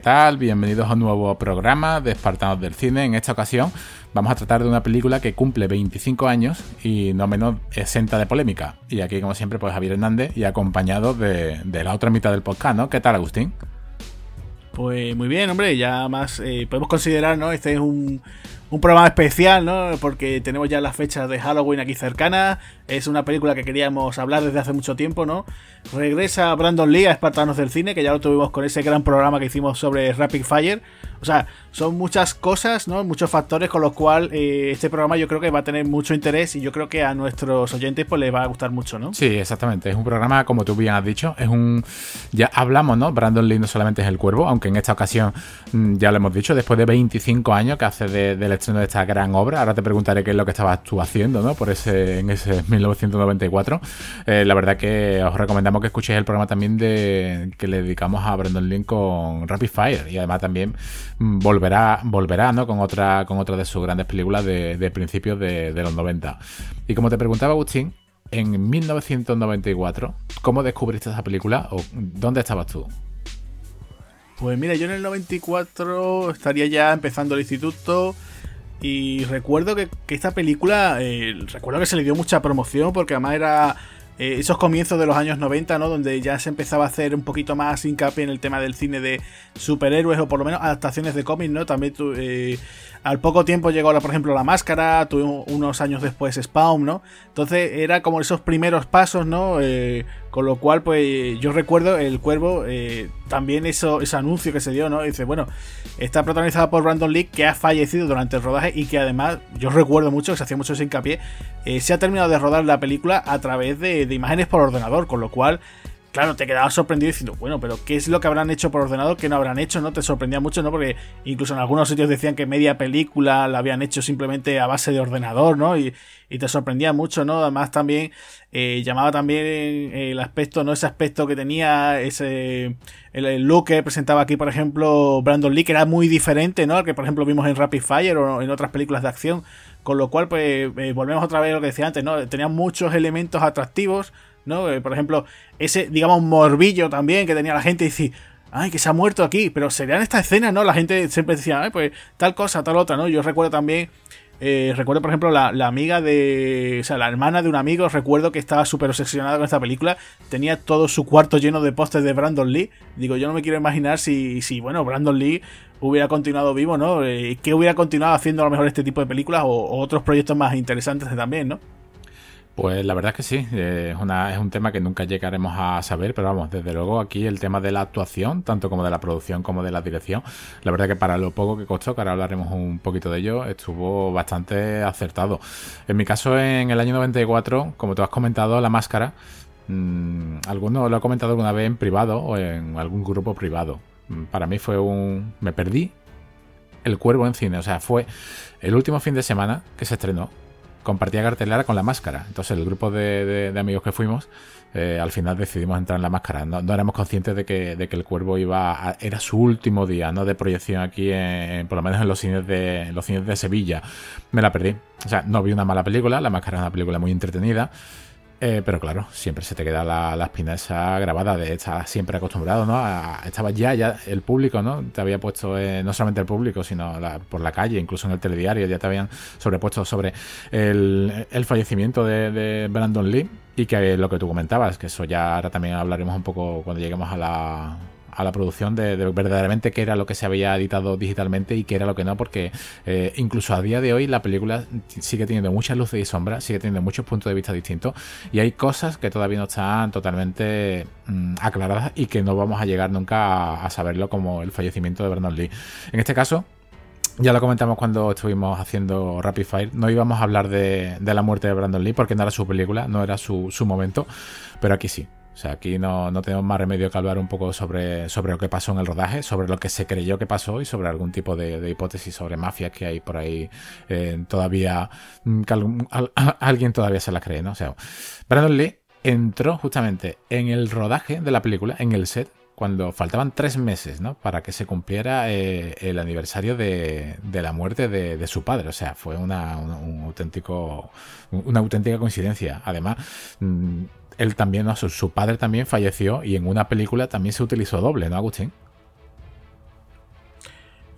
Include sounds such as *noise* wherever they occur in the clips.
¿qué tal? Bienvenidos a un nuevo programa de Espartanos del Cine. En esta ocasión vamos a tratar de una película que cumple 25 años y no menos exenta de polémica. Y aquí, como siempre, pues Javier Hernández y acompañado de, la otra mitad del podcast, ¿no? ¿Qué tal, Agustín? Pues muy bien, hombre, ya más eh, podemos considerar, ¿no? Este es un, un programa especial, ¿no? Porque tenemos ya las fechas de Halloween aquí cercanas. Es una película que queríamos hablar desde hace mucho tiempo, ¿no? Regresa Brandon Lee a Espartanos del Cine, que ya lo tuvimos con ese gran programa que hicimos sobre Rapid Fire. O sea, son muchas cosas, ¿no? Muchos factores con los cuales eh, este programa yo creo que va a tener mucho interés y yo creo que a nuestros oyentes pues les va a gustar mucho, ¿no? Sí, exactamente. Es un programa, como tú bien has dicho, es un... Ya hablamos, ¿no? Brandon Lee no solamente es el cuervo, aunque en esta ocasión mm, ya lo hemos dicho, después de 25 años que hace de, del estreno de esta gran obra, ahora te preguntaré qué es lo que estabas tú haciendo, ¿no? Por ese, en ese 1994. Eh, la verdad que os recomendamos que escuchéis el programa también de que le dedicamos a Brandon Lee con Rapid Fire y además también volverá, volverá ¿no? con, otra, con otra de sus grandes películas de, principios de, los 90. Y como te preguntaba Agustín, en 1994, ¿cómo descubriste esa película o dónde estabas tú? Pues mira, yo en el 94 estaría ya empezando el instituto y recuerdo que, esta película, eh, recuerdo que se le dio mucha promoción porque además era eh, esos comienzos de los años 90, ¿no? Donde ya se empezaba a hacer un poquito más hincapié en el tema del cine de superhéroes o por lo menos adaptaciones de cómics, ¿no? También eh, al poco tiempo llegó, por ejemplo, La Máscara, tuvimos unos años después Spawn, ¿no? Entonces era como esos primeros pasos, ¿no? Eh, con lo cual, pues yo recuerdo El Cuervo, también eso, ese anuncio que se dio, ¿no? Dice, bueno, está protagonizada por Brandon Lee, que ha fallecido durante el rodaje y que además, yo recuerdo mucho, que se hacía mucho ese hincapié, se ha terminado de rodar la película a través de imágenes por ordenador, con lo cual claro, te quedabas sorprendido diciendo, bueno, pero ¿qué es lo que habrán hecho por ordenador? ¿Qué no habrán hecho? ¿No? Te sorprendía mucho, ¿no? Porque incluso en algunos sitios decían que media película la habían hecho simplemente a base de ordenador, ¿no? Y, te sorprendía mucho, ¿no? Además también eh, llamaba también el aspecto, ¿no? Ese aspecto que tenía, ese el, look que presentaba aquí, por ejemplo, Brandon Lee, que era muy diferente, ¿no? Al que, por ejemplo, vimos en Rapid Fire o en otras películas de acción. Con lo cual, pues, eh, volvemos otra vez a lo que decía antes, ¿no? Tenía muchos elementos atractivos, ¿no? Eh, por ejemplo, ese, digamos, morbillo también que tenía la gente y decía, ay, que se ha muerto aquí, pero serían estas escenas, ¿no? La gente siempre decía, pues tal cosa, tal otra, ¿no? Yo recuerdo también, eh, recuerdo por ejemplo la, amiga de, o sea, la hermana de un amigo, recuerdo que estaba súper obsesionada con esta película, tenía todo su cuarto lleno de pósters de Brandon Lee, digo, yo no me quiero imaginar si, si bueno, Brandon Lee hubiera continuado vivo, ¿no? Eh, ¿Qué hubiera continuado haciendo a lo mejor este tipo de películas o, o otros proyectos más interesantes también, ¿no? Pues la verdad es que sí, eh, es, una, es un tema que nunca llegaremos a saber, pero vamos, desde luego aquí el tema de la actuación, tanto como de la producción como de la dirección, la verdad que para lo poco que costó, que ahora hablaremos un poquito de ello, estuvo bastante acertado. En mi caso, en el año 94, como tú has comentado, La Máscara, mmm, alguno lo ha comentado alguna vez en privado o en algún grupo privado. Mm, para mí fue un... me perdí el cuervo en cine, o sea, fue el último fin de semana que se estrenó compartía cartelera con la máscara. Entonces el grupo de, amigos que fuimos, eh, al final decidimos entrar en la máscara. No, éramos conscientes de que, de que, el cuervo iba era su último día ¿no? de proyección aquí, en, por lo menos en los cines de los cines de Sevilla. Me la perdí. O sea, no vi una mala película, la máscara es una película muy entretenida. Eh, pero claro, siempre se te queda la, la espina esa grabada de estar siempre acostumbrado, ¿no? estaba ya, ya el público, ¿no? Te había puesto, eh, no solamente el público, sino por la calle, incluso en el telediario, ya te habían sobrepuesto sobre el, fallecimiento de, Brandon Lee y que lo que tú comentabas, que eso ya ahora también hablaremos un poco cuando lleguemos a la, a la producción de, verdaderamente qué era lo que se había editado digitalmente y qué era lo que no, porque eh, incluso a día de hoy la película sigue teniendo muchas luces y sombras, sigue teniendo muchos puntos de vista distintos y hay cosas que todavía no están totalmente mm, aclaradas y que no vamos a llegar nunca a, saberlo como el fallecimiento de Bernard Lee. En este caso, ya lo comentamos cuando estuvimos haciendo Rapid Fire. No íbamos a hablar de, la muerte de Brandon Lee porque no era su película, no era su, su momento, pero aquí sí. O sea, aquí no, tenemos más remedio que hablar un poco sobre, sobre lo que pasó en el rodaje, sobre lo que se creyó que pasó y sobre algún tipo de, hipótesis sobre mafias que hay por ahí eh, todavía, mm, que alguien todavía se la cree, ¿no? O sea, Brandon Lee entró justamente en el rodaje de la película, en el set, cuando faltaban tres meses, ¿no? Para que se cumpliera eh, el aniversario de, la muerte de, su padre. O sea, fue una, un, auténtico, una auténtica coincidencia. Además, mm, él también, su, padre también falleció y en una película también se utilizó doble, ¿no, Agustín?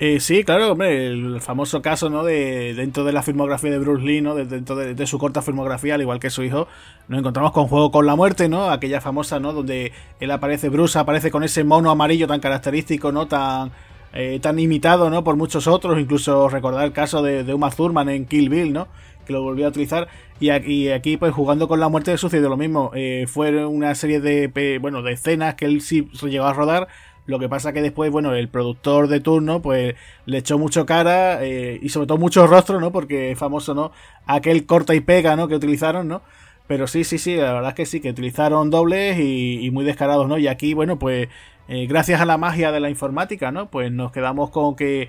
Eh, sí, claro, hombre, el famoso caso, ¿no? De dentro de la filmografía de Bruce Lee, ¿no? dentro de, su corta filmografía, al igual que su hijo, nos encontramos con Juego con la Muerte, ¿no? Aquella famosa, ¿no? Donde él aparece, Bruce aparece con ese mono amarillo tan característico, ¿no? Tan, eh, tan imitado, ¿no? Por muchos otros, incluso recordar el caso de, de Uma Thurman en Kill Bill, ¿no? Que lo volvió a utilizar. Y aquí, pues jugando con la muerte sucedió lo mismo. Eh, fue una serie de, bueno, de escenas que él sí se llegó a rodar lo que pasa que después, bueno, el productor de turno, pues le echó mucho cara eh, y sobre todo mucho rostro, ¿no? Porque es famoso, ¿no? Aquel corta y pega, ¿no? Que utilizaron, ¿no? Pero sí, sí, sí, la verdad es que sí, que utilizaron dobles y, muy descarados, ¿no? Y aquí, bueno, pues eh, gracias a la magia de la informática, ¿no? Pues nos quedamos con que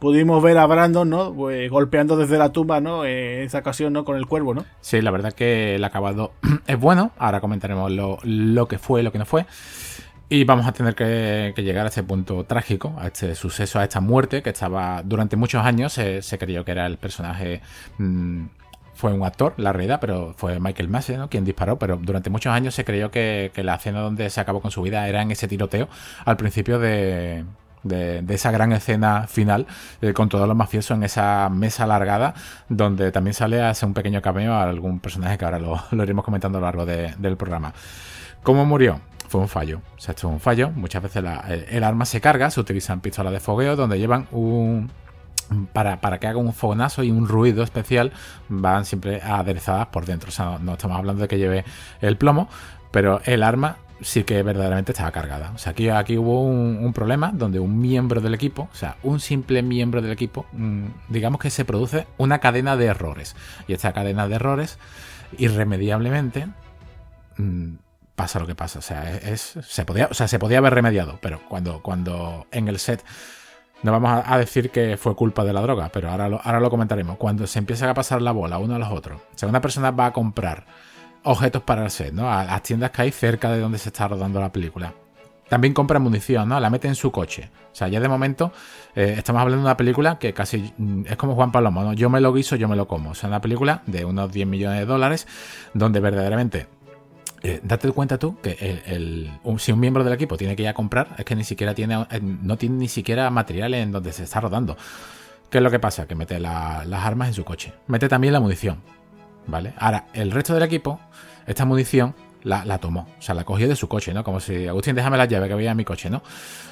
pudimos ver a Brandon, ¿no? Pues golpeando desde la tumba, ¿no? Eh, esa ocasión, ¿no? Con el cuervo, ¿no? Sí, la verdad que el acabado *clears throat* es bueno. Ahora comentaremos lo, lo que fue lo que no fue. Y vamos a tener que, llegar a este punto trágico, a este suceso, a esta muerte que estaba durante muchos años. se creyó que era el personaje. Mm, fue un actor, la realidad, pero fue Michael Massey ¿no? quien disparó. Pero durante muchos años se creyó que, la escena donde se acabó con su vida era en ese tiroteo al principio de, de, esa gran escena final eh, con todos los mafiosos en esa mesa alargada donde también sale a hacer un pequeño cameo a algún personaje que ahora lo, *laughs* iremos comentando a lo largo del programa. ¿Cómo murió? fue un fallo. O sea, esto es un fallo. Muchas veces el, arma se carga, se utilizan pistolas de fogueo donde llevan un. Para, para, que haga un fogonazo y un ruido especial, van siempre aderezadas por dentro. O sea, no, estamos hablando de que lleve el plomo, pero el arma sí que verdaderamente estaba cargada. O sea, aquí, aquí hubo un, problema donde un miembro del equipo, o sea, un simple miembro del equipo, mm, digamos que se produce una cadena de errores. Y esta cadena de errores, irremediablemente, mm, pasa lo que pasa. O sea, es, se, podía, o sea, se podía haber remediado, pero cuando, cuando en el set no vamos a, decir que fue culpa de la droga, pero ahora lo, ahora lo comentaremos. Cuando se empieza a pasar la bola uno a los otros, o sea, una persona va a comprar objetos para el set, ¿no? A las tiendas que hay cerca de donde se está rodando la película. También compra munición, ¿no? La mete en su coche. O sea, ya de momento eh, estamos hablando de una película que casi mm, es como Juan Palomo, ¿no? Yo me lo guiso, yo me lo como. O sea, una película de unos 10 millones de dólares donde verdaderamente eh, date cuenta tú que si un miembro del equipo tiene que ir a comprar, es que ni siquiera tiene, eh, no tiene ni siquiera material en donde se está rodando. ¿Qué es lo que pasa? Que mete las armas en su coche. Mete también la munición. ¿Vale? Ahora, el resto del equipo, esta munición la, tomó. O sea, la cogió de su coche, ¿no? Como si, Agustín, déjame la llave que había en mi coche, ¿no?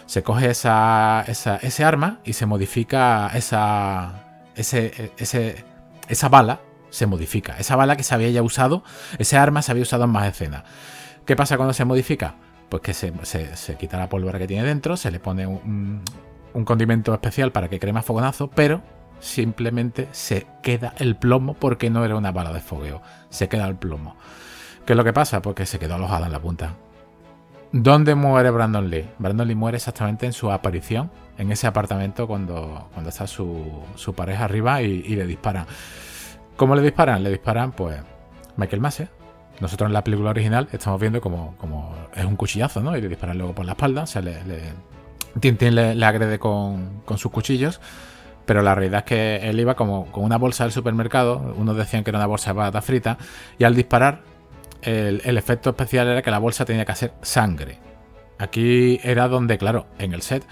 Se coge esa, esa, ese arma y se modifica esa, ese, ese, esa bala se modifica. Esa bala que se había ya usado, ese arma se había usado en más escenas. ¿Qué pasa cuando se modifica? Pues que se, quita la pólvora que tiene dentro, se le pone un, condimento especial para que cree más fogonazo, pero simplemente se queda el plomo porque no era una bala de fogueo, se queda el plomo. ¿Qué es lo que pasa? Porque se quedó alojada en la punta. ¿Dónde muere Brandon Lee? Brandon Lee muere exactamente en su aparición, en ese apartamento cuando, cuando está su, pareja arriba y, le disparan. ¿Cómo le disparan? Le disparan, pues, Michael Massey. Nosotros en la película original estamos viendo como, como es un cuchillazo, ¿no? Y le disparan luego por la espalda. O sea, le, Tintín le, agrede con, sus cuchillos. Pero la realidad es que él iba como con una bolsa del supermercado. Unos decían que era una bolsa de patata frita. Y al disparar, el, efecto especial era que la bolsa tenía que hacer sangre. Aquí era donde, claro, en el set,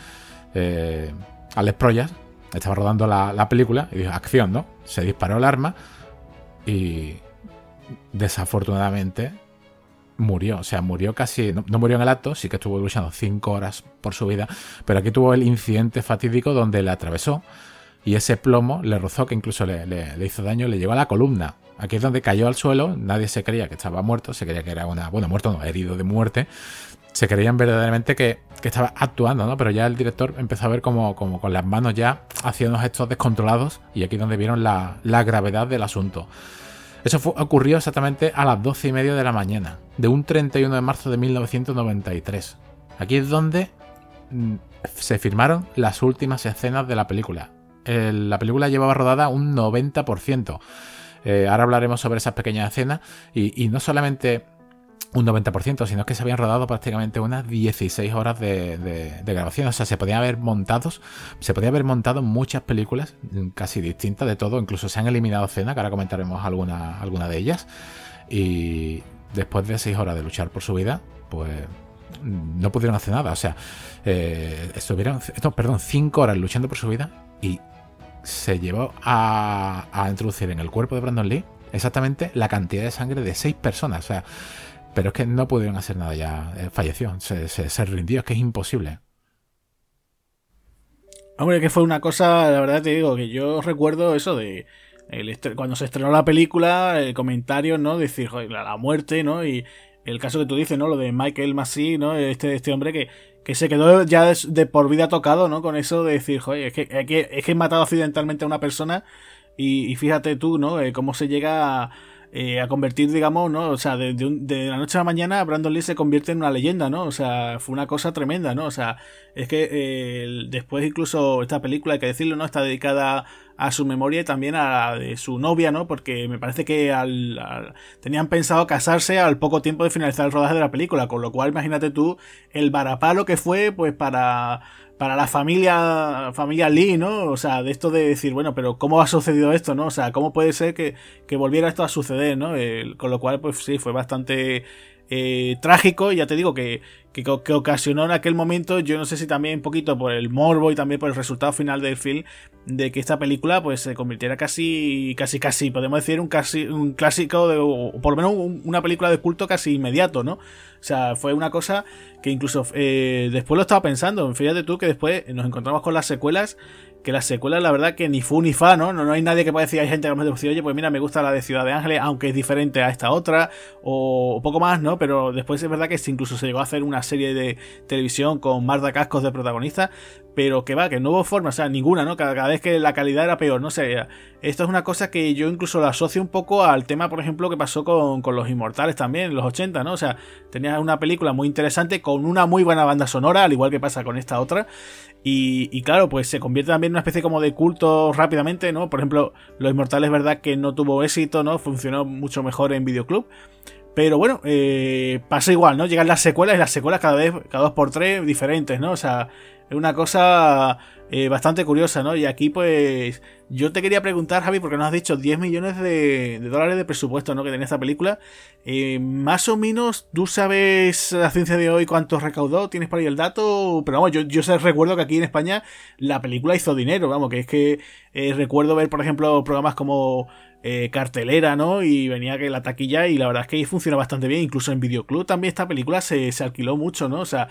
eh, Alex Proyas estaba rodando la, la película y dijo, acción, ¿no? Se disparó el arma y desafortunadamente murió. O sea, murió casi, no, murió en el acto, sí que estuvo luchando cinco horas por su vida, pero aquí tuvo el incidente fatídico donde le atravesó y ese plomo le rozó, que incluso le, hizo daño, le llegó a la columna. Aquí es donde cayó al suelo, nadie se creía que estaba muerto, se creía que era una, bueno, muerto no, herido de muerte. Se creían verdaderamente que, estaba actuando, ¿no? Pero ya el director empezó a ver como, como con las manos ya haciendo unos gestos descontrolados y aquí es donde vieron la, la gravedad del asunto. Eso ocurrió exactamente a las 12 y media de la mañana, de un 31 de marzo de 1993. Aquí es donde mm, se firmaron las últimas escenas de la película. La película llevaba rodada un 90%. Eh, ahora hablaremos sobre esas pequeñas escenas y no solamente un 90%, sino que se habían rodado prácticamente unas 16 horas de, grabación. O sea, se podían haber montado, se podía haber montado muchas películas casi distintas de todo. Incluso se han eliminado escenas, que ahora comentaremos alguna, alguna de ellas. Y después de 6 horas de luchar por su vida, pues no pudieron hacer nada. O sea, eh, estuvieron, perdón, cinco horas luchando por su vida y se llevó a, a introducir en el cuerpo de Brandon Lee exactamente la cantidad de sangre de seis personas. O sea, pero es que no pudieron hacer nada ya. Eh, falleció, se, rindió, es que es imposible. Hombre, que fue una cosa, la verdad te digo, que yo recuerdo eso de cuando se estrenó la película, el comentario, ¿no? Decir, joder, la, muerte, ¿no? Y el caso que tú dices, ¿no? Lo de Michael Massey, ¿no? Este, este hombre que, que se quedó ya de, por vida tocado, ¿no? Con eso de decir, joder, es que, es que, es que he matado accidentalmente a una persona y, fíjate tú, ¿no? Eh, cómo se llega a, eh, a, convertir, digamos, ¿no? O sea, de, de, la noche a la mañana Brandon Lee se convierte en una leyenda, ¿no? O sea, fue una cosa tremenda, ¿no? O sea, es que eh, después incluso esta película, hay que decirlo, ¿no? Está dedicada a su memoria y también a la de su novia, ¿no? Porque me parece que al, tenían pensado casarse al poco tiempo de finalizar el rodaje de la película, con lo cual imagínate tú el varapalo que fue, pues para para la familia, familia Lee, ¿no? O sea, de esto de decir, bueno, pero ¿cómo ha sucedido esto, no? O sea, ¿cómo puede ser que, que volviera esto a suceder, ¿no? con lo cual, pues sí, fue bastante eh, trágico, ya te digo que, que, ocasionó en aquel momento, yo no sé si también un poquito por el morbo y también por el resultado final del film, de que esta película pues se convirtiera casi, casi, casi, podemos decir un casi, un clásico, de, o por lo menos una película de culto casi inmediato, ¿no? O sea, fue una cosa que incluso eh, después lo estaba pensando, fíjate tú que después nos encontramos con las secuelas que las secuelas, la verdad, que ni fu ni fa, ¿no? No, hay nadie que pueda decir, hay gente que me dice, oye, pues mira, me gusta la de Ciudad de Ángeles, aunque es diferente a esta otra, o poco más, ¿no? Pero después es verdad que incluso se llegó a hacer una serie de televisión con Marta Cascos de protagonista, pero que va, que no hubo forma, o sea, ninguna, ¿no? Cada, vez que la calidad era peor, no sé. Esto es una cosa que yo incluso lo asocio un poco al tema, por ejemplo, que pasó con, con Los Inmortales también, en los 80, ¿no? O sea, tenías una película muy interesante con una muy buena banda sonora, al igual que pasa con esta otra, y, claro, pues se convierte también en una especie como de culto rápidamente, ¿no? Por ejemplo, Los Inmortales, verdad que no tuvo éxito, ¿no? Funcionó mucho mejor en videoclub. Pero bueno, eh, pasa igual, ¿no? Llegan las secuelas y las secuelas cada vez, cada dos por tres, diferentes, ¿no? O sea, es una cosa eh, bastante curiosa, ¿no? Y aquí, pues, yo te quería preguntar, Javi, porque nos has dicho 10 millones de, dólares de presupuesto, ¿no? Que tiene esta película. Eh, más o menos, ¿tú sabes la ciencia de hoy cuánto recaudó? ¿Tienes por ahí el dato? Pero vamos, yo, yo recuerdo que aquí en España la película hizo dinero, vamos, que es que eh, recuerdo ver, por ejemplo, programas como eh, cartelera, ¿no? Y venía que la taquilla y la verdad es que funciona bastante bien. Incluso en Videoclub también esta película se, alquiló mucho, ¿no? O sea,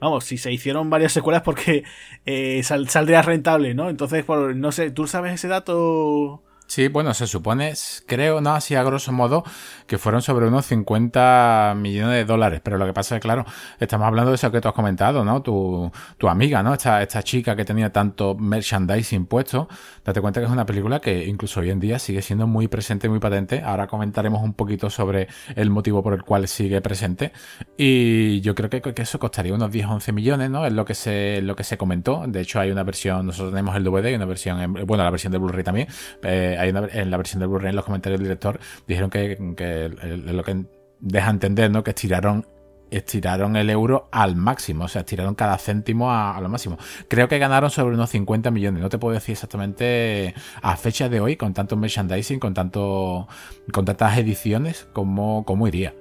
vamos, si se hicieron varias secuelas *laughs* porque eh, saldría rentable, ¿no? Entonces, por, no sé, ¿tú sabes ese dato? Sí, bueno, se supone, creo, no así a grosso modo, que fueron sobre unos 50 millones de dólares. Pero lo que pasa es que, claro, estamos hablando de eso que tú has comentado, ¿no? Tu, tu amiga, ¿no? Esta, esta chica que tenía tanto merchandising puesto. Date cuenta que es una película que incluso hoy en día sigue siendo muy presente, muy patente. Ahora comentaremos un poquito sobre el motivo por el cual sigue presente. Y yo creo que, eso costaría unos 10 11 millones, ¿no? Es lo que se, lo que se comentó. De hecho, hay una versión, nosotros tenemos el DVD y una versión, bueno, la versión de Blu-ray también. Eh, en la versión de Blu-ray, en los comentarios del director, dijeron que, lo que deja entender, ¿no? Que estiraron estiraron el euro al máximo, o sea, estiraron cada céntimo a, lo máximo. Creo que ganaron sobre unos 50 millones, no te puedo decir exactamente a fecha de hoy, con tanto merchandising, con tanto con tantas ediciones, cómo, cómo iría.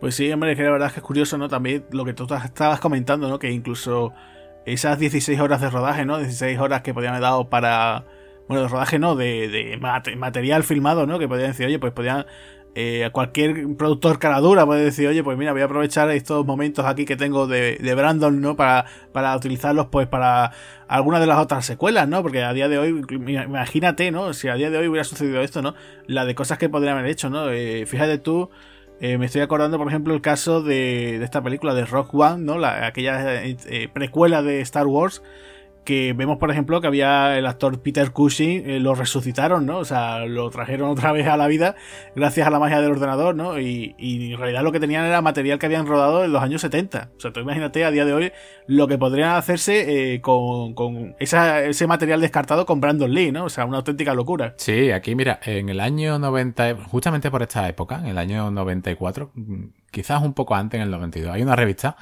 Pues sí, hombre, que la verdad es que es curioso, ¿no? También lo que tú estabas comentando, ¿no? Que incluso esas 16 horas de rodaje, ¿no? 16 horas que podían haber dado para bueno, de rodaje no, de, material filmado, ¿no? Que podían decir, oye, pues podían eh, cualquier productor cara dura puede decir, oye, pues mira, voy a aprovechar estos momentos aquí que tengo de, Brandon, ¿no? Para, para utilizarlos, pues, para algunas de las otras secuelas, ¿no? Porque a día de hoy, imagínate, ¿no? Si a día de hoy hubiera sucedido esto, ¿no? La de cosas que podrían haber hecho, ¿no? Eh, fíjate tú, eh, me estoy acordando, por ejemplo, el caso de, de esta película de Rock One, ¿no? La, aquella precuela de Star Wars que vemos, por ejemplo, que había el actor Peter Cushing, eh, lo resucitaron, ¿no? O sea, lo trajeron otra *laughs* vez a la vida gracias a la magia del ordenador, ¿no? Y, en realidad lo que tenían era material que habían rodado en los años 70. O sea, tú imagínate a día de hoy lo que podrían hacerse eh, con, ese material descartado con Brandon Lee, ¿no? O sea, una auténtica locura. Sí, aquí mira, en el año 90, justamente por esta época, en el año 94, quizás un poco antes, en el 92, hay una revista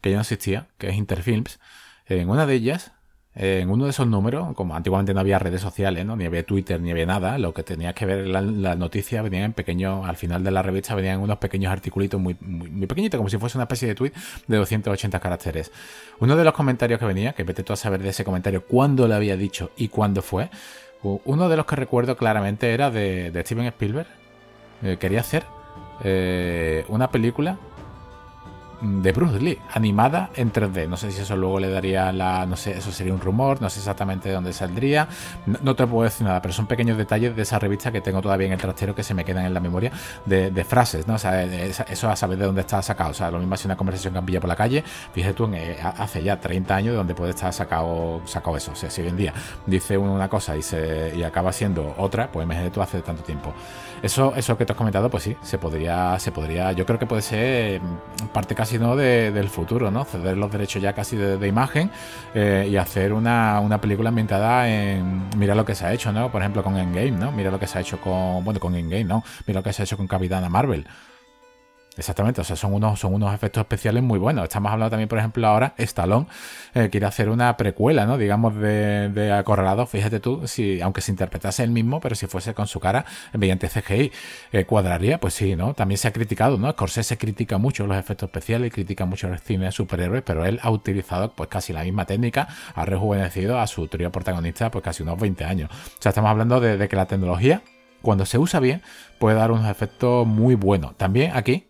que ya no existía, que es Interfilms. En una de ellas en uno de esos números, como antiguamente no había redes sociales, ¿no? ni había Twitter, ni había nada, lo que tenías que ver las la noticias venían en pequeños, al final de la revista venían unos pequeños articulitos muy, muy, pequeñitos, como si fuese una especie de tweet de 280 caracteres. Uno de los comentarios que venía, que vete tú a saber de ese comentario cuándo lo había dicho y cuándo fue, uno de los que recuerdo claramente era de, Steven Spielberg. Eh, quería hacer eh, una película de Bruce Lee, animada en 3D. No sé si eso luego le daría la. No sé, eso sería un rumor, no sé exactamente de dónde saldría. No, te puedo decir nada, pero son pequeños detalles de esa revista que tengo todavía en el trastero que se me quedan en la memoria de, frases, ¿no? O sea, eso a saber de dónde está sacado. O sea, lo mismo si una conversación que han por la calle, fíjate tú, eh, hace ya 30 años de donde puede estar sacado, sacado eso. O sea, si hoy en día dice una cosa y, se, y acaba siendo otra, pues imagínate tú hace tanto tiempo. Eso, eso que te has comentado, pues sí, se podría, se podría, yo creo que puede ser parte casi no del futuro, ¿no? Ceder los derechos ya casi de, imagen eh, y hacer una, una, película ambientada en, mira lo que se ha hecho, ¿no? Por ejemplo, con Endgame, ¿no? Mira lo que se ha hecho con, bueno, con Endgame, ¿no? Mira lo que se ha hecho con Capitana Marvel. Exactamente, o sea, son unos, son unos efectos especiales muy buenos. Estamos hablando también, por ejemplo, ahora Stallone eh, quiere hacer una precuela, ¿no? Digamos, de, de Acorralado. Fíjate tú, si, aunque se interpretase el mismo, pero si fuese con su cara mediante CGI, eh, ¿cuadraría? Pues sí, ¿no? También se ha criticado, ¿no? Scorsese critica mucho los efectos especiales, critica mucho el cine de superhéroes, pero él ha utilizado pues casi la misma técnica, ha rejuvenecido a su trío protagonista pues casi unos 20 años. O sea, estamos hablando de, de que la tecnología, cuando se usa bien, puede dar unos efectos muy buenos. También aquí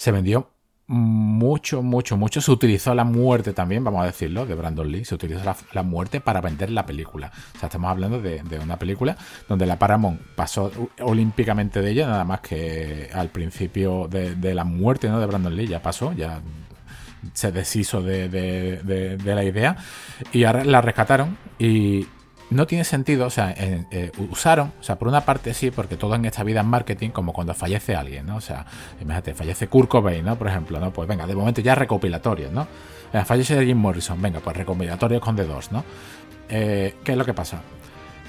se vendió mucho, mucho, mucho. Se utilizó la muerte también, vamos a decirlo, de Brandon Lee. Se utilizó la, muerte para vender la película. O sea, estamos hablando de, una película donde la Paramount pasó olímpicamente de ella, nada más que al principio de, la muerte ¿no? de Brandon Lee. Ya pasó, ya se deshizo de, de, la idea y ahora la rescataron y, no tiene sentido, o sea, eh, usaron, o sea, por una parte sí, porque todo en esta vida es marketing, como cuando fallece alguien, ¿no? O sea, imagínate, fallece Kurt Cobain, ¿no? Por ejemplo, ¿no? Pues venga, de momento ya recopilatorios, ¿no? Eh, fallece Jim Morrison, venga, pues recopilatorios con D2, ¿no? Eh, ¿Qué es lo que pasa?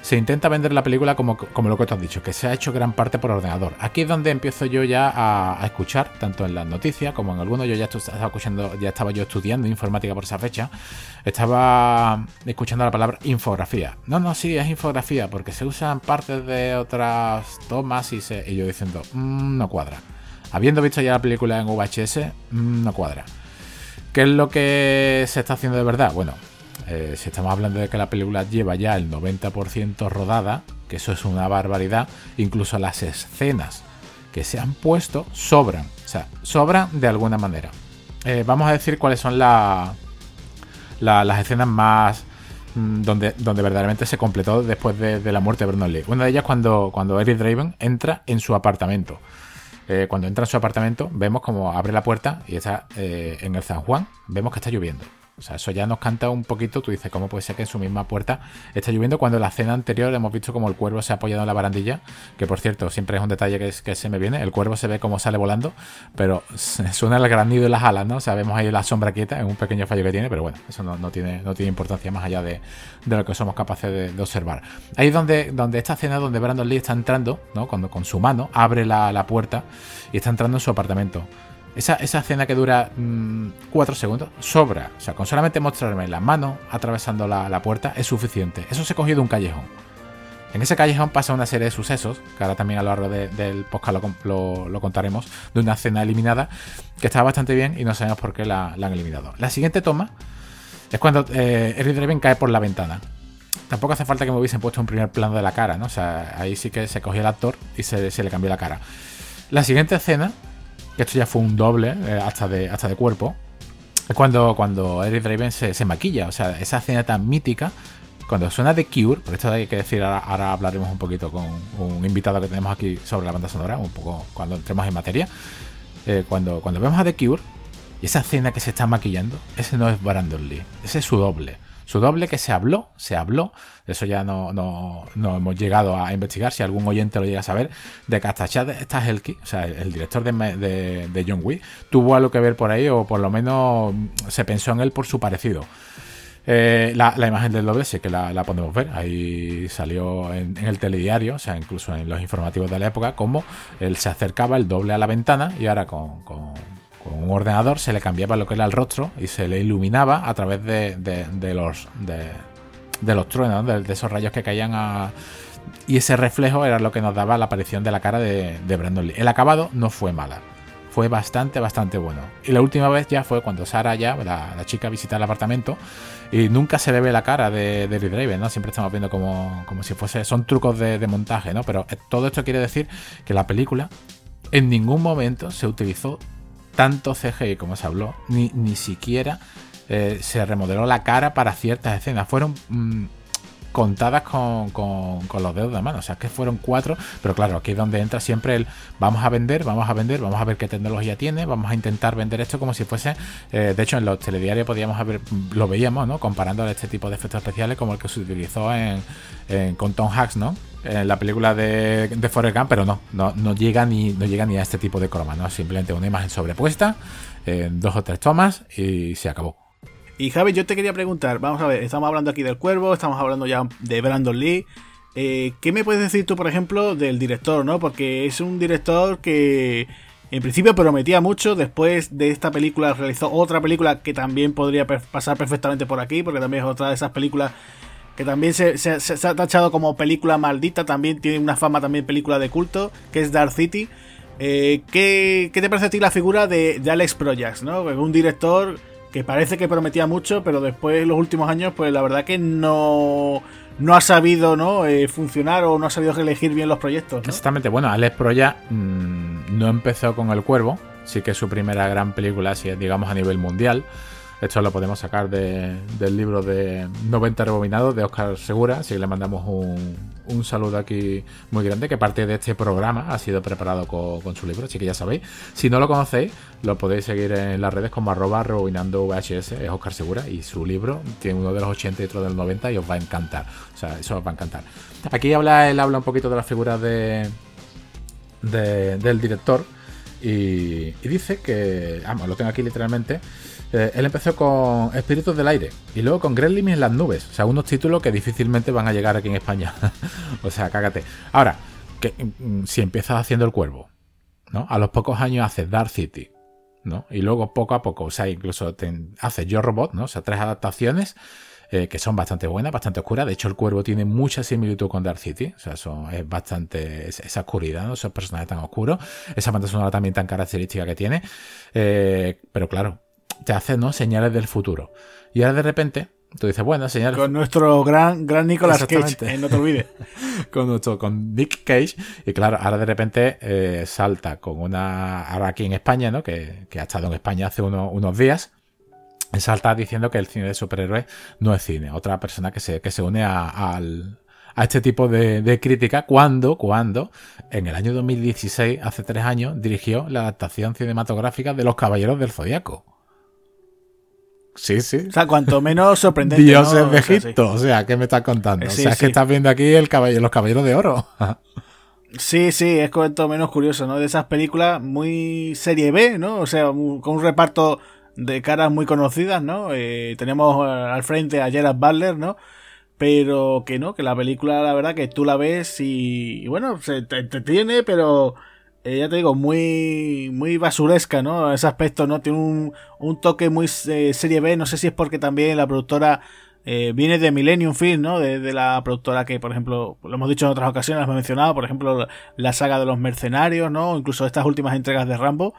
Se intenta vender la película como, como lo que tú has dicho, que se ha hecho gran parte por ordenador. Aquí es donde empiezo yo ya a, escuchar, tanto en las noticias como en algunos, yo ya estaba escuchando, ya estaba yo estudiando informática por esa fecha, estaba escuchando la palabra infografía. No, no, sí, es infografía, porque se usan partes de otras tomas y, se, y yo diciendo, mm, no cuadra. Habiendo visto ya la película en VHS, mm, no cuadra. ¿Qué es lo que se está haciendo de verdad? Bueno, eh, si estamos hablando de que la película lleva ya el 90% rodada, que eso es una barbaridad, incluso las escenas que se han puesto sobran, o sea, sobran de alguna manera. Eh, vamos a decir cuáles son las escenas más mm, donde, donde verdaderamente se completó después de, la muerte de Vernon Lee. Una de ellas cuando, cuando Eric Draven entra en su apartamento. Eh, cuando entra en su apartamento, vemos como abre la puerta y está en el San Juan, vemos que está lloviendo. O sea, eso ya nos canta un poquito. Tú dices, ¿cómo puede ser que en su misma puerta está lloviendo cuando en la cena anterior hemos visto como el cuervo se ha apoyado en la barandilla? Que por cierto, siempre es un detalle que, se me viene. El cuervo se ve como sale volando, pero *laughs* suena el granido de las alas, ¿no? O sea, vemos ahí la sombra quieta en un pequeño fallo que tiene, pero bueno, eso no, tiene, no tiene importancia más allá de, lo que somos capaces de, observar. Ahí es donde, esta escena donde Brandon Lee está entrando, ¿no? Cuando con su mano abre la puerta y está entrando en su apartamento. Esa, escena que dura 4 mm, segundos sobra. O sea, con solamente mostrarme la mano atravesando la, puerta es suficiente. Eso se cogió de un callejón. En ese callejón pasa una serie de sucesos, que ahora también a lo largo del podcast lo, contaremos, de una escena eliminada que está bastante bien y no sabemos por qué la, han eliminado. La siguiente toma es cuando eh, Eric Draven cae por la ventana. Tampoco hace falta que me hubiesen puesto un primer plano de la cara, ¿no? O sea, ahí sí que se cogió el actor y se, se le cambió la cara. La siguiente escena que esto ya fue un doble, eh, hasta, de, hasta de cuerpo, es cuando, cuando Eric Draven se, maquilla. O sea, esa escena tan mítica, cuando suena The Cure, por esto hay que decir, ahora, hablaremos un poquito con un invitado que tenemos aquí sobre la banda sonora, un poco cuando entremos en materia. Eh, cuando, cuando vemos a The Cure, y esa escena que se está maquillando, ese no es Brandon Lee, ese es su doble. Su doble que se habló, se habló, eso ya no, no, hemos llegado a investigar, si algún oyente lo llega a saber, de que hasta Chad o sea, el director de, de, John Wick, tuvo algo que ver por ahí, o por lo menos se pensó en él por su parecido. Eh, la, imagen del doble sí que la, podemos ver. Ahí salió en, el telediario, o sea, incluso en los informativos de la época, como él se acercaba el doble a la ventana y ahora con, con un ordenador se le cambiaba lo que era el rostro y se le iluminaba a través de, los de, los truenos, de, esos rayos que caían a... Y ese reflejo era lo que nos daba la aparición de la cara de, de Brandon Lee. El acabado no fue mala fue bastante, bastante bueno. Y la última vez ya fue cuando Sara ya, la, chica, visita el apartamento y nunca se le ve la cara de, de Draven, ¿no? Siempre estamos viendo como, como si fuese, son trucos de, montaje, ¿no? Pero eh, todo esto quiere decir que la película en ningún momento se utilizó tanto CGI como se habló, ni, ni siquiera eh, se remodeló la cara para ciertas escenas. Fueron... Mm, contadas con, los dedos de la mano. O sea, que fueron cuatro, pero claro, aquí es donde entra siempre el vamos a vender, vamos a vender, vamos a ver qué tecnología tiene, vamos a intentar vender esto como si fuese. Eh, de hecho, en los telediarios podíamos haber, lo veíamos, ¿no? Comparando este tipo de efectos especiales como el que se utilizó en, con Tom Hanks, ¿no? En la película de, de Forrest Gump, pero no, no, llega ni, no llega ni a este tipo de croma, ¿no? Simplemente una imagen sobrepuesta, en dos o tres tomas y se acabó. Y Javi, yo te quería preguntar, vamos a ver, estamos hablando aquí del cuervo, estamos hablando ya de Brandon Lee. Eh, ¿Qué me puedes decir tú, por ejemplo, del director, no? Porque es un director que en principio prometía mucho, después de esta película realizó otra película que también podría pasar perfectamente por aquí, porque también es otra de esas películas que también se, ha tachado como película maldita, también tiene una fama también película de culto, que es Dark City. Eh, ¿qué, te parece a ti la figura de, de Alex Projax, ¿no? Un director que parece que prometía mucho, pero después en los últimos años, pues la verdad que no, no ha sabido ¿no? Eh, funcionar o no ha sabido elegir bien los proyectos. Exactamente, bueno, Alex Proya mm, no empezó con El Cuervo, sí que es su primera gran película, digamos a nivel mundial. Esto lo podemos sacar del libro de 90 rebobinados de Oscar Segura, así que le mandamos un, saludo aquí muy grande, que parte de este programa ha sido preparado con, su libro, así que ya sabéis. Si no lo conocéis, lo podéis seguir en las redes como arroba rebobinando VHS, es Oscar Segura, y su libro tiene uno de los 80 y otro del 90 y os va a encantar. O sea, eso os va a encantar. Aquí habla, él habla un poquito de las figuras de, del director y, y dice que, vamos, lo tengo aquí literalmente, eh, él empezó con Espíritus del Aire y luego con Gremlins en las nubes. O sea, unos títulos que difícilmente van a llegar aquí en España. *laughs* o sea, cágate. Ahora, que, mm, si empiezas haciendo El Cuervo, ¿no? A los pocos años haces Dark City, ¿no? Y luego poco a poco, o sea, incluso haces Yo Robot, ¿no? O sea, tres adaptaciones eh, que son bastante buenas, bastante oscuras. De hecho, El Cuervo tiene mucha similitud con Dark City. O sea, es bastante esa oscuridad, ¿no? Esos personajes tan oscuros. Esa banda sonora también tan característica que tiene. Eh, pero claro, te hace ¿no? señales del futuro. Y ahora de repente, tú dices, bueno, señales. Con nuestro gran, gran Nicolas Cage, eh, no te olvides. *laughs* con nuestro, con Nick Cage. Y claro, ahora de repente eh, salta con una. Ahora aquí en España, ¿no? Que, ha estado en España hace unos días. Salta diciendo que el cine de superhéroes no es cine. Otra persona que se, que se une a, al, a este tipo de, de, crítica cuando, cuando en el año 2016, hace tres años, dirigió la adaptación cinematográfica de Los Caballeros del Zodiaco. Sí, sí. O sea, cuanto menos sorprendente. *laughs* Dioses de Egipto. O sea, ¿qué me estás contando? o sea, es que estás viendo aquí el caballero, los caballeros de oro. *laughs* sí, sí, es cuanto menos curioso, ¿no? De esas películas muy serie B, ¿no? O sea, con un reparto de caras muy conocidas, ¿no? Eh, tenemos al frente a Gerard Butler, ¿no? Pero que no, que la película, la verdad, que tú la ves y, y bueno, se te entretiene, pero eh, ya te digo, muy, muy basuresca, ¿no? Ese aspecto, ¿no? Tiene un, un toque muy eh, serie B, no sé si es porque también la productora eh, viene de Millennium Film, ¿no? De, de, la productora que, por ejemplo, lo hemos dicho en otras ocasiones, lo hemos mencionado, por ejemplo, la saga de los mercenarios, ¿no? Incluso estas últimas entregas de Rambo.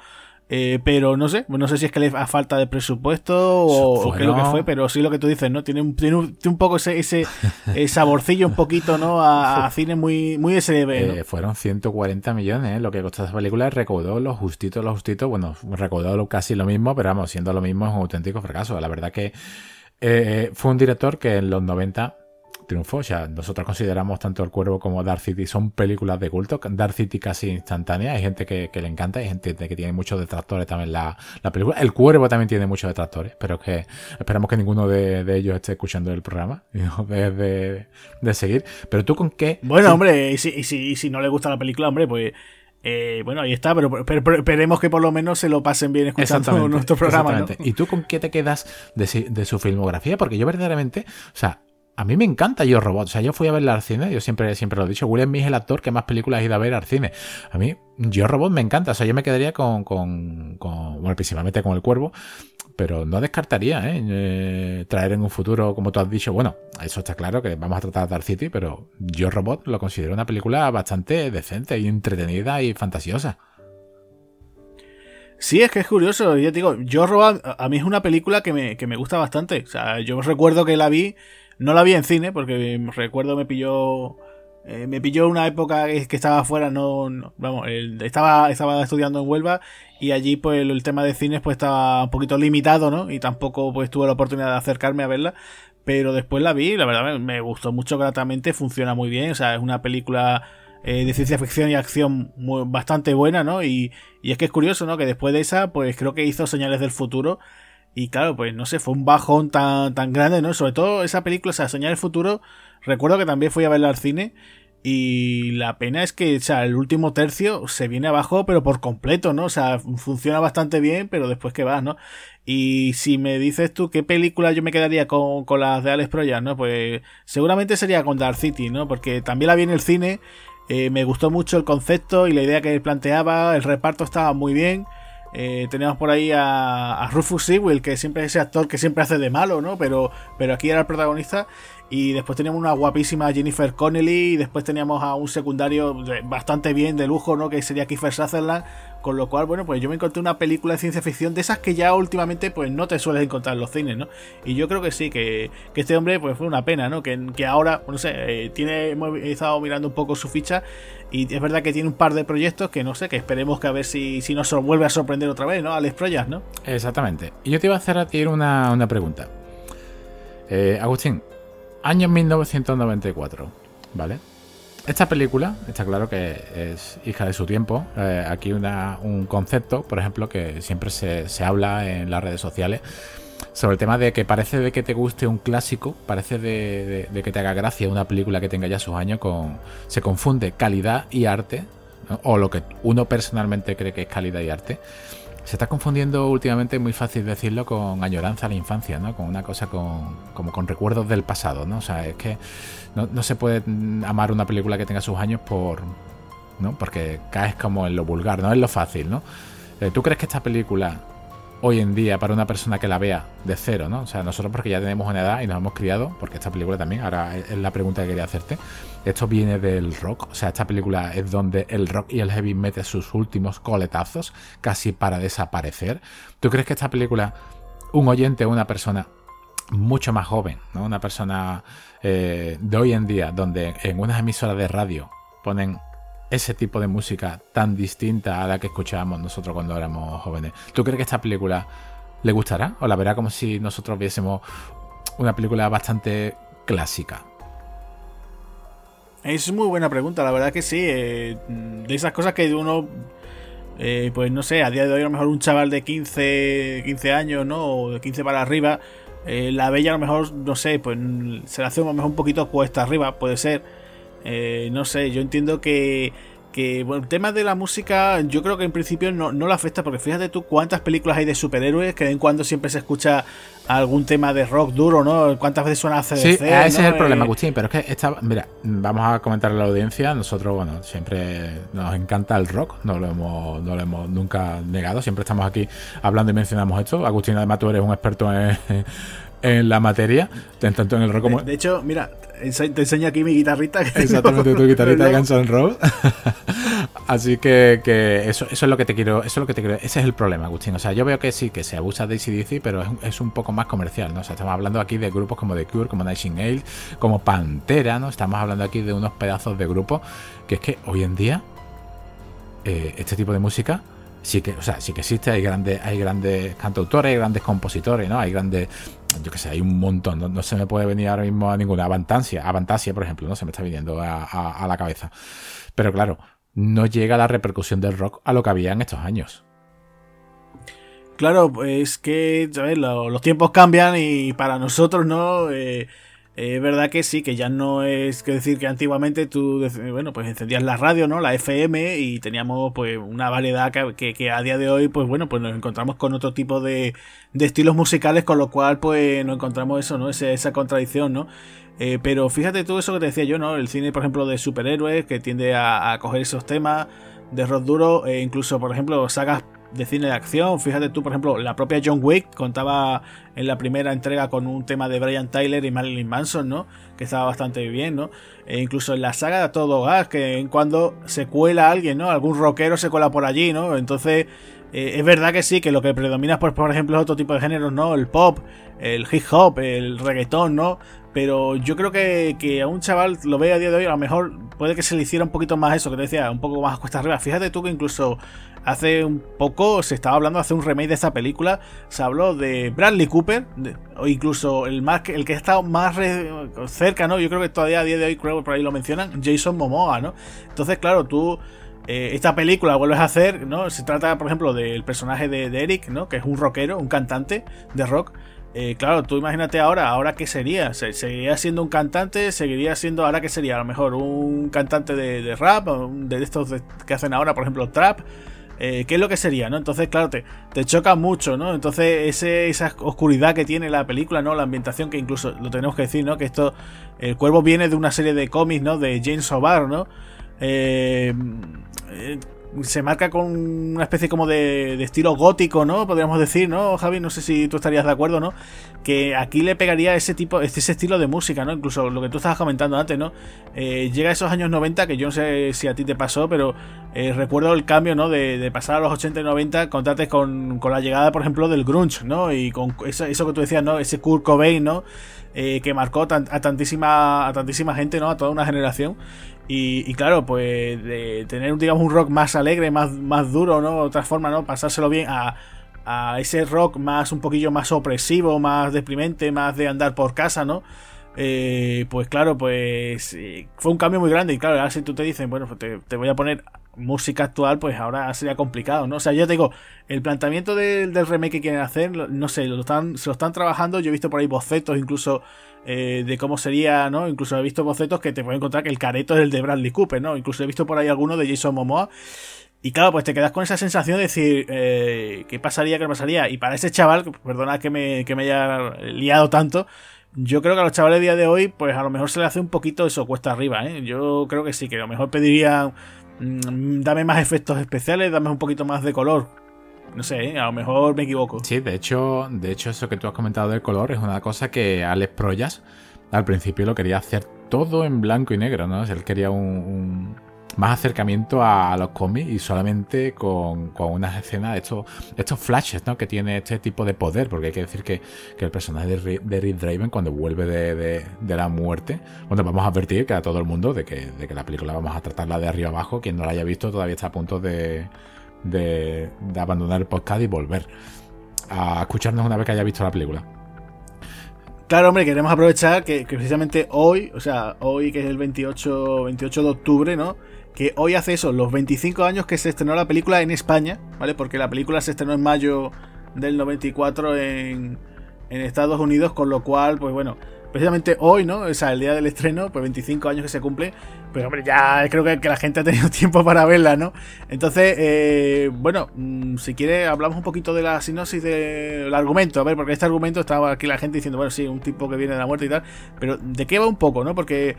Eh, pero no sé, no sé si es que le a falta de presupuesto o, qué es lo que fue, pero sí lo que tú dices, ¿no? Tiene un, tiene un, poco ese, ese, *laughs* saborcillo un poquito, ¿no? A, cine muy, muy SDB. Eh, fueron 140 millones, ¿eh? lo que costó esa película, recaudó lo justito, lo justito, bueno, recaudó casi lo mismo, pero vamos, siendo lo mismo es un auténtico fracaso. La verdad que fue un director que en los 90 triunfó. O sea, nosotros consideramos tanto El Cuervo como Dark City son películas de culto. Dark City casi instantánea. Hay gente que, le encanta, hay gente que tiene muchos detractores también la, la película. El Cuervo también tiene muchos detractores, pero que esperamos que ninguno de, ellos esté escuchando el programa *laughs* y no de, de, seguir. Pero tú con qué... Bueno, hombre, y si, y si, y si no le gusta la película, hombre, pues... Eh, bueno, ahí está, pero, esperemos que por lo menos se lo pasen bien escuchando nuestro programa. ¿Y tú con qué te quedas de, de, su filmografía? Porque yo verdaderamente, o sea, a mí me encanta Yo Robot. O sea, yo fui a verla al cine, yo siempre, siempre lo he dicho. Will Smith es el actor que más películas ha ido a ver al cine. A mí, Yo Robot me encanta. O sea, yo me quedaría con, con, bueno, principalmente con El Cuervo. Pero no descartaría ¿eh? ¿eh? traer en un futuro, como tú has dicho, bueno, eso está claro que vamos a tratar Dark City, pero Yo Robot lo considero una película bastante decente y entretenida y fantasiosa. Sí, es que es curioso. Yo digo, Yo Robot a mí es una película que me, que me gusta bastante. O sea, yo recuerdo que la vi no la vi en cine porque recuerdo me pilló eh, me pilló una época que, estaba afuera, no, vamos, estaba, estaba estudiando en Huelva y allí pues el, tema de cines pues estaba un poquito limitado, ¿no? Y tampoco pues tuve la oportunidad de acercarme a verla, pero después la vi, la verdad me, gustó mucho gratamente, funciona muy bien, o sea, es una película eh, de ciencia ficción y acción bastante buena, ¿no? Y, y es que es curioso, ¿no? Que después de esa pues creo que hizo Señales del Futuro y claro, pues no sé, fue un bajón tan, tan grande, ¿no? Sobre todo esa película, o sea, Soñar el Futuro, recuerdo que también fui a verla al cine. Y la pena es que, o sea, el último tercio se viene abajo, pero por completo, ¿no? O sea, funciona bastante bien, pero después que va, ¿no? Y si me dices tú qué película yo me quedaría con, con las de Alex Proyas, ¿no? Pues seguramente sería con Dark City, ¿no? Porque también la vi en el cine, eh, me gustó mucho el concepto y la idea que planteaba, el reparto estaba muy bien. Eh, tenemos por ahí a, Rufus Sewell, que siempre es ese actor que siempre hace de malo, ¿no? Pero, pero aquí era el protagonista. Y después teníamos una guapísima Jennifer Connelly. Y después teníamos a un secundario bastante bien, de lujo, ¿no? Que sería Kiefer Sutherland. Con lo cual, bueno, pues yo me encontré una película de ciencia ficción de esas que ya últimamente pues no te sueles encontrar en los cines, ¿no? Y yo creo que sí, que, este hombre pues fue una pena, ¿no? Que, que ahora, no sé, eh, tiene, he estado mirando un poco su ficha y es verdad que tiene un par de proyectos que no sé, que esperemos que a ver si, si nos vuelve a sorprender otra vez, ¿no? Alex Proyas, ¿no? Exactamente. Y yo te iba a hacer a ti una, una pregunta. Eh, Agustín, año 1994, ¿vale? Esta película, está claro que es hija de su tiempo. Eh, aquí una, un concepto, por ejemplo, que siempre se, habla en las redes sociales sobre el tema de que parece de que te guste un clásico, parece de, que te haga gracia una película que tenga ya sus años. Se confunde calidad y arte, o lo que uno personalmente cree que es calidad y arte. Se está confundiendo últimamente, muy fácil decirlo, con añoranza a la infancia, ¿no? Con una cosa con, como con recuerdos del pasado, ¿no? O sea, es que no, se puede amar una película que tenga sus años por... ¿no? Porque caes como en lo vulgar, no es lo fácil, ¿no? Eh, ¿Tú crees que esta película hoy en día para una persona que la vea de cero, ¿no? O sea, nosotros porque ya tenemos una edad y nos hemos criado, porque esta película también, ahora es la pregunta que quería hacerte, esto viene del rock, o sea, esta película es donde el rock y el heavy mete sus últimos coletazos, casi para desaparecer. ¿Tú crees que esta película, un oyente una persona mucho más joven. Una persona eh, de hoy en día, donde en unas emisoras de radio ponen ese tipo de música tan distinta a la que escuchábamos nosotros cuando éramos jóvenes. ¿Tú crees que esta película le gustará o la verá como si nosotros viésemos una película bastante clásica? Es muy buena pregunta, la verdad que sí. Eh, de esas cosas que uno, eh, pues no sé, a día de hoy a lo mejor un chaval de 15, 15 años, ¿no? O de 15 para arriba, eh, la bella a lo mejor, no sé, pues se la hace a lo mejor un poquito cuesta arriba, puede ser. Eh, no sé, yo entiendo que, que bueno, el tema de la música yo creo que en principio no, no le afecta porque fíjate tú cuántas películas hay de superhéroes que de en cuando siempre se escucha algún tema de rock duro, ¿no? ¿Cuántas veces suena CDC? Sí, ese es el problema, eh, Agustín, pero es que esta, mira, vamos a comentar a la audiencia, nosotros, bueno, siempre nos encanta el rock, no lo hemos, no lo hemos nunca negado, siempre estamos aquí hablando y mencionamos esto. Agustín, además tú eres un experto en, en la materia, tanto en el rock como... De, hecho, mira, te enseño aquí mi guitarrita. Exactamente, tu guitarrita de Guns N' Roses. *laughs* Así que, que, eso, eso es lo que te quiero, eso es lo que te quiero, ese es el problema, Agustín. O sea, yo veo que sí, que se abusa de ACDC, pero es, es, un poco más comercial, ¿no? O sea, estamos hablando aquí de grupos como The Cure, como Nightingale, como Pantera, ¿no? Estamos hablando aquí de unos pedazos de grupos que es que hoy en día eh, este tipo de música sí que, o sea, sí que existe, hay grandes, hay grandes cantautores, hay grandes compositores, ¿no? Hay grandes, yo que sé, hay un montón, no, se me puede venir ahora mismo a ninguna. Avantasia, Avantasia, por ejemplo, no se me está viniendo a, la cabeza. Pero claro, no llega la repercusión del rock a lo que había en estos años. Claro, pues que ¿sabes? los tiempos cambian y para nosotros, ¿no? Eh, es verdad que sí, que ya no es que decir que antiguamente tú, bueno, pues encendías la radio, ¿no? La FM y teníamos pues una variedad que, que, a día de hoy, pues bueno, pues nos encontramos con otro tipo de, de estilos musicales, con lo cual pues nos encontramos eso, ¿no? Esa, esa contradicción, ¿no? Eh, pero fíjate tú eso que te decía yo, ¿no? El cine, por ejemplo, de superhéroes, que tiende a, a coger esos temas de rock duro, e incluso, por ejemplo, sagas de cine de acción. Fíjate tú, por ejemplo, la propia John Wick contaba en la primera entrega con un tema de Brian Tyler y Marilyn Manson, ¿no? Que estaba bastante bien, ¿no? E incluso en la saga de Todo Gas, que en cuando se cuela alguien, ¿no? Algún rockero se cuela por allí, ¿no? Entonces, eh, es verdad que sí, que lo que predomina, pues, por ejemplo, es otro tipo de géneros, ¿no? El pop, el hip hop, el reggaetón, ¿no? Pero yo creo que, que, a un chaval lo ve a día de hoy, a lo mejor puede que se le hiciera un poquito más eso, que te decía, un poco más cuesta arriba. Fíjate tú que incluso hace un poco se estaba hablando de hacer un remake de esta película. Se habló de Bradley Cooper, o incluso el, más, el que ha estado más cerca, ¿no? Yo creo que todavía a día de hoy, creo que por ahí lo mencionan, Jason Momoa, ¿no? Entonces, claro, tú. Eh, esta película vuelves a hacer, ¿no? Se trata, por ejemplo, del personaje de, de Eric, ¿no? Que es un rockero, un cantante de rock eh, claro, tú imagínate ahora, ahora qué sería, seguiría siendo un cantante, seguiría siendo, ahora qué sería, a lo mejor un cantante de, rap, de estos que hacen ahora, por ejemplo, trap, eh, ¿qué es lo que sería, no? Entonces, claro, te, te choca mucho, ¿no? Entonces, esa oscuridad que tiene la película, ¿no? La ambientación, que incluso lo tenemos que decir, ¿no? Que esto, el cuervo viene de una serie de cómics, ¿no? De James O'Barr, ¿no? Eh, eh se marca con una especie como de, estilo gótico, ¿no? Podríamos decir, ¿no, Javi? No sé si tú estarías de acuerdo, ¿no? Que aquí le pegaría ese tipo, ese estilo de música, ¿no? Incluso lo que tú estabas comentando antes, ¿no? Eh, llega a esos años 90, que yo no sé si a ti te pasó, pero eh, recuerdo el cambio, ¿no? De, pasar a los 80 y 90, contate con, con la llegada, por ejemplo, del grunge, ¿no? Y con eso, eso que tú decías, ¿no? Ese Kurt Cobain, ¿no? Eh, que marcó a, tantísima, a tantísima gente, ¿no? A toda una generación. Y, claro, pues de tener, digamos, un rock más alegre, más, más duro, ¿no? Otra forma, ¿no? Pasárselo bien a, a ese rock más, un poquillo más opresivo, más deprimente, más de andar por casa, ¿no? Eh, pues claro, pues eh, fue un cambio muy grande. Y claro, ahora si tú te dicen, bueno, pues te, te, voy a poner música actual, pues ahora sería complicado, ¿no? O sea, yo te digo, el planteamiento del, del remake que quieren hacer, no sé, lo están, se lo están trabajando. Yo he visto por ahí bocetos, incluso eh, de cómo sería, ¿no? Incluso he visto bocetos que te pueden encontrar que el careto es el de Bradley Cooper, ¿no? Incluso he visto por ahí alguno de Jason Momoa. Y claro, pues te quedas con esa sensación de decir, eh, ¿qué pasaría? ¿Qué pasaría? Y para ese chaval, perdona que me, que me haya liado tanto, yo creo que a los chavales de día de hoy, pues a lo mejor se le hace un poquito eso cuesta arriba, ¿eh? Yo creo que sí, que a lo mejor pediría, mm, dame más efectos especiales, dame un poquito más de color. No sé, ¿eh? a lo mejor me equivoco. Sí, de hecho, de hecho, eso que tú has comentado del color es una cosa que Alex Proyas al principio lo quería hacer todo en blanco y negro, ¿no? él quería un, más acercamiento a, los cómics y solamente con, con unas escenas, estos, estos flashes, ¿no? Que tiene este tipo de poder, porque hay que decir que, el personaje de, de Rick Draven, cuando vuelve de, la muerte, bueno, vamos a advertir que a todo el mundo de que, de que la película vamos a tratarla de arriba abajo, quien no la haya visto todavía está a punto de de, abandonar el podcast y volver a escucharnos una vez que haya visto la película. Claro, hombre, queremos aprovechar que, precisamente hoy, o sea, hoy que es el 28, 28 de octubre, ¿no? Que hoy hace eso, los 25 años que se estrenó la película en España, ¿vale? Porque la película se estrenó en mayo del 94 en, en Estados Unidos, con lo cual, pues bueno, precisamente hoy, ¿no? O sea, el día del estreno, pues 25 años que se cumple. Pero hombre, ya creo que, la gente ha tenido *laughs* tiempo para verla, ¿no? Entonces, eh, bueno, mm, si quiere, hablamos un poquito de la sinopsis del argumento. A ver, porque este argumento estaba aquí la gente diciendo, bueno, sí, un tipo que viene de la muerte y tal. Pero ¿de qué va un poco, no? Porque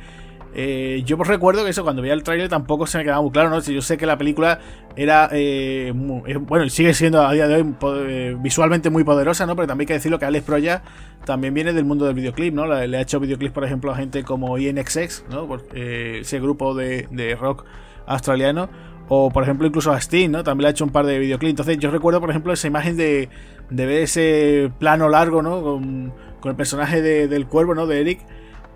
eh, yo recuerdo que eso, cuando veía el tráiler tampoco se me quedaba muy claro, ¿no? Yo sé que la película era, eh, bueno, sigue siendo a día de hoy eh, visualmente muy poderosa, ¿no? Pero también hay que decirlo que Alex Proya también viene del mundo del videoclip, ¿no? Le, ha hecho videoclips, por ejemplo, a gente como INXX, ¿no? ese grupo de, rock australiano. O, por ejemplo, incluso a Steam, ¿no? También le ha hecho un par de videoclips. Entonces, yo recuerdo, por ejemplo, esa imagen de, de ver ese plano largo, ¿no? Con, el personaje del cuervo, ¿no? De Eric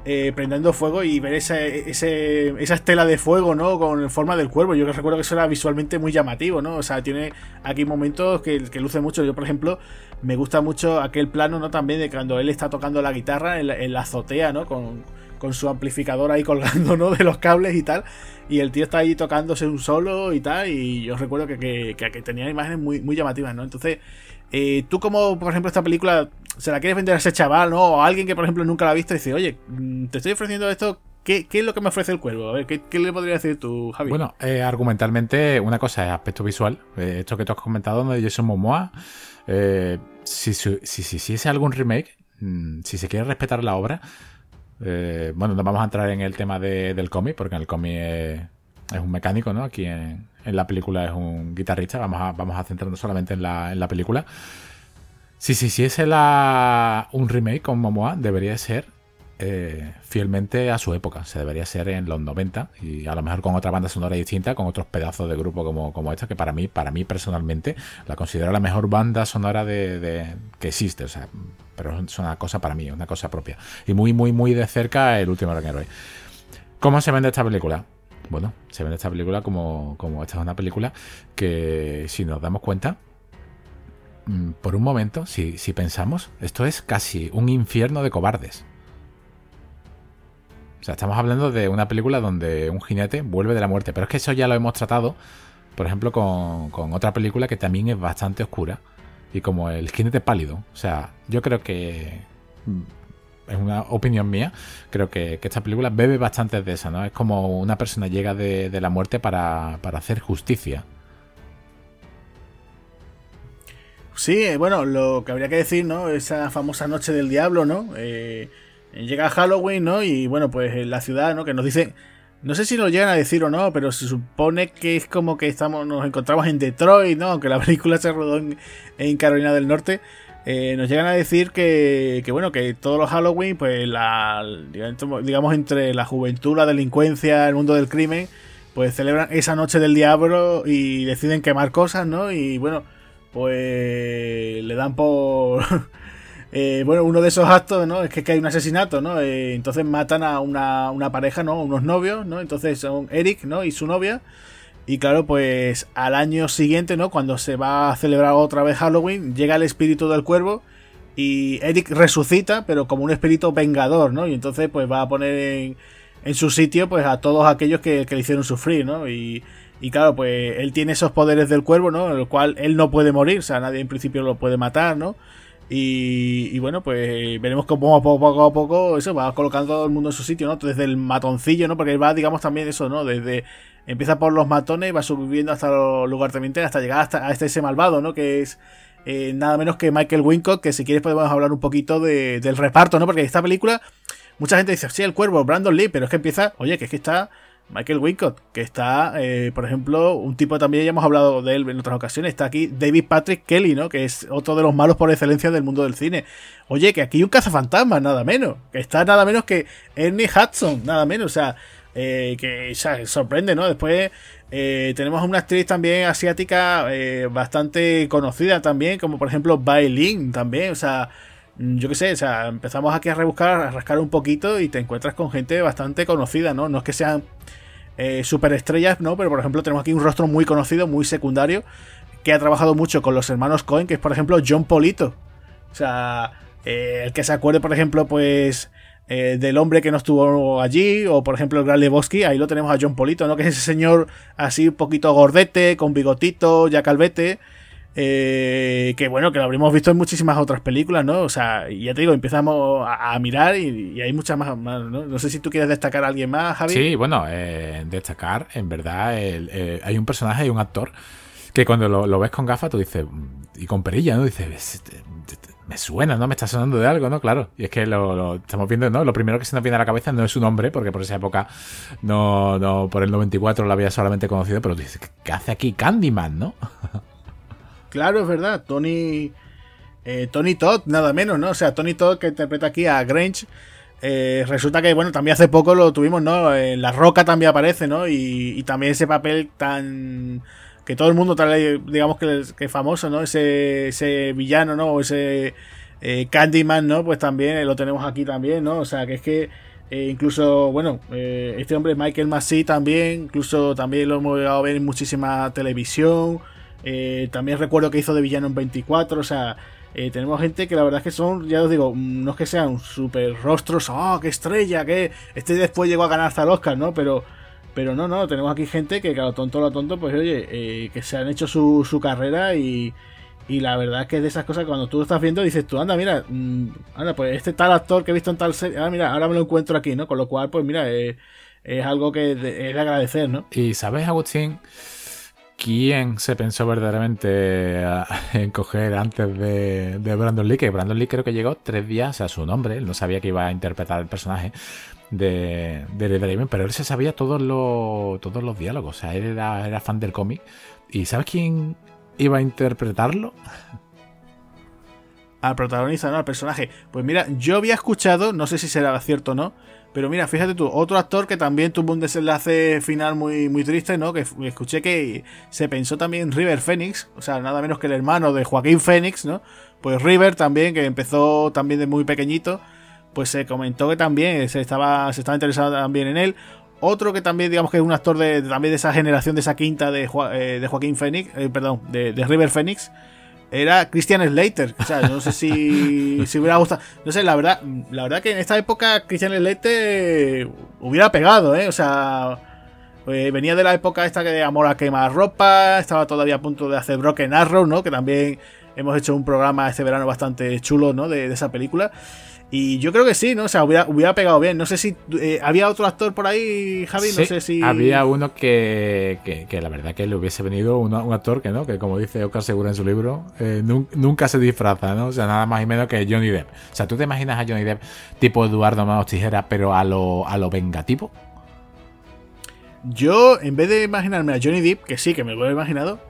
eh, prendiendo fuego y ver esa, esa estela de fuego, ¿no? Con forma del cuervo. Yo recuerdo que eso era visualmente muy llamativo, ¿no? O sea, tiene aquí momentos que, que luce mucho. Yo, por ejemplo, me gusta mucho aquel plano, ¿no? También de cuando él está tocando la guitarra en la, azotea, ¿no? Con, con su amplificador ahí colgando, ¿no? *laughs* De los cables y tal. Y el tío está ahí tocándose un solo y tal. Y yo recuerdo que, que, tenía imágenes muy, muy llamativas, ¿no? Entonces, eh, tú como, por ejemplo, esta película se la quieres vender a ese chaval, ¿no? O a alguien que, por ejemplo, nunca la ha visto y dice, oye, mm, te estoy ofreciendo esto, ¿Qué, es lo que me ofrece el cuervo? A ver, ¿qué, le podría decir tú, Javi? Bueno, eh, argumentalmente, una cosa es aspecto visual. Eh, esto que tú has comentado de Jason Momoa. si, si, si, si, es algún remake, mm, si se quiere respetar la obra, eh, bueno, no vamos a entrar en el tema del cómic, porque en el cómic es, un mecánico, ¿no? Aquí en, la película es un guitarrista. Vamos a, vamos a centrarnos solamente en la, en la película. Sí, sí, si es un remake con Momoa, debería ser eh, fielmente a su época. Se debería ser en los 90 y a lo mejor con otra banda sonora distinta, con otros pedazos de grupo como, como esta, que para mí, para mí personalmente, la considero la mejor banda sonora de, que existe. O sea, pero es una cosa para mí, una cosa propia. Y muy, muy, muy de cerca el último Rock ¿Cómo se vende esta película? Bueno, se vende esta película como, como esta es una película que, si nos damos cuenta, por un momento, si, pensamos, esto es casi un infierno de cobardes. O sea, estamos hablando de una película donde un jinete vuelve de la muerte. Pero es que eso ya lo hemos tratado, por ejemplo, con, con otra película que también es bastante oscura y como el jinete pálido. O sea, yo creo que mm, es una opinión mía, creo que, esta película bebe bastante de esa, ¿no? Es como una persona llega de, la muerte para, hacer justicia. Sí, eh, bueno, lo que habría que decir, ¿no? Esa famosa noche del diablo, ¿no? Eh, llega Halloween, ¿no? Y bueno, pues en la ciudad, ¿no? Que nos dice no sé si lo llegan a decir o no, pero se supone que es como que estamos, nos encontramos en Detroit, ¿no? Aunque la *laughs* película se rodó en, Carolina del Norte. Eh, nos llegan a decir que, que, bueno, que todos los Halloween, pues la, digamos, entre la juventud, la delincuencia, el mundo del crimen, pues celebran esa noche del diablo y deciden quemar cosas, ¿no? Y bueno, pues le dan por *laughs* eh, bueno, uno de esos actos, ¿no? Es que, hay un asesinato, ¿no? Eh, entonces matan a una, una, pareja, ¿no? Unos novios, ¿no? Entonces son Eric, ¿no? Y su novia. Y claro, pues al año siguiente, ¿no? Cuando se va a celebrar otra vez Halloween, llega el espíritu del cuervo y Eric resucita, pero como un espíritu vengador, ¿no? Y entonces pues va a poner en, en su sitio pues a todos aquellos que, que le hicieron sufrir, ¿no? Y, y claro, pues él tiene esos poderes del cuervo, ¿no? En el cual él no puede morir, o sea, nadie en principio lo puede matar, ¿no? Y, bueno, pues veremos cómo poco a poco eso va colocando todo el mundo en su sitio, ¿no? Desde el matoncillo, ¿no? Porque va, digamos, también eso, ¿no? Desde empieza por los matones, va subiendo hasta los lugartenientes hasta llegar hasta, hasta ese malvado, ¿no? Que es eh, nada menos que Michael Wincott, que si quieres podemos hablar un poquito del reparto, ¿no? Porque esta película, mucha gente dice, sí, el cuervo, Brandon Lee, pero es que empieza, oye, que es que está Michael Wincott, que está, eh, por ejemplo, un tipo también ya hemos hablado de él en otras ocasiones, está aquí David Patrick Kelly, ¿no? Que es otro de los malos por excelencia del mundo del cine. Oye, que aquí hay un cazafantasmas, nada menos. Que está nada menos que Ernie Hudson, nada menos. O sea, eh, que sorprende, ¿no? Después eh, tenemos una actriz también asiática bastante conocida también, como por ejemplo Bai Lin también, o sea yo qué sé, o sea, empezamos aquí a rebuscar, a rascar un poquito y te encuentras con gente bastante conocida, ¿no? No es que sean eh, superestrellas, ¿no? Pero por ejemplo tenemos aquí un rostro muy conocido, muy secundario, que ha trabajado mucho con los hermanos Cohen, que es por ejemplo John Polito. O sea, eh, el que se acuerde, por ejemplo, pues... Eh, del hombre que no estuvo allí, o por ejemplo el Gran Lebowski, ahí lo tenemos a John Polito, ¿no? Que es ese señor así un poquito gordete, con bigotito, ya calvete, eh, que bueno, que lo habríamos visto en muchísimas otras películas, ¿no? O sea, ya te digo, empezamos a, mirar y, hay muchas más, ¿no? No sé si tú quieres destacar a alguien más, Javi. Sí, bueno, eh, destacar, en verdad, eh, hay un personaje y un actor que cuando lo, ves con gafas tú dices, y con perilla, ¿no? Dices, me suena, ¿no? Me está sonando de algo, ¿no? Claro. Y es que lo, estamos viendo, ¿no? Lo primero que se nos viene a la cabeza no es su nombre, porque por esa época no, no por el 94 lo había solamente conocido, pero dices, ¿qué hace aquí Candyman, no? *laughs* Claro, es verdad. Tony. Eh, Tony Todd, nada menos, ¿no? O sea, Tony Todd que interpreta aquí a Grange. Eh, resulta que, bueno, también hace poco lo tuvimos, ¿no? En La Roca también aparece, ¿no? Y, también ese papel tan. que todo el mundo trae, digamos que, que famoso, ¿no? Ese, ese villano, ¿no? O ese eh, Candyman, ¿no? Pues también lo tenemos aquí también, ¿no? O sea, que es que. incluso, bueno, este hombre Michael Massey también, incluso también lo hemos llegado a ver en muchísima televisión. Eh, también recuerdo que hizo de villano en 24, o sea, eh, tenemos gente que la verdad es que son, ya os digo, no es que sean super rostros, oh, qué estrella, que este después llegó a ganar hasta el Oscar, ¿no? Pero, pero no, no, tenemos aquí gente que, claro, tonto lo tonto, pues oye, eh, que se han hecho su, su carrera y, y la verdad es que es de esas cosas que cuando tú lo estás viendo dices tú, anda, mira, mm, anda, pues este tal actor que he visto en tal serie, ah, mira, ahora me lo encuentro aquí, ¿no? Con lo cual, pues mira, eh, es algo que es de agradecer, ¿no? Y sabes, Agustín, quién se pensó verdaderamente *laughs* en coger antes de, Brandon Lee, que Brandon Lee creo que llegó tres días a su nombre, él no sabía que iba a interpretar el personaje de, de pero él se sabía todos los, todos los diálogos, o sea, él era, era fan del cómic. ¿Y sabes quién iba a interpretarlo? *laughs* Al protagonista, no, al personaje. Pues mira, yo había escuchado, no sé si será cierto o no, pero mira, fíjate tú, otro actor que también tuvo un desenlace final muy, muy triste, ¿no? Que escuché que se pensó también River Phoenix, o sea, nada menos que el hermano de Joaquín Phoenix, ¿no? Pues River también, que empezó también de muy pequeñito, pues se comentó que también se estaba, se estaba interesado también en él. Otro que también, digamos que es un actor de, también de esa generación, de esa quinta de, eh, de Joaquín Phoenix, eh, perdón, de, de River Phoenix, era Christian Slater. O sea, no sé si, si hubiera gustado. No sé, la verdad, la verdad que en esta época Christian Slater hubiera pegado, ¿eh? O sea, eh, venía de la época esta que de Amor a quemar ropa, estaba todavía a punto de hacer Broken Arrow, ¿no? Que también hemos hecho un programa este verano bastante chulo, ¿no? De, de esa película. Y yo creo que sí, ¿no? O sea, hubiera, pegado bien. No sé si eh, había otro actor por ahí, Javi. no sé si. Había uno que, que, la verdad que le hubiese venido un actor que, ¿no? Que como dice Oscar Segura en su libro, eh, nunca se disfraza, ¿no? O sea, nada más y menos que Johnny Depp. O sea, ¿tú te imaginas a Johnny Depp tipo Eduardo Manos Tijera, pero a lo, a lo vengativo? Yo, en vez de imaginarme a Johnny Depp, que sí, que me lo he imaginado,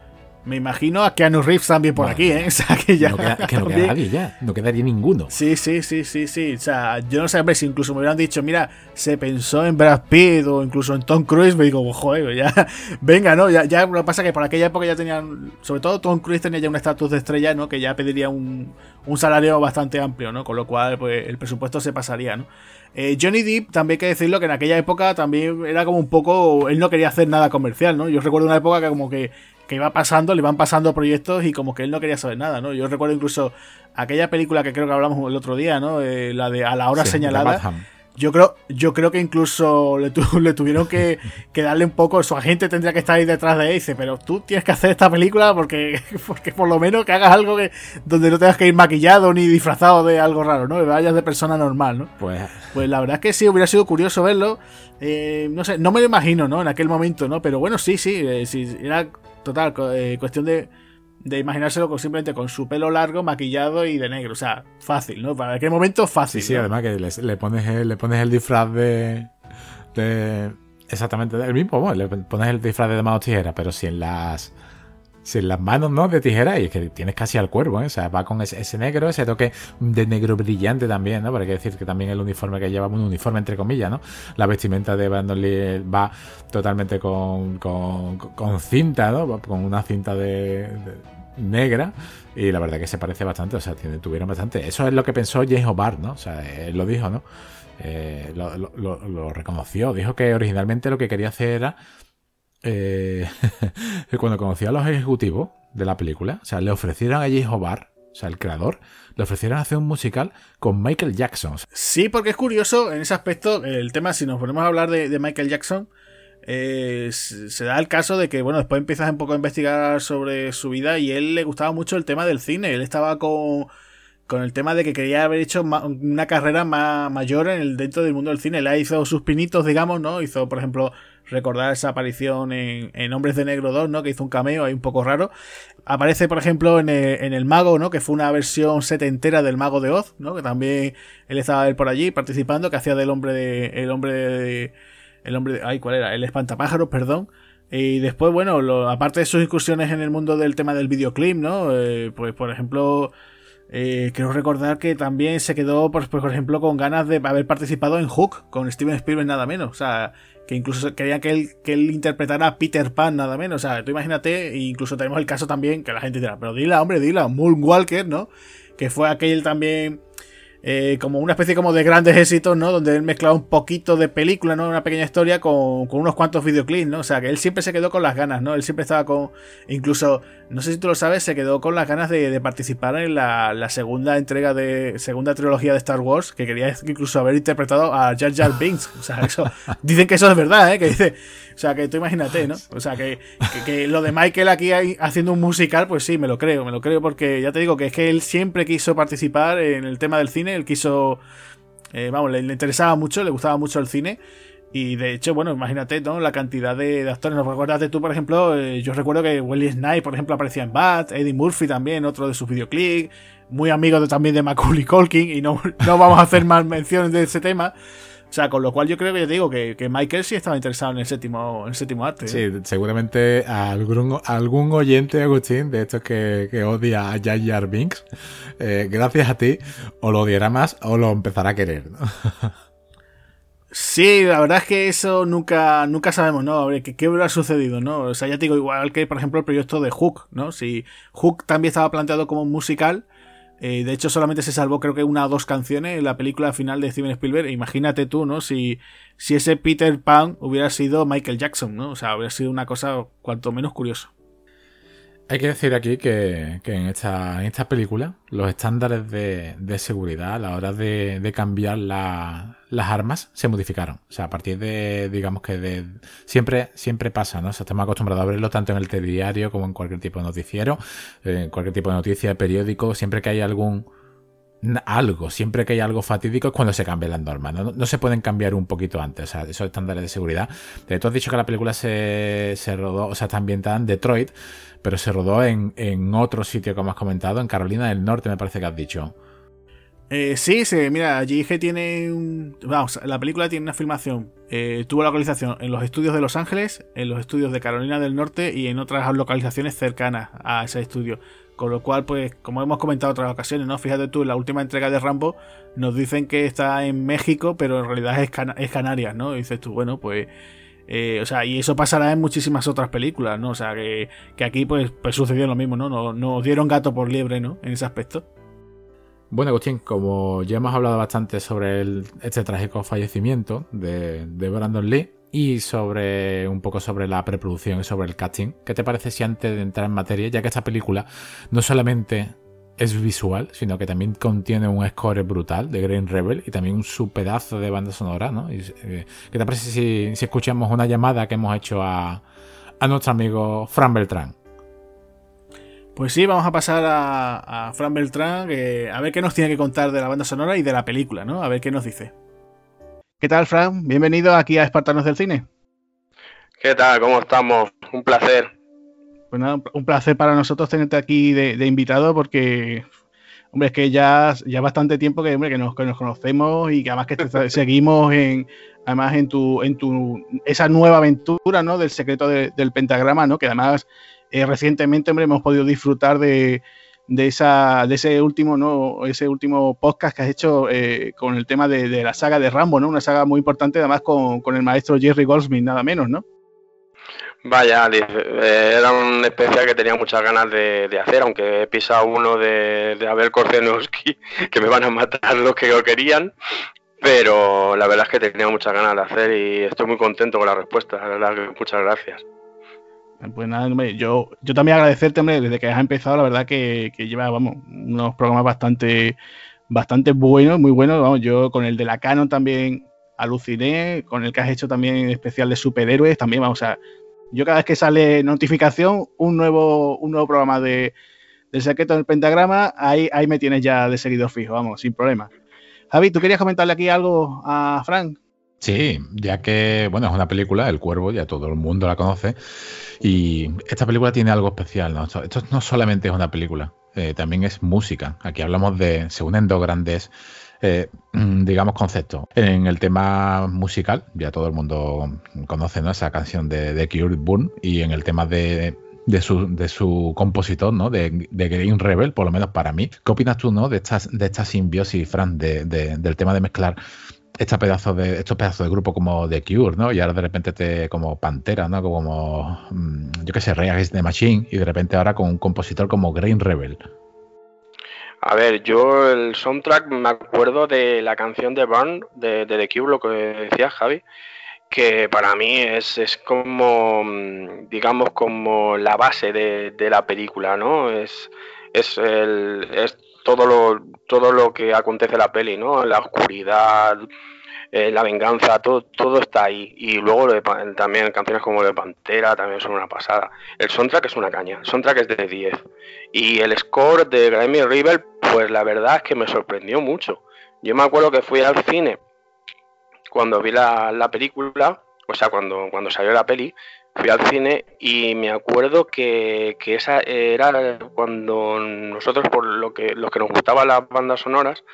me imagino a Keanu Reeves también por aquí, ¿eh? *laughs* O sea, que ya. No queda, que no queda nadie ya. No quedaría ninguno. Sí, sí, sí, sí, sí. O sea, yo no sé, hombre, si incluso me hubieran dicho, mira, se pensó en Brad Pitt o incluso en Tom Cruise, me digo, joder, ya. *laughs* Venga, ¿no? Ya, ya lo que pasa es que por aquella época ya tenían. Sobre todo Tom Cruise tenía ya un estatus de estrella, ¿no? Que ya pediría un, un salario bastante amplio, ¿no? Con lo cual, pues el presupuesto se pasaría, ¿no? Eh, Johnny Depp, también hay que decirlo que en aquella época también era como un poco. Él no quería hacer nada comercial, ¿no? Yo recuerdo una época que como que que iba pasando, le iban pasando proyectos y como que él no quería saber nada, ¿no? Yo recuerdo incluso aquella película que creo que hablamos el otro día, ¿no? Eh, la de A la hora señalada. Yo creo, yo creo que incluso le, *laughs* le tuvieron que, darle un poco, su agente tendría que estar ahí detrás de él y dice, pero tú tienes que hacer esta película porque, *laughs* porque por lo menos que hagas algo que, donde no tengas que ir maquillado ni disfrazado de algo raro, ¿no? Que vayas de persona normal, ¿no? Pues, pues la verdad es que sí, hubiera sido curioso verlo. Eh, no sé, no me lo imagino, ¿no? En aquel momento, ¿no? Pero bueno, sí, sí, eh, sí era total, eh, cuestión de, de imaginárselo con, simplemente con su pelo largo, maquillado y de negro. O sea, fácil, ¿no? Para aquel momento fácil. Sí, sí, además que le, pones el, le pones el disfraz de, de. Exactamente, el mismo, bueno, le pones el disfraz de manos tijera, pero sin las sin las manos, ¿no? De tijera y es que tienes casi al cuervo, ¿eh? O sea, va con ese, negro, ese toque de negro brillante también, ¿no? Hay que decir que también el uniforme que lleva, un uniforme entre comillas, ¿no? La vestimenta de Brandon Lee va totalmente con, con, cinta, ¿no? Con una cinta de, negra y la verdad que se parece bastante, o sea, tuvieron bastante. Eso es lo que pensó James Hobart, ¿no? O sea, él lo dijo, ¿no? Eh, lo, reconoció, dijo que originalmente lo que quería hacer era eh, *laughs* cuando conocía a los ejecutivos de la película, o sea, le ofrecieron a J. Hobart, o sea, el creador, le ofrecieron hacer un musical con Michael Jackson. Sí, porque es curioso en ese aspecto, el tema, si nos ponemos a hablar de, Michael Jackson, eh, se da el caso de que, bueno, después empiezas un poco a investigar sobre su vida y él le gustaba mucho el tema del cine, él estaba con con el tema de que quería haber hecho una carrera más mayor en el, dentro del mundo del cine. Él hizo sus pinitos, digamos, ¿no? Hizo, por ejemplo, recordar esa aparición en, Hombres de Negro 2, ¿no? Que hizo un cameo ahí un poco raro. Aparece, por ejemplo, en el, Mago, ¿no? Que fue una versión setentera del Mago de Oz, ¿no? Que también él estaba por allí participando, que hacía del hombre de... El hombre de... El hombre de... Ay, ¿cuál era? El espantapájaros, perdón. Y después, bueno, aparte de sus incursiones en el mundo del tema del videoclip, ¿no? Eh, pues, por ejemplo eh, quiero recordar que también se quedó, por, por, ejemplo, con ganas de haber participado en Hook con Steven Spielberg nada menos. O sea, que incluso quería que él, que él interpretara a Peter Pan nada menos. O sea, tú imagínate, e incluso tenemos el caso también que la gente dirá, pero dila, hombre, dila, Moonwalker, ¿no? Que fue aquel también eh, como una especie como de grandes éxitos, ¿no? Donde él mezclaba un poquito de película, ¿no? Una pequeña historia con, con, unos cuantos videoclips, ¿no? O sea, que él siempre se quedó con las ganas, ¿no? Él siempre estaba con... Incluso no sé si tú lo sabes, se quedó con las ganas de, participar en la, segunda entrega de segunda trilogía de Star Wars, que quería incluso haber interpretado a Jar Jar Binks. O sea, eso, *laughs* dicen que eso es verdad, ¿eh? Que dice, o sea, que tú imagínate, ¿no? O sea, que, lo de Michael aquí haciendo un musical, pues sí, me lo creo, me lo creo porque ya te digo que es que él siempre quiso participar en el tema del cine, él quiso, eh, vamos, le interesaba mucho, le gustaba mucho el cine. Y de hecho, bueno, imagínate, ¿no? La cantidad de, actores. ¿No recuerdas de tú, por ejemplo? Eh, yo recuerdo que Willie Snipe, por ejemplo, aparecía en Bat, Eddie Murphy también, otro de sus videoclips, muy amigo también de Macaulay Culkin, y no, *laughs* no vamos a hacer más menciones de ese tema. O sea, con lo cual yo creo que yo digo que, que, Michael sí estaba interesado en el séptimo, en el séptimo arte. ¿eh? Sí, seguramente algún, algún oyente, Agustín, de estos que, que odia a Jar Binks, eh, gracias a ti, o lo odiará más o lo empezará a querer. ¿no? *laughs* Sí, la verdad es que eso nunca, nunca sabemos, ¿no? A ver, ¿qué, ¿qué, hubiera sucedido, no? O sea, ya te digo, igual que, por ejemplo, el proyecto de Hook, ¿no? Si Hook también estaba planteado como un musical, eh, de hecho solamente se salvó creo que una o dos canciones en la película final de Steven Spielberg. Imagínate tú, ¿no? Si, si ese Peter Pan hubiera sido Michael Jackson, ¿no? O sea, hubiera sido una cosa cuanto menos curiosa. Hay que decir aquí que, en, esta, en esta película los estándares de, seguridad a la hora de, cambiar las armas se modificaron. O sea, a partir de, digamos que de... Siempre, siempre pasa, ¿no? O sea, estamos acostumbrados a verlo tanto en el telediario como en cualquier tipo de noticiero, en cualquier tipo de noticia, de periódico, siempre que hay algún algo, siempre que hay algo fatídico es cuando se cambian las normas. No, se pueden cambiar un poquito antes, o sea, esos estándares de seguridad. De tú has dicho que la película se, se rodó, o sea, está ambientada en Detroit, pero se rodó en, en otro sitio, como has comentado, en Carolina del Norte, me parece que has dicho. Eh, sí, sí, mira, GIG tiene un. Vamos, la película tiene una filmación. Eh, tuvo localización en los estudios de Los Ángeles, en los estudios de Carolina del Norte y en otras localizaciones cercanas a ese estudio. Con lo cual, pues, como hemos comentado en otras ocasiones, ¿no? Fíjate tú, en la última entrega de Rambo nos dicen que está en México, pero en realidad es, Canarias, ¿no? Y dices tú, bueno, pues. Eh, o sea, y eso pasará en muchísimas otras películas, ¿no? O sea, que, aquí pues, pues sucedió lo mismo, ¿no? Nos, nos dieron gato por liebre, ¿no? En ese aspecto. Bueno, Agustín, como ya hemos hablado bastante sobre este trágico fallecimiento de, Brandon Lee, y sobre un poco sobre la preproducción y sobre el casting. ¿Qué te parece si antes de entrar en materia, ya que esta película no solamente es visual, sino que también contiene un score brutal de Green Rebel y también un su pedazo de banda sonora, ¿no? Eh, ¿Qué te parece si, escuchamos una llamada que hemos hecho a, nuestro amigo Fran Beltrán? Pues sí, vamos a pasar a, Fran Beltrán a ver qué nos tiene que contar de la banda sonora y de la película, ¿no? A ver qué nos dice. ¿Qué tal, Fran? Bienvenido aquí a Espartanos del Cine. ¿Qué tal? ¿Cómo estamos? Un placer. Pues nada, un placer para nosotros tenerte aquí de, invitado porque, hombre, es que ya, ya bastante tiempo que, hombre, que, nos, conocemos y que además que seguimos en, además en tu, en tu, esa nueva aventura, ¿no? Del secreto del pentagrama, ¿no? Que además eh, recientemente, hombre, hemos podido disfrutar de, de, esa, de ese último, ¿no? Ese último podcast que has hecho eh, con el tema de, la saga de Rambo, ¿no? Una saga muy importante, además con, el maestro Jerry Goldsmith, nada menos, ¿no? Vaya, eh, era un especial que tenía muchas ganas de, hacer, aunque he pisado uno de, de Abel Korzenowski, *laughs* que me van a matar los que lo querían, pero la verdad es que tenía muchas ganas de hacer y estoy muy contento con la respuesta, la verdad muchas gracias. Pues nada, yo, yo también agradecerte, hombre, desde que has empezado, la verdad que, que lleva, vamos, unos programas bastante, bastante buenos, muy buenos. Vamos, yo con el de la Canon también aluciné, con el que has hecho también especial de superhéroes, también, vamos, a yo cada vez que sale notificación, un nuevo, un nuevo programa de, del secreto del pentagrama, ahí, ahí me tienes ya de seguidor fijo, vamos, sin problema. Javi, ¿tú querías comentarle aquí algo a Frank? Sí, ya que, bueno, es una película, El Cuervo, ya todo el mundo la conoce. Y esta película tiene algo especial, ¿no? Esto, no solamente es una película, eh, también es música. Aquí hablamos de, se unen dos grandes, eh, mm, digamos, conceptos. En el tema musical, ya todo el mundo conoce ¿no? esa canción de, de Cure Boom, y en el tema de, de su, de su compositor, ¿no? De, de, Green Rebel, por lo menos para mí. ¿Qué opinas tú, ¿no? De esta, de esta simbiosis, Fran, de, del tema de mezclar esta pedazo de, estos pedazos de grupo como The Cure, ¿no? Y ahora de repente te como Pantera, ¿no? Como, mm, yo qué sé, Rey Against the Machine, y de repente ahora con un compositor como Green Rebel. A ver, yo el soundtrack me acuerdo de la canción de Burn de, de The Cure, lo que decía Javi, que para mí es, es como, mm, digamos, como la base de, la película, ¿no? Es, es, el, es todo, lo, todo lo que acontece en la peli, ¿no? La oscuridad, eh, la venganza, todo, todo está ahí. Y luego también canciones como de Pantera también son una pasada. El soundtrack es una caña, el soundtrack es de 10. Y el score de Grammy River, pues la verdad es que me sorprendió mucho. Yo me acuerdo que fui al cine cuando vi la, la película, o sea, cuando, cuando salió la peli, fui al cine y me acuerdo que, que, esa era cuando nosotros, por lo que, los que nos gustaban las bandas sonoras,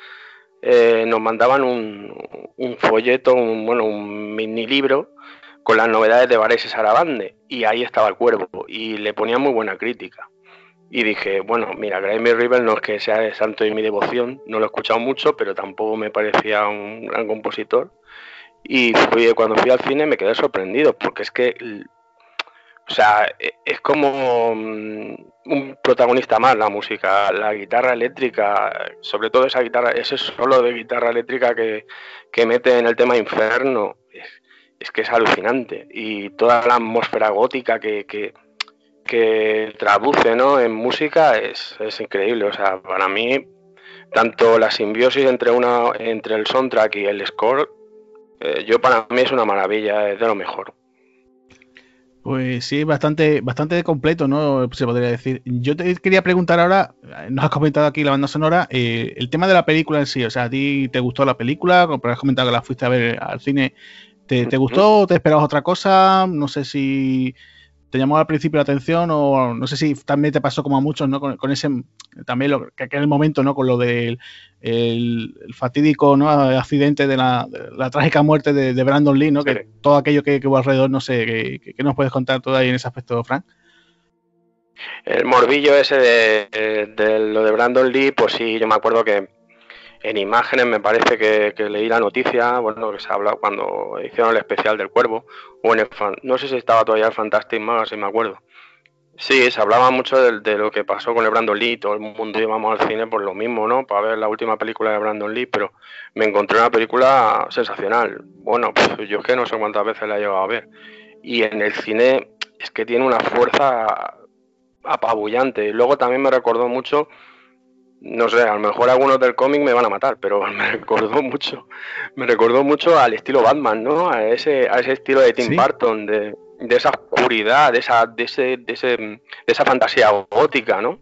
eh, nos mandaban un, un folleto, un, bueno, un mini libro con las novedades de Varese Sarabande y ahí estaba el cuervo y le ponía muy buena crítica. Y dije, bueno, mira, Grammy River no es que sea de santo de mi devoción, no lo he escuchado mucho, pero tampoco me parecía un gran compositor. Y fui, cuando fui al cine me quedé sorprendido, porque es que, o sea, e, es como mm, un protagonista más la música, la guitarra eléctrica, sobre todo esa guitarra, ese solo de guitarra eléctrica que, mete en el tema Inferno, es, que es alucinante. Y toda la atmósfera gótica que, que, traduce ¿no? en música es, es increíble. O sea, para mí, tanto la simbiosis entre, una, entre el soundtrack y el score eh, yo para mí es una maravilla, es de lo mejor. Pues sí, bastante, bastante completo, ¿no? Se podría decir. Yo te quería preguntar ahora, nos has comentado aquí la banda sonora, eh, el tema de la película en sí, o sea, ¿a ti te gustó la película? Como has comentado que la fuiste a ver al cine, ¿te, te gustó? ¿Te esperabas otra cosa? No sé si te llamó al principio la atención o no sé si también te pasó como a muchos, ¿no? Con, ese, también lo, que aquel momento, ¿no? Con lo del el, fatídico ¿no? accidente de la, trágica muerte de, Brandon Lee, ¿no? Que todo aquello que, hubo alrededor, no sé, ¿qué, nos puedes contar todavía en ese aspecto, Frank? El morbillo ese de, de, lo de Brandon Lee, pues sí, yo me acuerdo que en imágenes me parece que, leí la noticia, bueno, que se habla cuando hicieron el especial del Cuervo, o en el no sé si estaba todavía el Fantastic Magazine, me acuerdo. Sí, se hablaba mucho de, lo que pasó con el Brandon Lee, todo el mundo íbamos al cine por lo mismo, ¿no? Para ver la última película de Brandon Lee, pero me encontré una película sensacional. Bueno, pues yo es que no sé cuántas veces la he llegado a ver. Y en el cine es que tiene una fuerza apabullante. Luego también me recordó mucho no sé, a lo mejor algunos del cómic me van a matar, pero *laughs* me recordó mucho, me recordó mucho al estilo Batman, ¿no? A ese, a ese estilo de Tim Burton, de, de, esa oscuridad, de esa, de ese, de ese, de esa fantasía gótica, ¿no?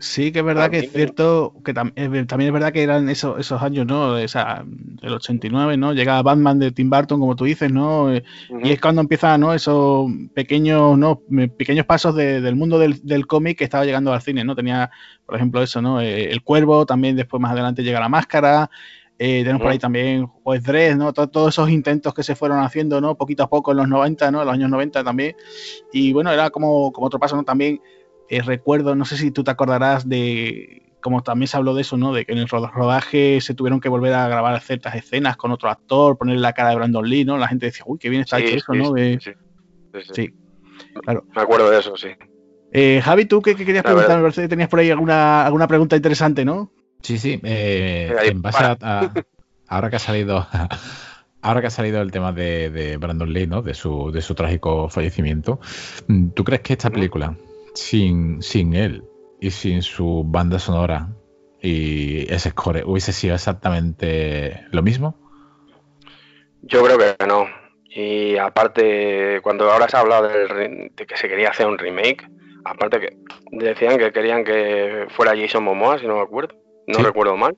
Sí, que es verdad que es cierto, que eh, también es verdad que eran esos, esos años, ¿no? Esa, del 89, ¿no? Llega Batman de Tim Burton, como tú dices, ¿no? Eh, y es cuando empiezan, ¿no? Esos pequeños, ¿no? Pequeños pasos del mundo del, cómic que estaba llegando al cine, ¿no? Tenía, por ejemplo, eso, ¿no? Eh, el Cuervo, también después más adelante llega La Máscara, tenemos por ahí también Juez Dredd, ¿no? todos esos intentos que se fueron haciendo, ¿no? Poquito a poco en los 90, ¿no? En los años 90 también. Y bueno, era como, como otro paso, ¿no? También eh, recuerdo, no sé si tú te acordarás de, como también se habló de eso, ¿no? De que en el rodaje se tuvieron que volver a grabar ciertas escenas con otro actor, ponerle la cara de Brandon Lee, ¿no? La gente decía, uy, qué bien está hecho eso, ¿no? Sí, sí, claro. Me acuerdo de eso, sí. Eh, Javi, ¿tú qué, querías preguntar? Me parece que tenías por ahí alguna, alguna pregunta interesante, ¿no? Sí, sí. Eh, en base a, ahora que ha salido *laughs* ahora que ha salido el tema de, de, Brandon Lee, ¿no? De su, de su trágico fallecimiento, ¿tú crees que esta película sin, sin él y sin su banda sonora y ese score, ¿hubiese sido exactamente lo mismo? Yo creo que no. Y aparte, cuando ahora se ha hablado de, que se quería hacer un remake, aparte que decían que querían que fuera Jason Momoa, si no me acuerdo, no recuerdo mal.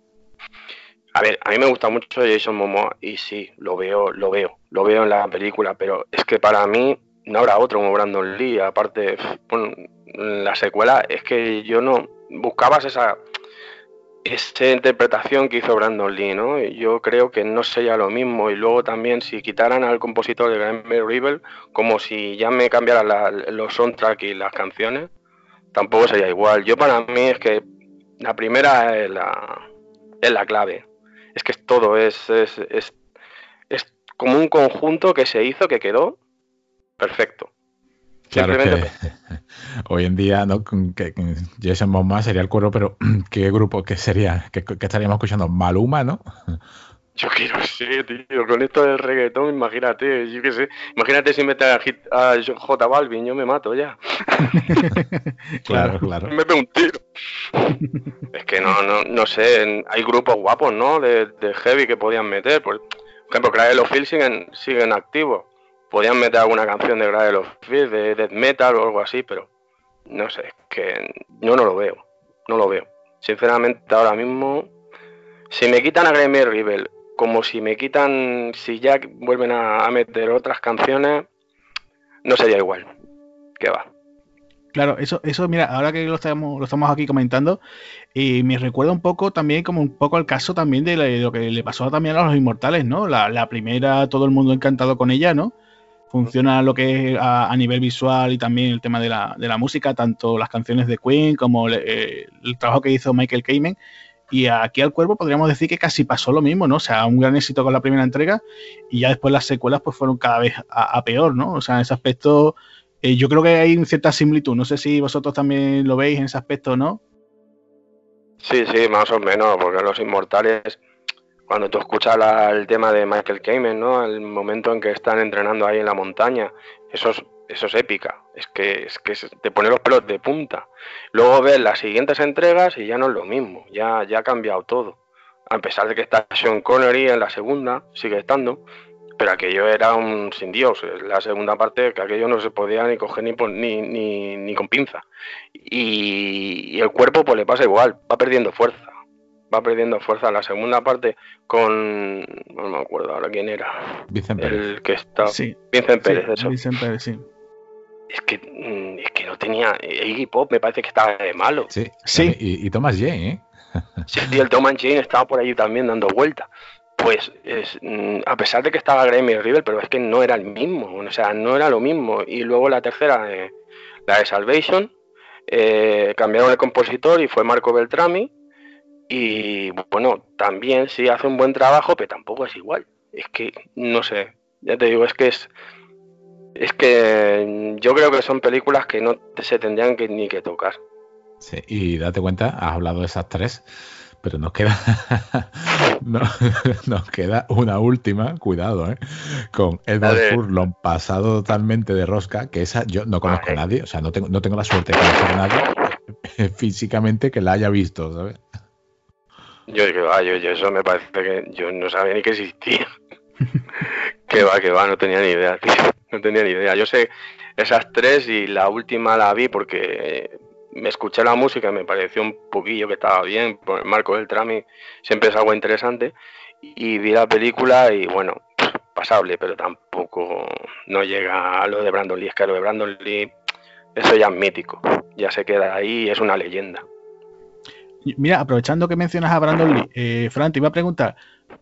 A ver, a mí me gusta mucho Jason Momoa y sí, lo veo, lo veo, lo veo en la película, pero es que para mí no habrá otro como Brandon Lee. Aparte, bueno, la secuela es que yo no buscabas esa esa interpretación que hizo Brandon Lee, ¿no? Yo creo que no sería lo mismo. Y luego también si quitaran al compositor de Grammy River, como si ya me cambiaran los soundtracks y las canciones, tampoco sería igual. Yo para mí es que la primera es la, es la clave. Es que es todo, es, es, es, es como un conjunto que se hizo, que quedó perfecto. Claro que *laughs* hoy en día ¿no? que, Jason Momoa sería el cuervo, pero *clears throat* ¿qué grupo que sería? ¿Qué, estaríamos escuchando? Maluma, ¿no? *laughs* Yo quiero sé, tío, con esto del reggaetón, imagínate, yo qué sé, imagínate si mete a, a J Balvin, yo me mato ya. *laughs* claro, claro. Me pego un tiro. es que no, no, no sé, hay grupos guapos, ¿no? De, heavy que podían meter, por ejemplo, Cradle of Field siguen, siguen activos. Podían meter alguna canción de Cradle of Field, de death metal o algo así, pero no sé, es que yo no lo veo, no lo veo. Sinceramente, ahora mismo, si me quitan a Grammy Rebel como si me quitan, si ya vuelven a, meter otras canciones, no sería igual. ¿Qué va? Claro, eso, eso, mira, ahora que lo estamos, lo estamos aquí comentando, y me recuerda un poco también, como un poco al caso también de, lo que le pasó también a los inmortales, ¿no? La, primera, todo el mundo encantado con ella, ¿no? Funciona lo que es a, nivel visual y también el tema de la, de la, música, tanto las canciones de Queen como eh, el trabajo que hizo Michael Kamen. Y aquí al cuervo podríamos decir que casi pasó lo mismo, ¿no? O sea, un gran éxito con la primera entrega y ya después las secuelas pues fueron cada vez a, peor, ¿no? O sea, en ese aspecto eh, yo creo que hay cierta similitud. No sé si vosotros también lo veis en ese aspecto, ¿no? Sí, sí, más o menos, porque los inmortales, cuando tú escuchas el tema de Michael Kamen, ¿no? El momento en que están entrenando ahí en la montaña, eso es, es épica. Es que, es que te pone los pelos de punta. Luego ves las siguientes entregas y ya no es lo mismo, ya, ya ha cambiado todo. A pesar de que está Sean Connery en la segunda, sigue estando, pero aquello era un sin Dios. La segunda parte, que aquello no se podía ni coger ni, ni, ni, con pinza. Y, el cuerpo pues le pasa igual, va perdiendo fuerza. Va perdiendo fuerza. La segunda parte con. No me acuerdo ahora quién era. Vincent Pérez. El que está. Vincent Pérez, eso. Vincent Pérez, sí es que, mm, es que no tenía. Iggy Pop me parece que estaba de malo. Sí, sí. Y, Thomas Jane, ¿eh? sí, el Thomas Jane estaba por ahí también dando vuelta. Pues es, mm, a pesar de que estaba Grammy River, pero es que no era el mismo, o sea, no era lo mismo. Y luego la tercera, eh, la de Salvation, eh, cambiaron el compositor y fue Marco Beltrami. Y bueno, también sí hace un buen trabajo, pero tampoco es igual. Es que, no sé, ya te digo, es que es, es que yo creo que son películas que no se tendrían que, ni que tocar. Sí, y date cuenta, has hablado de esas tres, pero nos queda *laughs* *laughs* nos queda una última, cuidado, ¿eh? con Edward Furlong pasado totalmente de rosca, que esa yo no conozco a nadie, o sea, no tengo, no tengo la suerte de conocer a nadie *laughs* físicamente que la haya visto, ¿sabes? Yo, ah, yo, yo eso me parece que yo no sabía ni que existía. *laughs* que va, que va, no tenía ni idea, tío no tenía ni idea. Yo sé esas tres y la última la vi porque me escuché la música me pareció un poquillo que estaba bien, por el marco del trami siempre es algo interesante. Y vi la película y bueno, pasable, pero tampoco no llega a lo de Brandon Lee. Es que lo de Brandon Lee, eso ya es mítico, ya se queda ahí, es una leyenda. Mira, aprovechando que mencionas a Brandon Lee, eh, Fran, te iba a preguntar,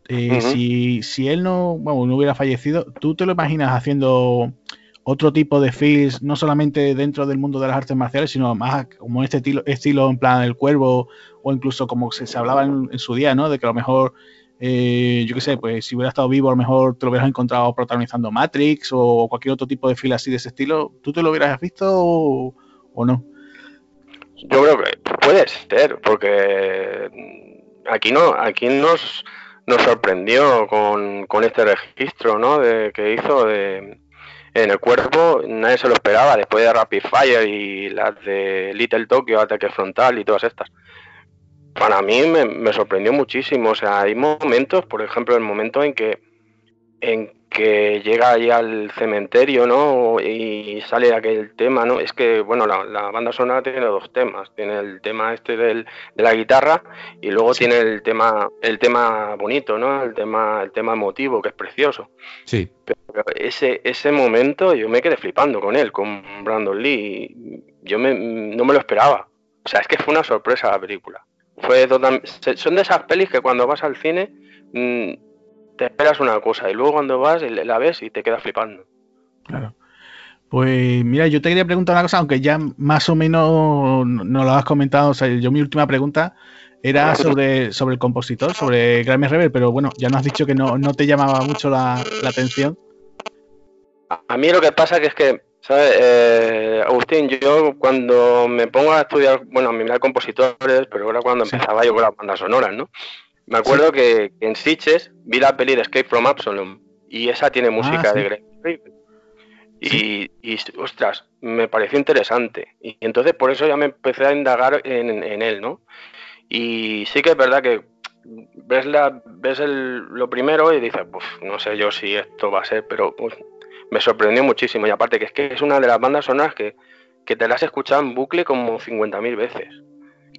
eh, si, si, él no, bueno, no hubiera fallecido, ¿tú te lo imaginas haciendo otro tipo de films, no solamente dentro del mundo de las artes marciales, sino más como este estilo, estilo en plan El Cuervo, o incluso como se, se hablaba en, su día, ¿no? De que a lo mejor, eh, yo qué sé, pues si hubiera estado vivo, a lo mejor te lo hubieras encontrado protagonizando Matrix o cualquier otro tipo de film así de ese estilo. ¿Tú te lo hubieras visto o, o no? Yo creo que puede ser, porque aquí no, aquí nos nos sorprendió con, este registro ¿no? de, que hizo de, en el cuerpo. Nadie se lo esperaba después de Rapid Fire y las de Little Tokyo, Ataque Frontal y todas estas. Para mí me, me sorprendió muchísimo. O sea, hay momentos, por ejemplo, el momento en que, en que llega ahí al cementerio, ¿no? Y sale aquel tema, ¿no? Es que, bueno, la, banda sonora tiene dos temas. Tiene el tema este del, de la guitarra y luego tiene el tema, el tema bonito, ¿no? El tema, el tema emotivo, que es precioso. Sí. Pero ese, ese momento yo me quedé flipando con él, con Brandon Lee. Yo me, no me lo esperaba. O sea, es que fue una sorpresa la película. Fue son de esas pelis que cuando vas al cine... Mm, te esperas una cosa y luego cuando vas la ves y te quedas flipando. Claro. Pues mira, yo te quería preguntar una cosa, aunque ya más o menos no lo has comentado. O sea, yo mi última pregunta era sobre, sobre el compositor, sobre Grammy Rebel, pero bueno, ya nos has dicho que no, te llamaba mucho la, atención. A mí lo que pasa que es que, ¿sabes? Eh, Agustín, yo cuando me pongo a estudiar, bueno, a mirar compositores, pero ahora cuando empezaba yo con las bandas sonoras, ¿no? Me acuerdo que, en Sitches vi la peli de Escape from Absalom y esa tiene música Ah, de Greg. Y, y, ostras, me pareció interesante. Y entonces por eso ya me empecé a indagar en, en él, ¿no? Y sí que es verdad que ves, la, ves el, lo primero y dices, pues no sé yo si esto va a ser, pero pues, me sorprendió muchísimo. Y aparte que es que es una de las bandas sonoras que, que te las escuchado en bucle como 50.000 veces.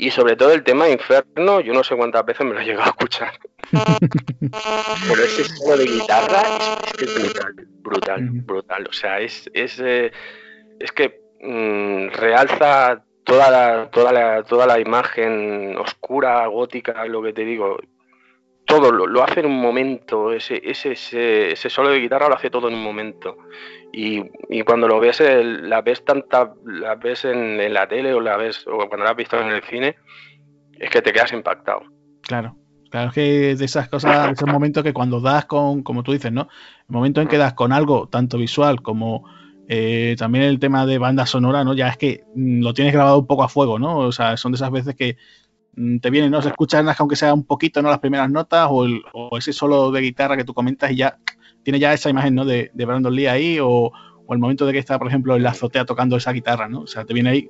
Y sobre todo el tema Inferno, yo no sé cuántas veces me lo he llegado a escuchar. *laughs* Pero ese solo de guitarra es, que es brutal, brutal, brutal. O sea, es, es, eh, es que mm, realza toda la, toda, la, toda la imagen oscura, gótica, lo que te digo. Todo lo, lo hace en un momento, ese, ese, ese, ese solo de guitarra lo hace todo en un momento. Y, cuando lo ves, la ves tanta, la ves en, en la tele o la ves, o cuando la has visto en el cine, es que te quedas impactado. Claro. Claro, es que de esas cosas, de esos momentos que cuando das con, como tú dices, ¿no? El momento en que das con algo, tanto visual como eh, también el tema de banda sonora, ¿no? Ya es que mm, lo tienes grabado un poco a fuego, ¿no? O sea, son de esas veces que mm, te vienen, ¿no? Se escuchan aunque sea un poquito, ¿no? Las primeras notas o, el- o ese solo de guitarra que tú comentas y ya tiene ya esa imagen, ¿no? De, de Brandon Lee ahí o, o el momento de que está, por ejemplo, en la azotea tocando esa guitarra, ¿no? O sea, te viene ahí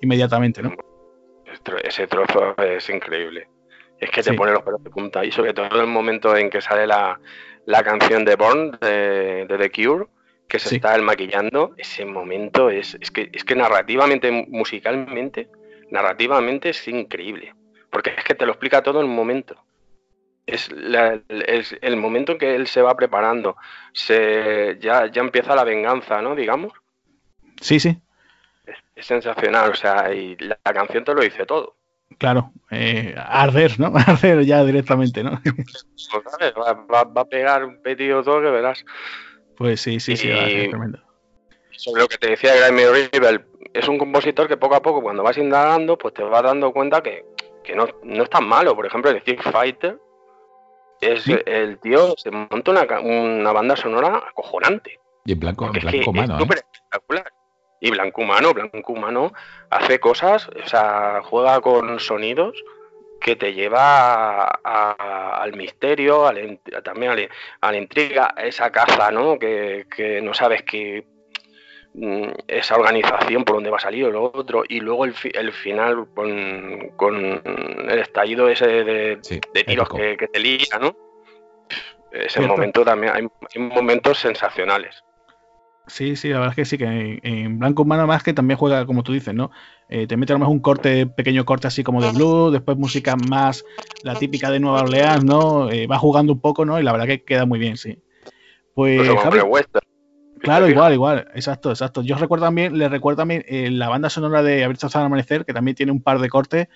inmediatamente, ¿no? Ese tro- Ese trozo es increíble. Es que te Sí. pone los pelos de punta. Y sobre todo el momento en que sale la, la canción de Born de, de The Cure, que se Sí. está el maquillando, ese momento es, es, que, es que narrativamente, musicalmente, narrativamente es increíble. Porque es que te lo explica todo en un momento. Es, la- es el momento en que él se va preparando. Se, ya, ya empieza la venganza, ¿no? Digamos. Sí, sí, Es, es sensacional. O sea, y la, la canción te lo dice todo. claro. Eh, arder, ¿no? *laughs* Arder ya directamente, ¿no? Pues, ¿sabes? Va, va- va a pegar un petido todo que verás. Pues sí, sí, sí, Y- va a ser tremendo. Sobre lo que te decía Grime Rivel, es un compositor que poco a poco, cuando vas indagando, pues te vas dando cuenta que, que no, no es tan malo. Por ejemplo, el Street Fighter, es Sí. el tío se monta una, una banda sonora acojonante. Y en blanco, en Porque es que blanco es humano, ¿eh? súper espectacular. Y Blanco Humano, Blanco Humano hace cosas, o sea, juega con sonidos que te lleva a- a- al misterio, al también a la, a la intriga, a esa caza, ¿no? Que, que no sabes mm, esa organización por dónde va a salir o lo otro, y luego el, fi- el final con, con el estallido ese de, Sí, de tiros que, que te lía, ¿no? Ese Cierto. momento también, hay, hay momentos sensacionales. Sí, sí, la verdad es que sí, que en, en Blanco Humano más que también juega, como tú dices, ¿no? Eh, te mete a lo mejor un corte, pequeño corte así como de blues, después música más la típica de Nueva Orleans, ¿no? Eh, va jugando un poco, ¿no? Y la verdad que queda muy bien, sí. Pues, Javi, western. Claro, ¿Te igual, igual, exacto, exacto. Yo recuerdo también, le recuerdo también eh, la banda sonora de Haber estado al amanecer, que también tiene un par de cortes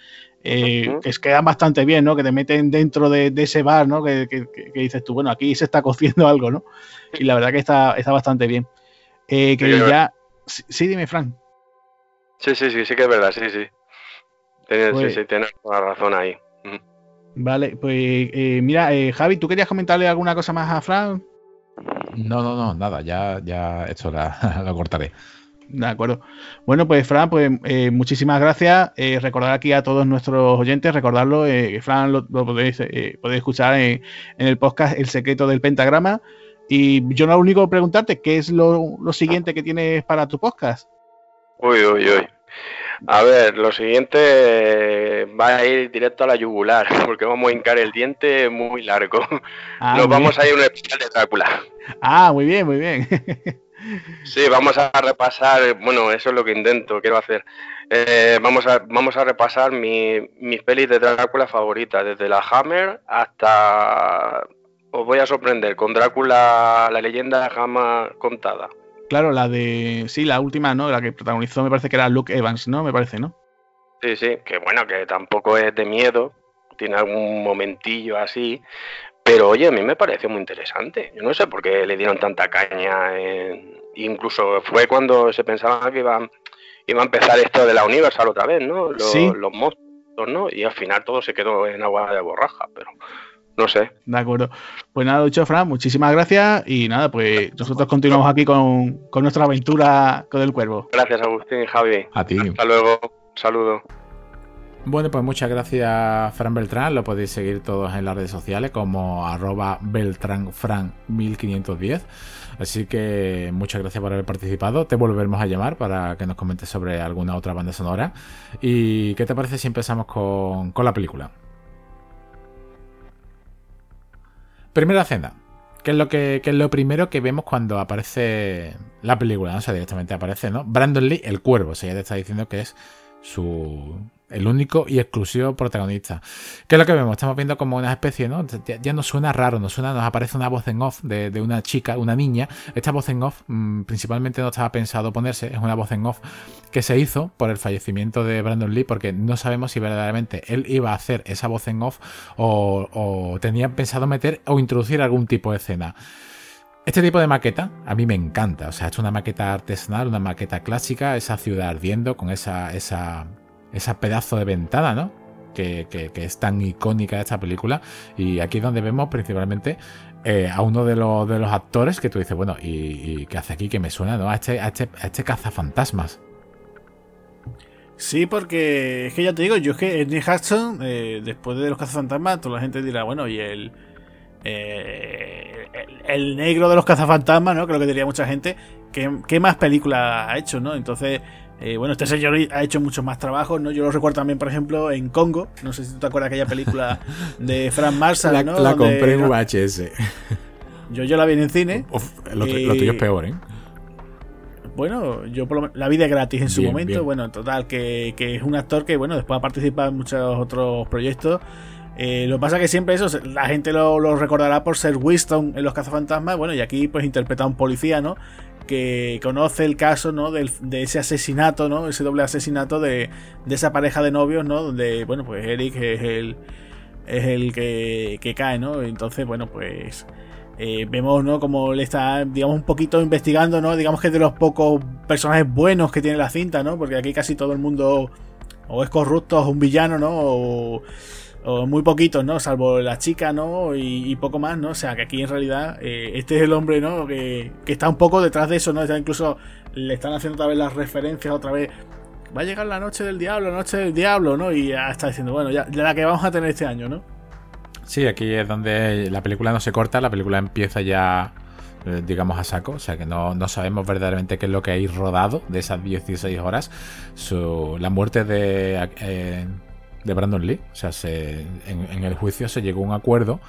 eh, que quedan bastante bien, ¿no? Que te meten dentro de, de ese bar, ¿no? Que, que- dices tú, bueno, aquí se está cociendo *laughs* algo, ¿no? Y la verdad que está, está bastante bien. Eh, que Sí, ya. Sí, sí, dime, Frank. Sí, sí, sí, sí que es verdad, sí, sí. Tienes, Pues- sí, sí, tienes toda la razón ahí. Vale, pues eh, mira, eh, Javi, ¿tú querías comentarle alguna cosa más a Frank? No, no, no, nada, ya, ya esto la, *laughs* lo cortaré. De acuerdo. Bueno, pues Fran, pues eh, muchísimas gracias. Eh, recordar aquí a todos nuestros oyentes, recordarlo, eh, Fran lo, lo podéis, eh, podéis escuchar en, en el podcast El secreto del pentagrama. Y yo lo único que preguntarte, ¿qué es lo, lo siguiente que tienes para tu podcast? Uy, uy, uy. A ver, lo siguiente va a ir directo a la yugular, *laughs* porque vamos a hincar el diente muy largo. Ah, Nos muy vamos bien. a ir a un especial de Drácula. Ah, muy bien, muy bien. *laughs* Sí, vamos a repasar, bueno, eso es lo que intento, quiero hacer. Eh, vamos, a, vamos a repasar mi- mis pelis de Drácula favoritas, desde la Hammer hasta... Os voy a sorprender con Drácula, la leyenda jamás contada. Claro, la de. Sí, la última, ¿no? La que protagonizó, me parece que era Luke Evans, ¿no? Me parece, ¿no? Sí, sí, que bueno, que tampoco es de miedo, tiene algún momentillo así, pero oye, a mí me pareció muy interesante. Yo no sé por qué le dieron tanta caña. en- Incluso fue cuando se pensaba que iba, iba a empezar esto de la Universal otra vez, ¿no? Los, Sí. los monstruos, ¿no? Y al final todo se quedó en agua de borraja, pero no sé. De acuerdo. Pues nada, dicho, Fran, muchísimas gracias. Y nada, pues nosotros continuamos aquí con, con nuestra aventura con el cuervo. Gracias, Agustín y Javi. A ti. Hasta luego. Saludo. Bueno, pues muchas gracias, Fran Beltrán. Lo podéis seguir todos en las redes sociales como arroba beltránfran1510. Así que muchas gracias por haber participado. Te volveremos a llamar para que nos comentes sobre alguna otra banda sonora. ¿Y qué te parece si empezamos con, con la película? Primera cena. ¿Qué es, lo que, es lo primero que vemos cuando aparece la película? ¿no? O sea, directamente aparece, ¿no? Brandon Lee, el cuervo. O ya te está diciendo que es su, el único y exclusivo protagonista. ¿Qué es lo que vemos? Estamos viendo como una especie, ¿no? Ya, nos suena raro, nos suena, nos aparece una voz en off de, una chica, una niña. Esta voz en off mm, principalmente no estaba pensado ponerse, es una voz en off que se hizo por el fallecimiento de Brandon Lee, porque no sabemos si verdaderamente él iba a hacer esa voz en off o, o tenía pensado meter o introducir algún tipo de escena. Este tipo de maqueta a mí me encanta. O sea, es una maqueta artesanal, una maqueta clásica, esa ciudad ardiendo con esa, esa, esa pedazo de ventana, ¿no? Que, es tan icónica de esta película. Y aquí es donde vemos principalmente eh, a uno de los, de los actores que tú dices, bueno, ¿y, qué hace aquí? Que me suena, ¿no? A este, a este, a este cazafantasmas. Sí, porque es que ya te digo, yo es que Nick Hudson, eh, después de los cazafantasmas, toda la gente dirá, bueno, y el, eh, el, negro de los cazafantasmas, ¿no? Creo que diría mucha gente. ¿Qué, qué más películas ha hecho, no? Entonces, eh, bueno, este señor ha hecho mucho más trabajo, ¿no? Yo lo recuerdo también, por ejemplo, en Congo. No sé si tú te acuerdas de aquella película de *laughs* Frank Marshall, la, ¿no? La compré en VHS. Yo, yo la vi en cine. lo, tuyo es peor, ¿eh? Bueno, yo la vi de gratis en su momento. Bueno, en total, que, que, es un actor que, bueno, después ha participado en muchos otros proyectos. Eh, lo que pasa es que siempre eso, la gente lo, recordará por ser Winston en Los Cazafantasmas. Bueno, y aquí pues interpreta a un policía, ¿no? que conoce el caso, ¿no? de ese asesinato, ¿no? Ese doble asesinato de, esa pareja de novios, ¿no? Donde, bueno, pues Eric es el, es el que, cae, ¿no? Entonces, bueno, pues eh, vemos, ¿no? Como le está, digamos, un poquito investigando, ¿no? Digamos que es de los pocos personajes buenos que tiene la cinta, ¿no? Porque aquí casi todo el mundo o es corrupto o es un villano, ¿no? O, o muy poquitos, ¿no? Salvo la chica, ¿no? Y, poco más, ¿no? O sea, que aquí en realidad eh, este es el hombre, ¿no? Que, está un poco detrás de eso, ¿no? incluso le están haciendo otra vez las referencias, otra vez. Va a llegar la noche del diablo, la noche del diablo, ¿no? Y ya está diciendo, bueno, ya la que vamos a tener este año, ¿no? Sí, aquí es donde la película no se corta, la película empieza ya eh, digamos a saco, o sea que no, sabemos verdaderamente qué es lo que hay rodado de esas 16 horas. Su, la muerte de eh, de Brandon Lee. O sea, se, en, el juicio se llegó a un acuerdo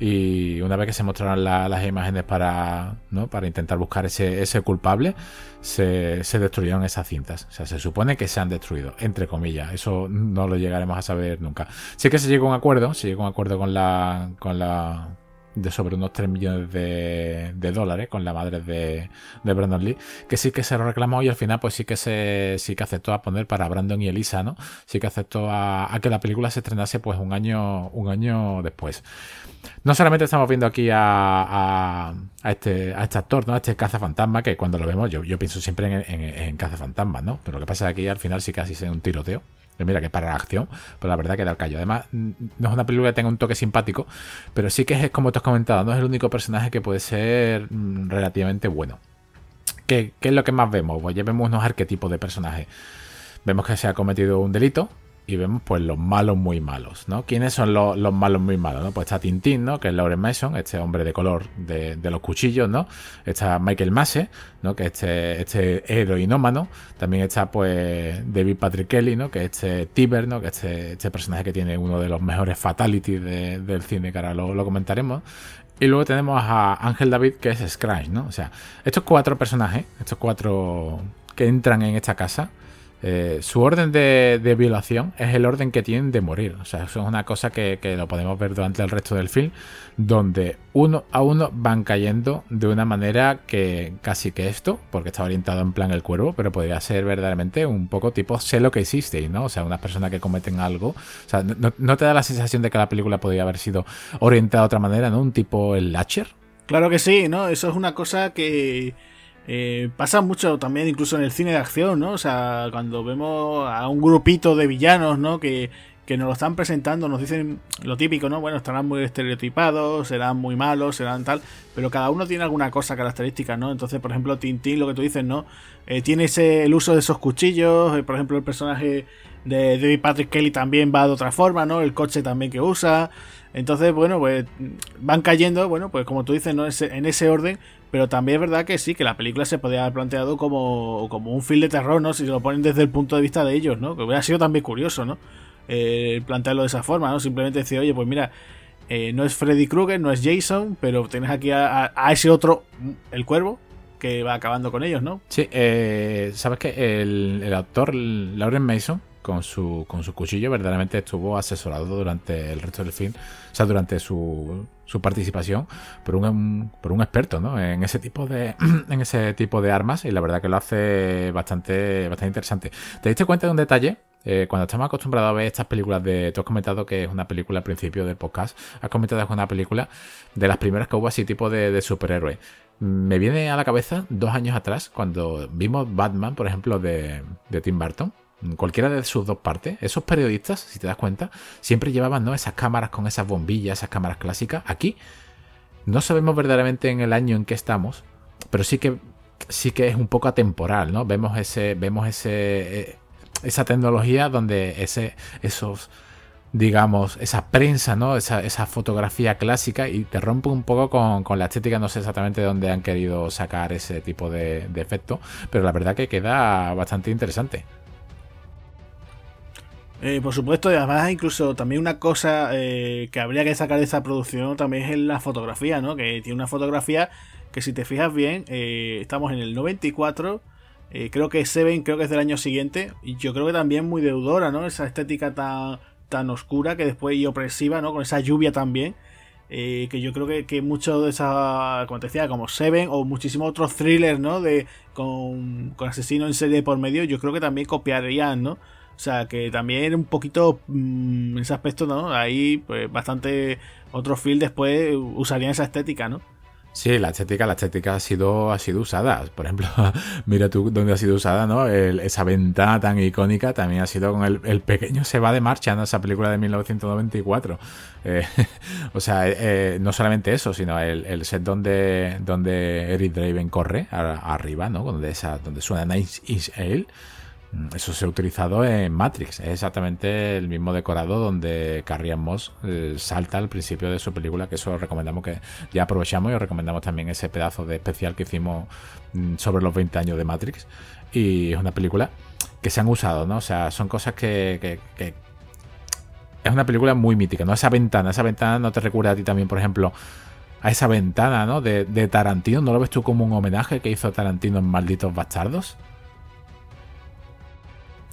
y una vez que se mostraron las imágenes para, ¿no? para intentar buscar ese, ese culpable, se, se, destruyeron esas cintas. O sea, se supone que se han destruido, entre comillas. Eso no lo llegaremos a saber nunca. Sí que se llegó a un acuerdo, se llegó a un acuerdo con la, con la de sobre unos 3 millones de, dólares con la madre de, Brandon Lee, que sí que se lo reclamó y al final pues sí que se sí que aceptó a poner para Brandon y Elisa, ¿no? Sí que aceptó a, que la película se estrenase pues un año, un año después. No solamente estamos viendo aquí a, este, a este actor, ¿no? A este cazafantasma, que cuando lo vemos yo, yo pienso siempre en, en, en cazafantasmas, ¿no? Pero lo que pasa es que aquí al final sí casi es un tiroteo mira que para la acción, pero la verdad que da el callo. Además, no es una película que tenga un toque simpático, pero sí que es como te has comentado, no es el único personaje que puede ser mm, relativamente bueno. ¿Qué, ¿Qué, es lo que más vemos? Pues ya vemos unos arquetipos de personajes. Vemos que se ha cometido un delito, y vemos pues los malos muy malos, ¿no? ¿Quiénes son los, malos muy malos, no? Pues está Tintín, ¿no? Que es Lauren Mason, este hombre de color de, los cuchillos, ¿no? Está Michael Masse, ¿no? Que este, este heroinómano. También está pues David Patrick Kelly, ¿no? Que este Tiber, ¿no? Que este, este personaje que tiene uno de los mejores fatalities del cine, que ahora lo, lo comentaremos. Y luego tenemos a Ángel David, que es Scratch, ¿no? O sea, estos cuatro personajes, estos cuatro que entran en esta casa, eh, su orden de, violación es el orden que tienen de morir. O sea, eso es una cosa que, lo podemos ver durante el resto del film, donde uno a uno van cayendo de una manera que casi que esto, porque está orientado en plan el cuervo, pero podría ser verdaderamente un poco tipo sé lo que hiciste, ¿no? O sea, una persona que cometen algo. O sea, no, te da la sensación de que la película podría haber sido orientada de otra manera, ¿no? Un tipo el Latcher. Claro que sí, ¿no? Eso es una cosa que eh, pasa mucho también incluso en el cine de acción, ¿no? O sea, cuando vemos a un grupito de villanos, ¿no? Que, nos lo están presentando, nos dicen lo típico, ¿no? Bueno, estarán muy estereotipados, serán muy malos, serán tal, pero cada uno tiene alguna cosa característica, ¿no? Entonces, por ejemplo, Tintín, lo que tú dices, ¿no? Eh, tiene ese, el uso de esos cuchillos, eh, por ejemplo, el personaje de David Patrick Kelly también va de otra forma, ¿no? El coche también que usa. Entonces, bueno, pues van cayendo, bueno, pues como tú dices, ¿no? en ese orden, pero también es verdad que sí, que la película se podía haber planteado como, como un film de terror, ¿no? Si lo ponen desde el punto de vista de ellos, ¿no? Que hubiera sido también curioso, ¿no? Eh, plantearlo de esa forma, ¿no? Simplemente decir, oye, pues mira, eh, no es Freddy Krueger, no es Jason, pero tienes aquí a, ese otro, el cuervo, que va acabando con ellos, ¿no? Sí, eh, sabes que el, el actor Lauren Mason con su, con su cuchillo verdaderamente estuvo asesorado durante el resto del film, o sea, durante su, su participación por un, por un experto ¿no? en ese tipo de *clears throat* en ese tipo de armas y la verdad que lo hace bastante bastante interesante. ¿Te diste cuenta de un detalle? Eh, cuando estamos acostumbrados a ver estas películas de... Tú has comentado que es una película al principio del podcast. Has comentado que es una película de las primeras que hubo así tipo de, de superhéroe. Me viene a la cabeza dos años atrás cuando vimos Batman, por ejemplo, de, de Tim Burton cualquiera de sus dos partes, esos periodistas, si te das cuenta, siempre llevaban ¿no? esas cámaras con esas bombillas, esas cámaras clásicas. Aquí no sabemos verdaderamente en el año en que estamos, pero sí que sí que es un poco atemporal, ¿no? Vemos ese, vemos ese, eh, esa tecnología donde ese, esos, digamos, esa prensa, ¿no? Esa, esa fotografía clásica y te rompe un poco con, la estética. No sé exactamente de dónde han querido sacar ese tipo de, de efecto, pero la verdad que queda bastante interesante. Eh, por supuesto, y además incluso también una cosa eh, que habría que sacar de esa producción también es la fotografía, ¿no? Que tiene una fotografía que si te fijas bien, eh, estamos en el 94, creo que Seven creo que es del año siguiente, y yo creo que también muy deudora, ¿no? Esa estética tan, tan oscura que después y opresiva, ¿no? Con esa lluvia también. que yo creo que, que mucho de esa, como te decía, como Seven o muchísimos otros thrillers, ¿no? De, con, con asesino en serie por medio, yo creo que también copiarían, ¿no? O sea, que también un poquito mm, en ese aspecto, ¿no? Ahí, pues bastante otros film después usarían esa estética, ¿no? Sí, la estética, la estética ha sido, ha sido usada. Por ejemplo, *laughs* mira tú dónde ha sido usada, ¿no? esa ventana tan icónica también ha sido con el, pequeño se va de marcha, ¿no? Esa película de 1994. Eh, *laughs* o sea, eh, eh, no solamente eso, sino el, set donde, donde Eric Draven corre arriba, ¿no? Donde, esa, donde suena Nice is Ale eso se ha utilizado en Matrix. Es exactamente el mismo decorado donde Carrie Moss eh, salta al principio de su película, que eso recomendamos que ya aprovechamos y os recomendamos también ese pedazo de especial que hicimos mm, sobre los 20 años de Matrix. Y es una película que se han usado, ¿no? O sea, son cosas que, es una película muy mítica, ¿no? Esa ventana, esa ventana no te recuerda a ti también, por ejemplo, a esa ventana, ¿no? De, de Tarantino, ¿no lo ves tú como un homenaje que hizo Tarantino en Malditos Bastardos?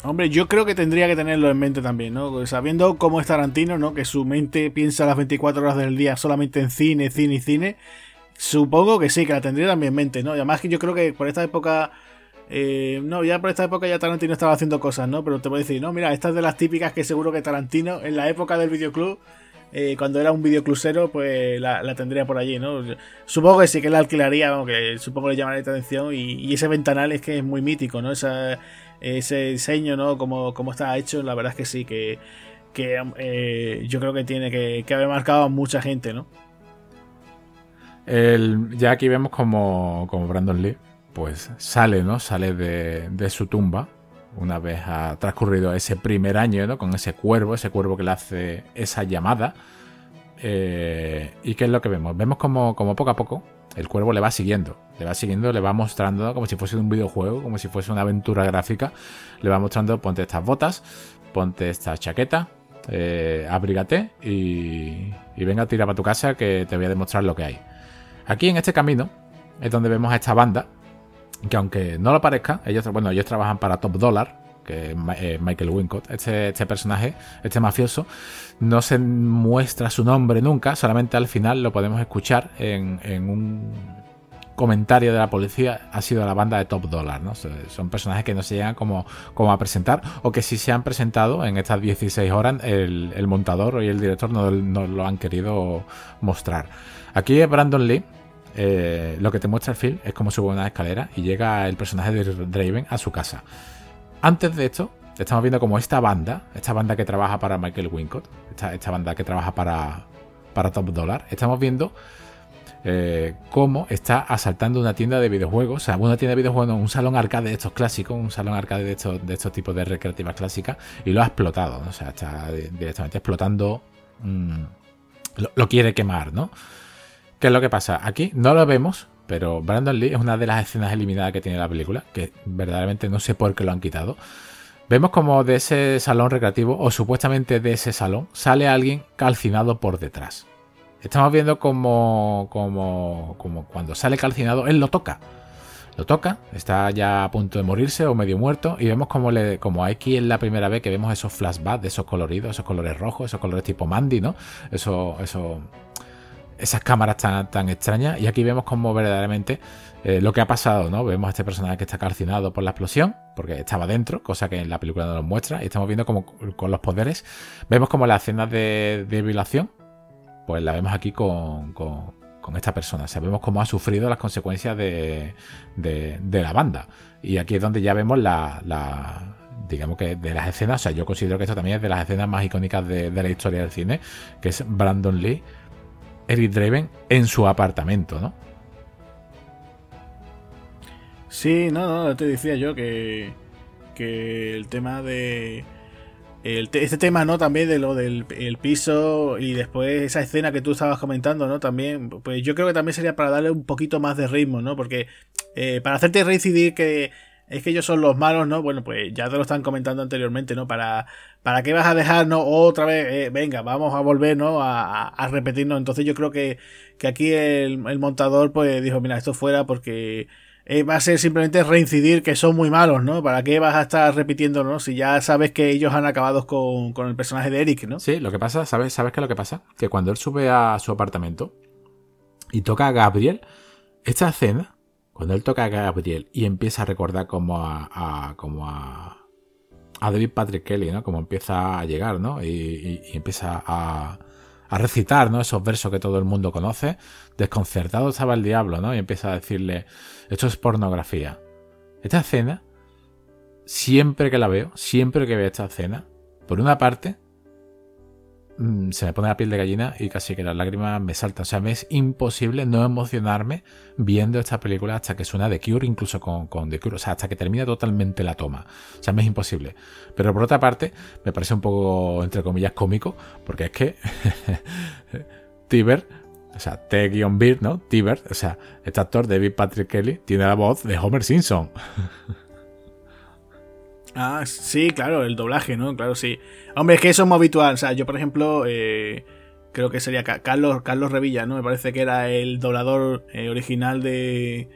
Hombre, yo creo que tendría que tenerlo en mente también, ¿no? Sabiendo cómo es Tarantino, ¿no? Que su mente piensa las 24 horas del día solamente en cine, cine y cine. Supongo que sí, que la tendría también en mente, ¿no? Y además que yo creo que por esta época... Eh, no, ya por esta época ya Tarantino estaba haciendo cosas, ¿no? Pero te voy a decir, no, mira, esta es de las típicas que seguro que Tarantino, en la época del videoclub, eh, cuando era un videoclusero, pues la, tendría por allí, ¿no? Supongo que sí que la alquilaría, aunque supongo que le llamaría la atención. Y, y, ese ventanal es que es muy mítico, ¿no? Esa, ese diseño, ¿no? Como, como está hecho, la verdad es que sí, que, eh, yo creo que tiene que, haber marcado a mucha gente, ¿no? ya aquí vemos como, como, Brandon Lee, pues sale, ¿no? Sale de, su tumba una vez ha transcurrido ese primer año, ¿no? Con ese cuervo, ese cuervo que le hace esa llamada. Eh, ¿Y qué es lo que vemos? Vemos como, como poco a poco el cuervo le va siguiendo, le va siguiendo, le va mostrando como si fuese un videojuego, como si fuese una aventura gráfica, le va mostrando ponte estas botas, ponte esta chaqueta, eh, abrígate y, y venga, tira para tu casa que te voy a demostrar lo que hay. Aquí en este camino es donde vemos a esta banda, que aunque no lo parezca, bueno, ellos trabajan para Top Dollar, eh, Michael Wincott. Este, este, personaje, este mafioso, no se muestra su nombre nunca, solamente al final lo podemos escuchar en, un comentario de la policía ha sido la banda de Top Dollar, ¿no? Son personajes que no se llegan como, como a presentar o que si se han presentado en estas 16 horas el, montador y el director no, lo han querido mostrar. Aquí Brandon Lee, eh, lo que te muestra el film es cómo sube una escalera y llega el personaje de Draven a su casa. Antes de esto, estamos viendo como esta banda, esta banda que trabaja para Michael Wincott, esta, banda que trabaja para, para Top Dollar, estamos viendo eh, cómo está asaltando una tienda de videojuegos, o sea, una tienda de videojuegos, un salón arcade de estos clásicos, un salón arcade de estos, de estos tipos de recreativas clásicas, y lo ha explotado, o sea, está directamente explotando, mm, lo, quiere quemar, ¿no? ¿Qué es lo que pasa? Aquí no lo vemos, pero Brandon Lee es una de las escenas eliminadas que tiene la película, que verdaderamente no sé por qué lo han quitado. Vemos como de ese salón recreativo, o supuestamente de ese salón, sale alguien calcinado por detrás. Estamos viendo como, como, como cuando sale calcinado, él lo toca. Lo toca, está ya a punto de morirse o medio muerto. Y vemos como, le, como aquí es la primera vez que vemos esos flashbacks de esos coloridos, esos colores rojos, esos colores tipo Mandy, ¿no? Eso, eso, esas cámaras tan, tan extrañas. Y aquí vemos como verdaderamente eh, lo que ha pasado, ¿no? Vemos a este personaje que está calcinado por la explosión, porque estaba dentro, cosa que en la película no nos muestra. Y estamos viendo como con los poderes. Vemos como las escenas de, de violación pues la vemos aquí con, esta persona. Sabemos cómo ha sufrido las consecuencias de, la banda. Y aquí es donde ya vemos la, digamos que de las escenas, o sea, yo considero que esto también es de las escenas más icónicas de, la historia del cine, que es Brandon Lee, Eric Draven en su apartamento, ¿no? Sí, no, no, te decía yo que, que el tema de este tema, ¿no? También de lo del piso y después esa escena que tú estabas comentando, ¿no? También, pues yo creo que también sería para darle un poquito más de ritmo, ¿no? Porque eh, para hacerte reincidir que es que ellos son los malos, ¿no? Bueno, pues ya te lo están comentando anteriormente, ¿no? Para, para qué vas a dejarnos otra vez, eh, venga, vamos a volver, ¿no? A, a, repetirnos. Entonces yo creo que, que aquí el, el montador, pues dijo, mira, esto fuera porque eh, va a ser simplemente reincidir que son muy malos, ¿no? ¿Para qué vas a estar repitiendo, ¿no? Si ya sabes que ellos han acabado con, el personaje de Eric, ¿no? Sí, lo que pasa, ¿sabes, ¿sabes qué es lo que pasa? Que cuando él sube a su apartamento y toca a Gabriel, esta escena, cuando él toca a Gabriel y empieza a recordar como a, como a, a David Patrick Kelly, ¿no? Como empieza a llegar, ¿no? y empieza a, a recitar, ¿no? Esos versos que todo el mundo conoce. Desconcertado estaba el diablo, ¿no? Y empieza a decirle, esto es pornografía. Esta escena, siempre que la veo, siempre que veo esta escena, por una parte, Mm, se me pone la piel de gallina y casi que las lágrimas me saltan. O sea, me es imposible no emocionarme viendo esta película hasta que suena The Cure, incluso con, con The Cure. O sea, hasta que termina totalmente la toma. O sea, me es imposible. Pero por otra parte, me parece un poco, entre comillas, cómico, porque es que *laughs* Tiber, o sea, T-Beard, ¿no? Tiber, o sea, este actor, David Patrick Kelly, tiene la voz de Homer Simpson. *laughs* Ah, sí, claro, el doblaje, ¿no? Claro, sí. Hombre, es que eso es muy habitual. O sea, yo, por ejemplo, eh, creo que sería Carlos, Carlos Revilla, ¿no? Me parece que era el doblador eh, original de,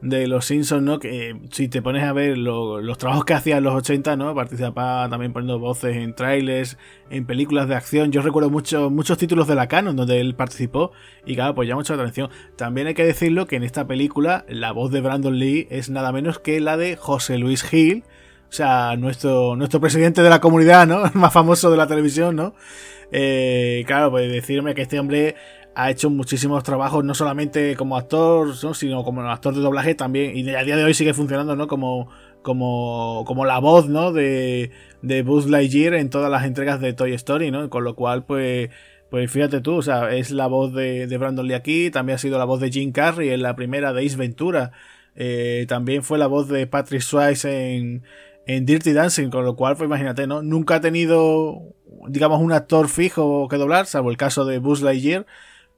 de Los Simpsons, ¿no? Que si te pones a ver los trabajos que hacía en los 80, ¿no? Participaba también poniendo voces en trailers, en películas de acción. Yo recuerdo mucho, muchos títulos de la Canon donde él participó y claro, pues llama mucho la atención. También hay que decirlo que en esta película la voz de Brandon Lee es nada menos que la de José Luis Gil o sea, nuestro, nuestro presidente de la comunidad, ¿no? *laughs* El más famoso de la televisión, ¿no? Eh, claro, pues decirme que este hombre ha hecho muchísimos trabajos, no solamente como actor, ¿no? sino como actor de doblaje también, y a día de hoy sigue funcionando, ¿no? Como, como, como la voz, ¿no? De, de Buzz Lightyear en todas las entregas de Toy Story, ¿no? Con lo cual, pues, pues fíjate tú, o sea, es la voz de, de Brandon Lee aquí, también ha sido la voz de Jim Carrey en la primera de Ace Ventura, eh, también fue la voz de Patrick Swayze en, en Dirty Dancing, con lo cual, pues imagínate, ¿no? Nunca ha tenido, digamos, un actor fijo que doblar, salvo el caso de Buzz Lightyear,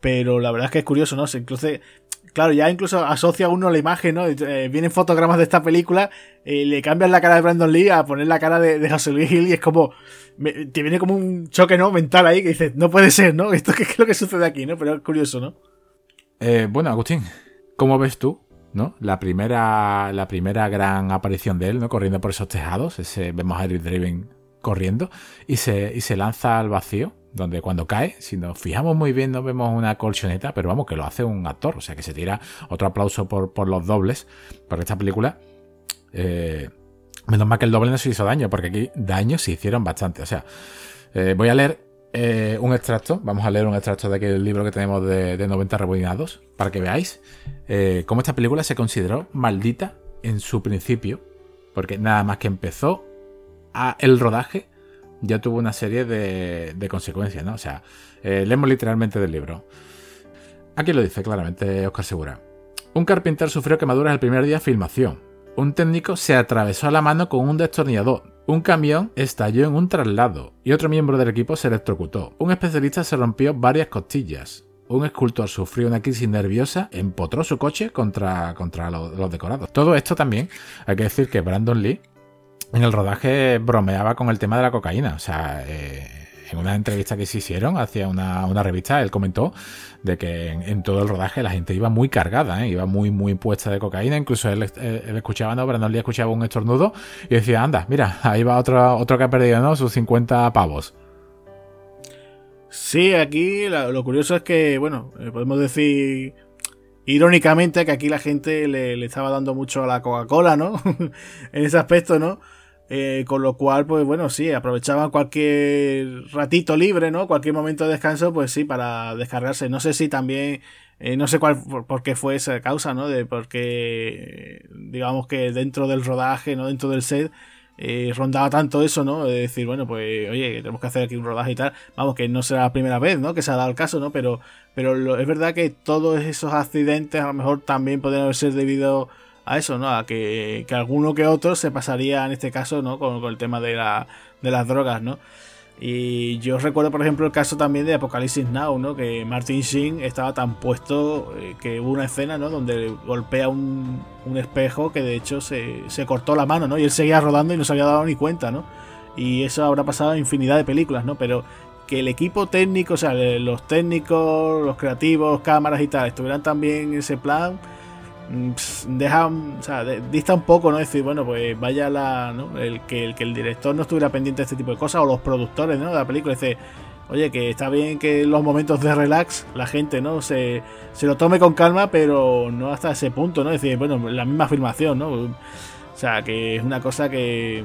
pero la verdad es que es curioso, ¿no? Incluso, claro, ya incluso asocia uno la imagen, ¿no? Eh, vienen fotogramas de esta película, eh, le cambian la cara de Brandon Lee a poner la cara de, José Luis Hill y es como, te viene como un choque, ¿no? Mental ahí que dices, no puede ser, ¿no? *laughs* Esto qué es lo que sucede aquí, ¿no? Pero es curioso, ¿no? Eh, bueno, Agustín, ¿cómo ves tú ¿no? La primera, la primera gran aparición de él, ¿no? Corriendo por esos tejados, ese, vemos a Eric Draven corriendo y se, y se lanza al vacío, donde cuando cae, si nos fijamos muy bien, no vemos una colchoneta, pero vamos, que lo hace un actor, o sea que se tira otro aplauso por, por los dobles, porque esta película, eh, menos mal que el doble no se hizo daño, porque aquí daños se hicieron bastante, o sea, eh, voy a leer eh, un extracto, vamos a leer un extracto de aquel libro que tenemos de, 90 rebobinados, para que veáis eh, cómo esta película se consideró maldita en su principio, porque nada más que empezó a el rodaje, ya tuvo una serie de, consecuencias, ¿no? O sea, eh, leemos literalmente del libro. Aquí lo dice claramente Oscar Segura. Un carpintero sufrió quemaduras el primer día de filmación. Un técnico se atravesó la mano con un destornillador. Un camión estalló en un traslado y otro miembro del equipo se electrocutó. Un especialista se rompió varias costillas. Un escultor sufrió una crisis nerviosa, empotró su coche contra, contra los, decorados. Todo esto también, hay que decir que Brandon Lee en el rodaje bromeaba con el tema de la cocaína. O sea, eh, en una entrevista que se hicieron hacia una, revista, él comentó de que en, todo el rodaje la gente iba muy cargada, ¿eh? iba muy, muy puesta de cocaína. Incluso él, escuchaba, ¿no? Brandon Lee escuchaba un estornudo y decía, anda, mira, ahí va otro, otro que ha perdido, ¿no? Sus 50 pavos. Sí, aquí lo curioso es que, bueno, eh, podemos decir irónicamente que aquí la gente le, estaba dando mucho a la Coca-Cola, ¿no? *laughs* en ese aspecto, ¿no? Eh, con lo cual, pues bueno, sí, aprovechaban cualquier ratito libre, ¿no? Cualquier momento de descanso, pues sí, para descargarse. No sé si también, eh, no sé cuál, por, qué fue esa causa, ¿no? De porque, digamos que dentro del rodaje, ¿no? Dentro del set, eh, rondaba tanto eso, ¿no? De decir, bueno, pues, oye, tenemos que hacer aquí un rodaje y tal. Vamos, que no será la primera vez, ¿no? Que se ha dado el caso, ¿no? Pero, pero es verdad que todos esos accidentes a lo mejor también podrían ser debido a eso, ¿no? A que, que alguno que otro se pasaría en este caso, ¿no? Con, el tema de, la, de las drogas, ¿no? Y yo recuerdo, por ejemplo, el caso también de Apocalipsis Now, ¿no? Que Martin Sheen estaba tan puesto eh, que hubo una escena, ¿no? Donde golpea un, un espejo que de hecho se, se, cortó la mano, ¿no? Y él seguía rodando y no se había dado ni cuenta, ¿no? Y eso habrá pasado en infinidad de películas, ¿no? Pero que el equipo técnico, o sea, los técnicos, los creativos, cámaras y tal, estuvieran también en ese plan deja, o sea, dista un poco, ¿no? Decir, bueno, pues vaya la, ¿no? El que, el que el director no estuviera pendiente de este tipo de cosas, o los productores, ¿no? De la película, dice, oye, que está bien que en los momentos de relax la gente, ¿no? Se, se lo tome con calma, pero no hasta ese punto, ¿no? decir, bueno, la misma afirmación, ¿no? O sea, que es una cosa que,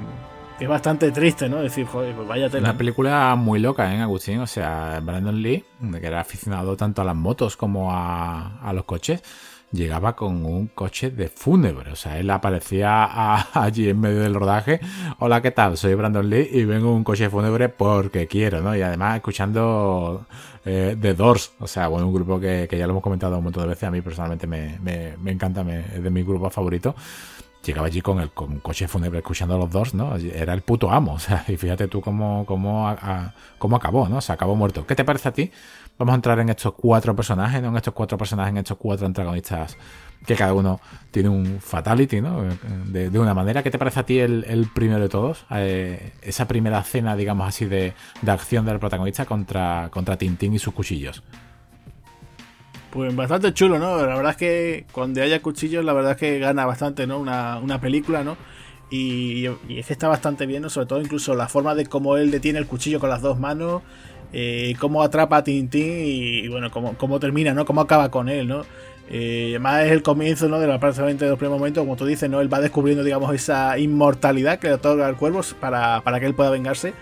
es bastante triste, ¿no? Decir, joder, pues vaya Una película muy loca, ¿eh, Agustín? O sea, Brandon Lee, que era aficionado tanto a las motos como a, a los coches, llegaba con un coche de fúnebre. O sea, él aparecía *laughs* allí en medio del rodaje. Hola, ¿qué tal? Soy Brandon Lee y vengo en un coche fúnebre porque quiero, ¿no? Y además escuchando eh, The Doors. O sea, bueno, un grupo que, ya lo hemos comentado un montón de veces. A mí personalmente me, encanta, es de mi grupo favorito llegaba allí con el con coche fúnebre escuchando a los dos, ¿no? Era el puto amo, *laughs* o sea, y fíjate tú cómo, cómo, cómo acabó, ¿no? Se acabó muerto. ¿Qué te parece a ti Vamos a entrar en estos cuatro personajes, ¿no? En estos cuatro personajes, en estos cuatro antagonistas que cada uno tiene un fatality, ¿no? De, una manera. ¿Qué te parece a ti el, primero de todos? Eh, esa primera cena, digamos así, de, acción del protagonista contra, contra Tintín y sus cuchillos. Pues bastante chulo, ¿no? La verdad es que cuando haya cuchillos, la verdad es que gana bastante, ¿no? Una, una película, ¿no? Y, y, es que está bastante bien, ¿no? Sobre todo incluso la forma de cómo él detiene el cuchillo con las dos manos eh, cómo atrapa a Tintín y, bueno, cómo, cómo, termina, ¿no? Cómo acaba con él, ¿no? Eh, además es el comienzo, ¿no? De la prácticamente de los primeros momentos, como tú dices, ¿no? Él va descubriendo, digamos, esa inmortalidad que le otorga al cuervo para, para que él pueda vengarse.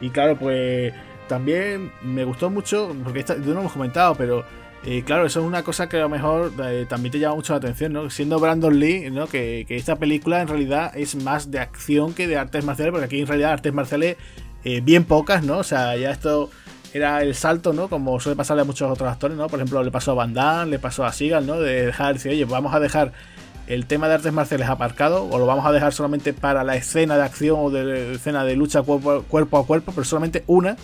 Y claro, pues también me gustó mucho, porque esto no lo hemos comentado, pero eh, claro, eso es una cosa que a lo mejor también te llama mucho la atención, ¿no? Siendo Brandon Lee, ¿no? Que, esta película en realidad es más de acción que de artes marciales, porque aquí en realidad artes marciales bien pocas, ¿no? O sea, ya esto era el salto, ¿no? Como suele pasarle a muchos otros actores, ¿no? Por ejemplo, le pasó a Van Damme, le pasó a Seagal, ¿no? De dejar, decir, oye, vamos a dejar el tema de artes marciales aparcado, o lo vamos a dejar solamente para la escena de acción o de escena de lucha cuerpo, a cuerpo, pero solamente una,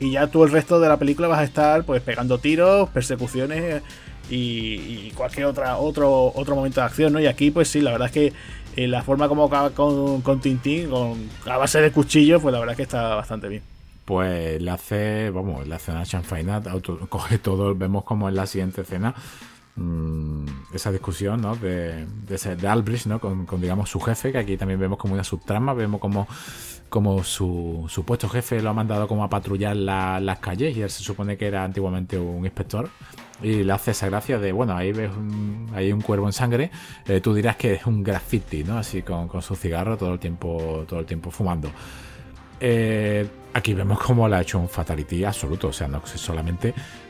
y ya tú el resto de la película vas a estar pues pegando tiros, persecuciones y, cualquier otra, otro, otro momento de acción, ¿no? Y aquí, pues sí, la verdad es que eh, la forma como acaba con, con Tintín, con, a base de cuchillos, pues la verdad es que está bastante bien pues le hace, vamos, le hace una chanfaina, coge todo, vemos como en la siguiente escena mm, esa discusión, ¿no? De, de, Albrecht, ¿no? Con, digamos, su jefe, que aquí también vemos como una subtrama, vemos como, como su supuesto jefe lo ha mandado como a patrullar las calles y él se supone que era antiguamente un inspector y le hace esa gracia de, bueno, ahí ves un, hay un cuervo en sangre, eh, tú dirás que es un graffiti, ¿no? Así con, con su cigarro todo el tiempo, todo el tiempo fumando. Eh, aquí vemos cómo le ha hecho un fatality absoluto. O sea, no es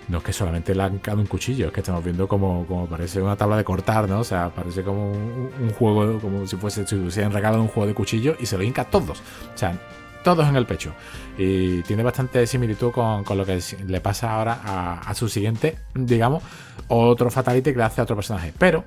no que solamente le han dado un cuchillo, es que estamos viendo como, parece una tabla de cortar, ¿no? O sea, parece como un, juego, como si fuese, si hubieran regalado un juego de cuchillo y se lo hinca a todos. O sea, todos en el pecho. Y tiene bastante similitud con, lo que le pasa ahora a, su siguiente, digamos, otro fatality que le hace a otro personaje. Pero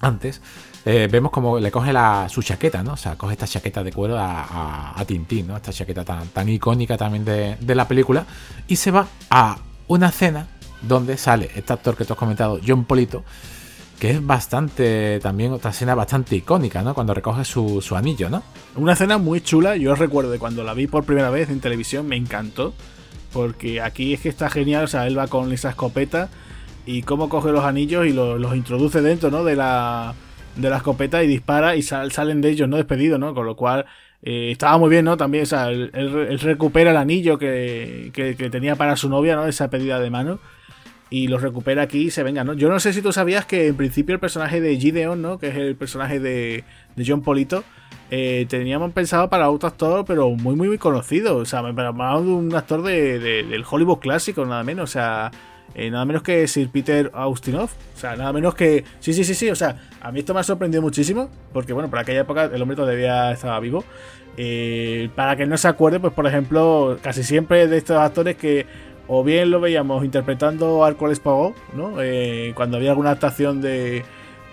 antes eh, vemos como le coge su chaqueta, ¿no? O sea, coge esta chaqueta de cuero a, Tintín, ¿no? Esta chaqueta tan, icónica también de, de, la película. Y se va a una cena donde sale este actor que tú has comentado, John Polito, que es bastante, también otra escena bastante icónica, ¿no? Cuando recoge su, anillo, ¿no? Una escena muy chula, yo recuerdo de cuando la vi por primera vez en televisión, me encantó, porque aquí es que está genial, o sea, él va con esa escopeta y cómo coge los anillos y los, introduce dentro, ¿no? De la, de la escopeta y dispara y salen de ellos, ¿no? Despedidos, ¿no? Con lo cual eh, estaba muy bien, ¿no? También, o sea, él, recupera el anillo que, que, tenía para su novia, ¿no? Esa pedida de mano y los recupera aquí y se venga, ¿no? Yo no sé si tú sabías que en principio el personaje de Gideon, ¿no? Que es el personaje de, de John Polito, eh, teníamos pensado para otro actor, pero muy, muy, muy conocido. O sea, me de un actor de, del Hollywood clásico, nada menos. O sea, eh, nada menos que Sir Peter Austinov. O sea, nada menos que. Sí, sí, sí, sí. O sea, a mí esto me ha sorprendido muchísimo. Porque, bueno, por aquella época el hombre todavía estaba vivo. Eh, para que no se acuerde, pues por ejemplo, casi siempre de estos actores que o bien lo veíamos interpretando a Hércules Poirot, ¿no? Eh, cuando había alguna adaptación de,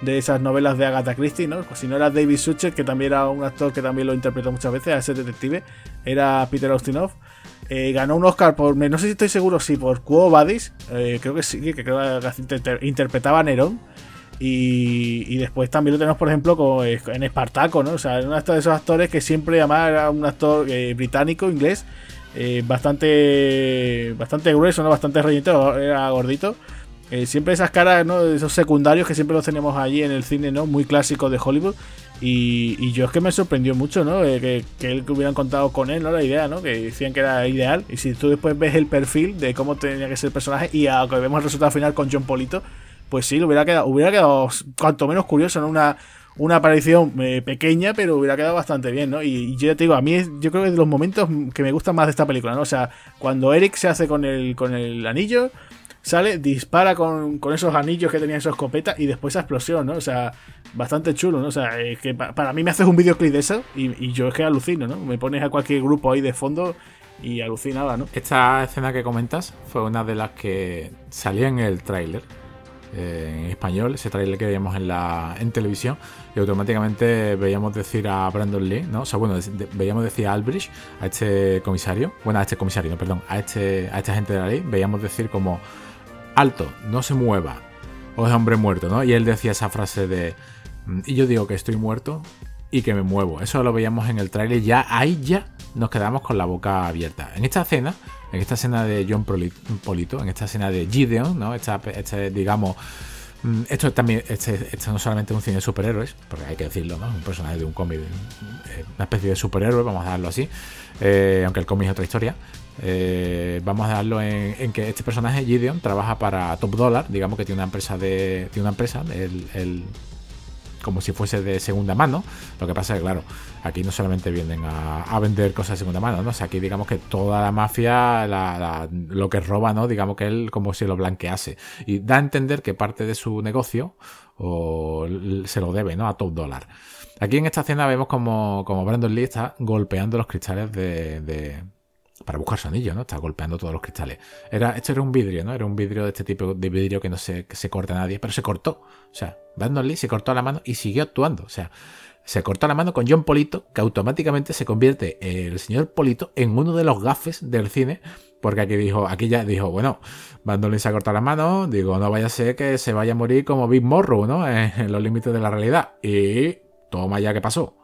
de esas novelas de Agatha Christie, ¿no? Pues si no era David Suchet, que también era un actor que también lo interpretó muchas veces, a ese detective, era Peter Austinov. Eh, ganó un Oscar por, no sé si estoy seguro, si por Quo Vadis, eh, creo que sí, que creo que interpretaba a Nerón. Y, después también lo tenemos, por ejemplo, en Espartaco, ¿no? O sea, uno de esos actores que siempre llamaba era un actor británico, inglés, eh, bastante bastante grueso, ¿no? Bastante rellenito, era gordito. Eh, siempre esas caras, ¿no? Esos secundarios que siempre los tenemos allí en el cine, ¿no? Muy clásico de Hollywood. Y, yo es que me sorprendió mucho, ¿no? Eh, que, que, él, que hubieran contado con él, ¿no? La idea, ¿no? Que decían que era ideal. Y si tú después ves el perfil de cómo tenía que ser el personaje y vemos el resultado final con John Polito, pues sí, hubiera quedado, hubiera quedado cuanto menos curioso, ¿no? Una, una aparición eh, pequeña, pero hubiera quedado bastante bien, ¿no? Y, yo te digo, a mí yo creo que es de los momentos que me gustan más de esta película, ¿no? O sea, cuando Eric se hace con el, con el anillo, sale, dispara con, esos anillos que tenía en su escopeta y después esa explosión, ¿no? O sea, bastante chulo, ¿no? O sea, es que para mí me haces un videoclip de eso y, yo es que alucino, ¿no? Me pones a cualquier grupo ahí de fondo y alucinaba, ¿no? Esta escena que comentas fue una de las que salía en el tráiler eh, en español, ese trailer que veíamos en la en televisión, y automáticamente veíamos decir a Brandon Lee, ¿no? O sea, bueno, veíamos decir a Albridge, a este comisario, bueno, a este comisario, no, perdón, a este a esta gente de la ley, veíamos decir como alto, no se mueva, o es hombre muerto, ¿no? Y él decía esa frase de mm, y yo digo que estoy muerto y que me muevo. Eso lo veíamos en el trailer, ya ahí ya nos quedamos con la boca abierta. En esta escena en esta escena de John Polito, en esta escena de Gideon, ¿no? Esta, este, digamos, mm, esto también, este, esto no solamente es un cine de superhéroes, porque hay que decirlo, ¿no? Un personaje de un cómic, eh, una especie de superhéroe, vamos a darlo así, eh, aunque el cómic es otra historia. Eh, vamos a darlo en, que este personaje, Gideon, trabaja para Top Dollar, digamos que tiene una empresa de. Tiene una empresa, el como si fuese de segunda mano. Lo que pasa es que, claro, aquí no solamente vienen a, vender cosas de segunda mano, ¿no? O sea, aquí digamos que toda la mafia, lo que roba, ¿no? Digamos que él como si lo blanquease. Y da a entender que parte de su negocio o se lo debe, ¿no? A Top Dollar. Aquí en esta escena vemos como, como Brandon Lee está golpeando los cristales de para buscar su anillo, ¿no? Está golpeando todos los cristales. Era, esto era un vidrio, ¿no? Era un vidrio de este tipo de vidrio que no se, se corta nadie, pero se cortó. O sea, Brandon Lee se cortó la mano y siguió actuando. O sea, se cortó la mano con John Polito, que automáticamente se convierte el señor Polito en uno de los gafes del cine, porque aquí dijo, aquí ya dijo, bueno, Brandon Lee se ha cortado la mano, digo, no vaya a ser que se vaya a morir como Big Morrow, ¿no? *laughs* En los límites de la realidad. Y toma ya que pasó.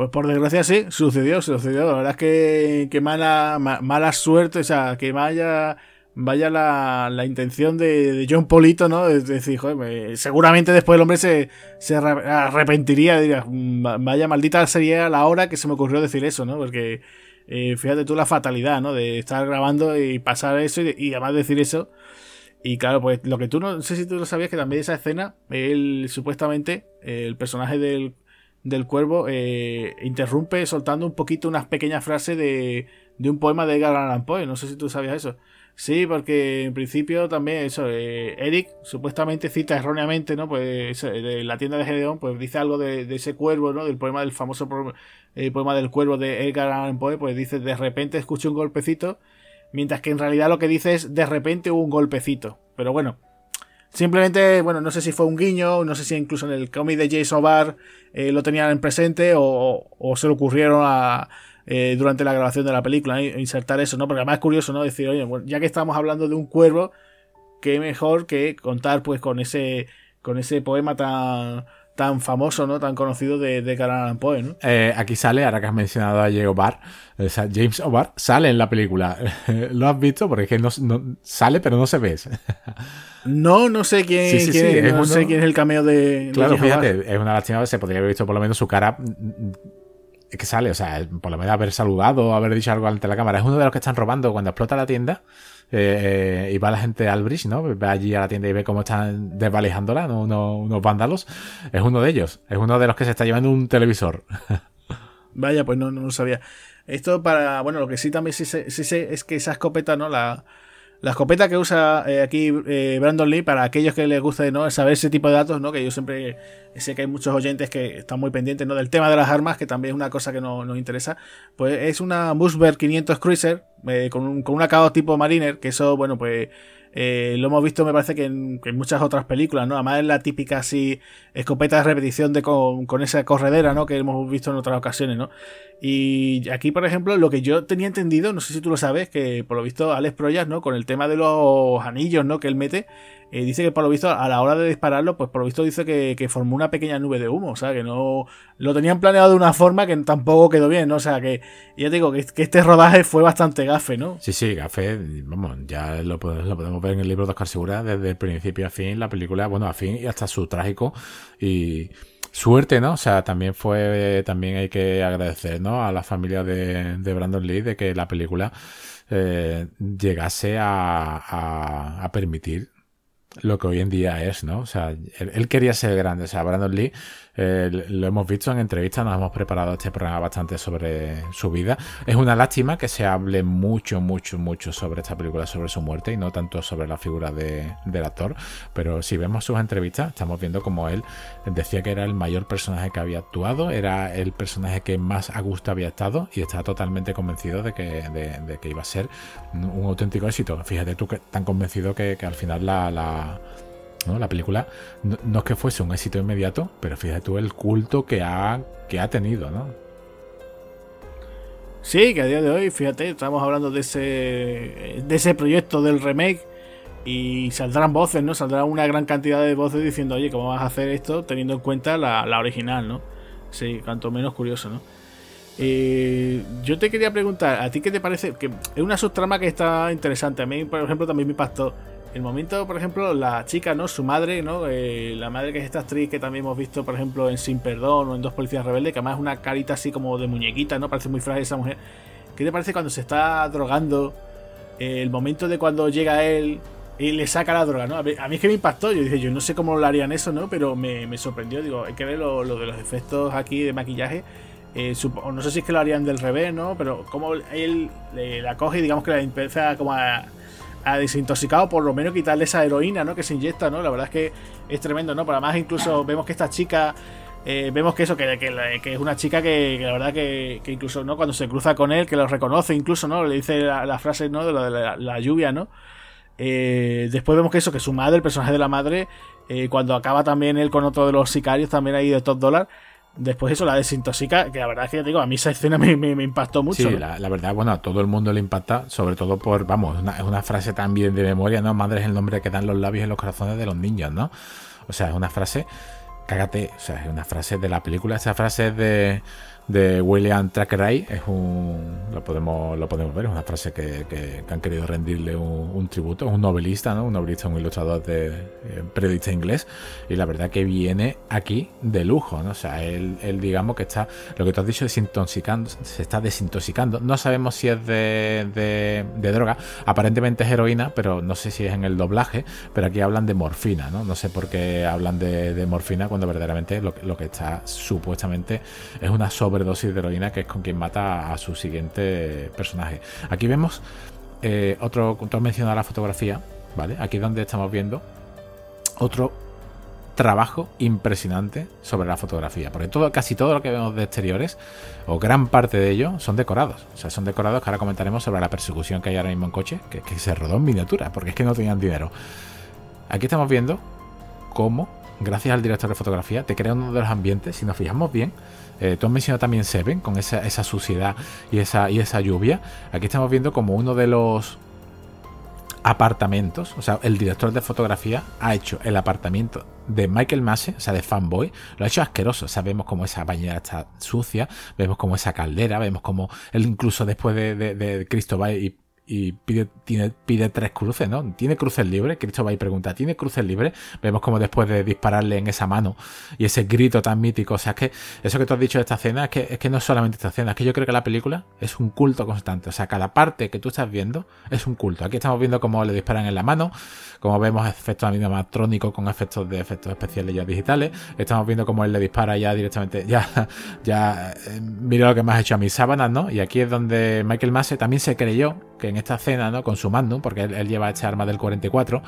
Pues por desgracia sí, sucedió, sucedió. La verdad es que, que mala, mala suerte, o sea, que vaya, vaya la, la intención de, John Polito, ¿no? Es decir, joder, seguramente después el hombre se, se arrepentiría, diría, mm, vaya maldita sería la hora que se me ocurrió decir eso, ¿no? Porque eh, fíjate tú la fatalidad, ¿no? De estar grabando y pasar eso y, y además decir eso. Y claro, pues lo que tú no, no sé si tú lo sabías que también esa escena, él supuestamente, el personaje del del cuervo eh, interrumpe soltando un poquito unas pequeñas frases de, de un poema de Edgar Allan Poe. No sé si tú sabías eso. Sí, porque en principio también eso, eh, Eric supuestamente cita erróneamente, ¿no? Pues de la tienda de Gedeón, pues dice algo de, ese cuervo, ¿no? Del poema del famoso el poema del cuervo de Edgar Allan Poe, pues dice de repente escucho un golpecito, mientras que en realidad lo que dice es de repente hubo un golpecito. Pero bueno, simplemente, bueno, no sé si fue un guiño, no sé si incluso en el cómic de Jason Barr eh, lo tenían en presente o, se le ocurrieron a eh, durante la grabación de la película, insertar eso, ¿no? Porque además es curioso, ¿no? Decir, oye, ya que estamos hablando de un cuervo, qué mejor que contar pues con ese, con ese poema tan tan famoso, ¿no? Tan conocido de, de Allan Poe, ¿no? Eh, aquí sale, ahora que has mencionado a James O'Barr, o sea, James O'Barr sale en la película. *laughs* ¿Lo has visto? Porque es que no, sale, pero no se ve. *laughs* No, no sé quién, es, no sé quién es el cameo de. Claro, fíjate, es una lástima, se podría haber visto por lo menos su cara es que sale, o sea, por lo menos haber saludado, haber dicho algo ante la cámara. Es uno de los que están robando cuando explota la tienda eh, y va la gente al bridge, ¿no? Ve allí a la tienda y ve cómo están desvalijándola, ¿no? unos, vándalos. Es uno de ellos, es uno de los que se está llevando un televisor. *laughs* Vaya, pues no, no sabía. Esto para, bueno, lo que sí también sí sé es que esa escopeta, ¿no? La, la escopeta que usa eh, aquí eh, Brandon Lee, para aquellos que les guste ¿no? saber ese tipo de datos, ¿no? que yo siempre sé que hay muchos oyentes que están muy pendientes ¿no? del tema de las armas, que también es una cosa que nos interesa, pues es una Mossberg 500 Cruiser eh, con, un, con un acabado tipo Mariner, que eso, bueno, pues eh, lo hemos visto, me parece que en, muchas otras películas, ¿no? Además es la típica así escopeta de repetición de con, con, esa corredera, ¿no? Que hemos visto en otras ocasiones, ¿no? Y aquí, por ejemplo, lo que yo tenía entendido, no sé si tú lo sabes, que por lo visto Alex Proyas, ¿no? Con el tema de los anillos, ¿no? Que él mete, eh, dice que por lo visto a la hora de dispararlo, pues por lo visto dice que, formó una pequeña nube de humo, o sea, que no lo tenían planeado de una forma que tampoco quedó bien, ¿no? O sea, que ya te digo que, este rodaje fue bastante gafe, ¿no? Sí, sí, gafe, vamos, ya lo, lo podemos ver en el libro de Oscar Segura desde el principio a fin, la película, bueno, a fin y hasta su trágico y suerte, ¿no? O sea, también fue, también hay que agradecer, ¿no? A la familia de, Brandon Lee de que la película eh, llegase a, a, permitir lo que hoy en día es, ¿no? O sea, él, quería ser grande. O sea, Brandon Lee eh, lo hemos visto en entrevistas, nos hemos preparado este programa bastante sobre su vida. Es una lástima que se hable mucho, mucho, mucho sobre esta película, sobre su muerte y no tanto sobre la figura de, del actor. Pero si vemos sus entrevistas, estamos viendo como él decía que era el mayor personaje que había actuado, era el personaje que más a gusto había estado y estaba totalmente convencido de que, de, que iba a ser un auténtico éxito. Fíjate tú que tan convencido que, al final la la película no, es que fuese un éxito inmediato, pero fíjate tú el culto que ha, que ha tenido, ¿no? Sí, que a día de hoy, fíjate, estamos hablando de ese, de ese proyecto del remake y saldrán voces, ¿no? Saldrá una gran cantidad de voces diciendo, oye, ¿cómo vas a hacer esto teniendo en cuenta la, original, ¿no? Sí, cuanto menos curioso, ¿no? Eh, yo te quería preguntar, ¿a ti qué te parece? Que es una subtrama que está interesante. A mí, por ejemplo, también me impactó el momento, por ejemplo, la chica, ¿no? Su madre, ¿no? Eh, la madre que es esta actriz que también hemos visto, por ejemplo, en Sin Perdón o en Dos Policías Rebeldes, que además es una carita así como de muñequita, ¿no? Parece muy frágil esa mujer. ¿Qué te parece cuando se está drogando? Eh, el momento de cuando llega él y le saca la droga, ¿no? A mí, es que me impactó. Yo dije, yo no sé cómo lo harían eso, ¿no? Pero me, sorprendió. Digo, hay que ver lo, de los efectos aquí de maquillaje. Eh, no sé si es que lo harían del revés, ¿no? Pero como él la coge y digamos que la empieza como a a desintoxicado, por lo menos quitarle esa heroína, ¿no? Que se inyecta, ¿no? La verdad es que es tremendo, ¿no? Pero además incluso vemos que esta chica, eh, vemos que eso, que, que, es una chica que, la verdad que, incluso, ¿no? Cuando se cruza con él, que lo reconoce incluso, ¿no? Le dice la, frase, ¿no? De, la, lluvia, ¿no? Eh, después vemos que eso, que su madre, el personaje de la madre, eh, cuando acaba también él con otro de los sicarios, también ahí de top dólar, Después eso la desintoxica, que la verdad es que ya digo, a mí esa escena me, impactó mucho. Sí, la, verdad, bueno, a todo el mundo le impacta, sobre todo por, vamos, es una frase también de memoria, ¿no? Madre es el nombre que dan los labios en los corazones de los niños, ¿no? O sea, es una frase, cágate, o sea, es una frase de la película, esa frase es de de William Thackeray es un lo podemos lo podemos ver es una frase que, han querido rendirle un, tributo. Es un novelista no un novelista un ilustrador de eh, periodista inglés. Y la verdad que viene aquí de lujo no o sea él, digamos que está lo que tú has dicho desintoxicando se está desintoxicando. No sabemos si es de, de, droga. Aparentemente es heroína pero no sé si es en el doblaje. Pero aquí hablan de morfina no no sé por qué hablan de, morfina cuando verdaderamente lo, lo que está supuestamente es una sobre dosis de heroína, que es con quien mata a su siguiente personaje. Aquí vemos eh, otro, tú has mencionado la fotografía, ¿vale? Aquí es donde estamos viendo otro trabajo impresionante sobre la fotografía. Porque todo, casi todo lo que vemos de exteriores, o gran parte de ello, son decorados. O sea, son decorados que ahora comentaremos sobre la persecución que hay ahora mismo en coche, que, que se rodó en miniatura, porque es que no tenían dinero. Aquí estamos viendo cómo, gracias al director de fotografía, te crea uno de los ambientes, si nos fijamos bien, eh, tú has mencionado también Seven, con esa, esa suciedad y esa, y esa lluvia. Aquí estamos viendo como uno de los apartamentos, o sea, el director de fotografía ha hecho el apartamento de Michael Massey, o sea, de Fanboy, lo ha hecho asqueroso. Sabemos cómo esa bañera está sucia, vemos cómo esa caldera, vemos cómo él incluso después de, de, de y y pide, tiene, pide tres cruces, ¿no? Tiene cruces libres. Cristo y pregunta, ¿tiene cruces libres? Vemos como después de dispararle en esa mano y ese grito tan mítico. O sea, es que eso que tú has dicho de esta escena es que, es que no es solamente esta escena, es que yo creo que la película es un culto constante. O sea, cada parte que tú estás viendo es un culto. Aquí estamos viendo cómo le disparan en la mano, como vemos efectos animatrónicos con efectos de efectos especiales ya digitales. Estamos viendo cómo él le dispara ya directamente, *laughs* ya, ya, eh, mira lo que me has hecho a mis sábanas, ¿no? Y aquí es donde Michael Massey también se creyó que en esta escena, ¿no? Con su Magnum, porque él, lleva esta arma del 44,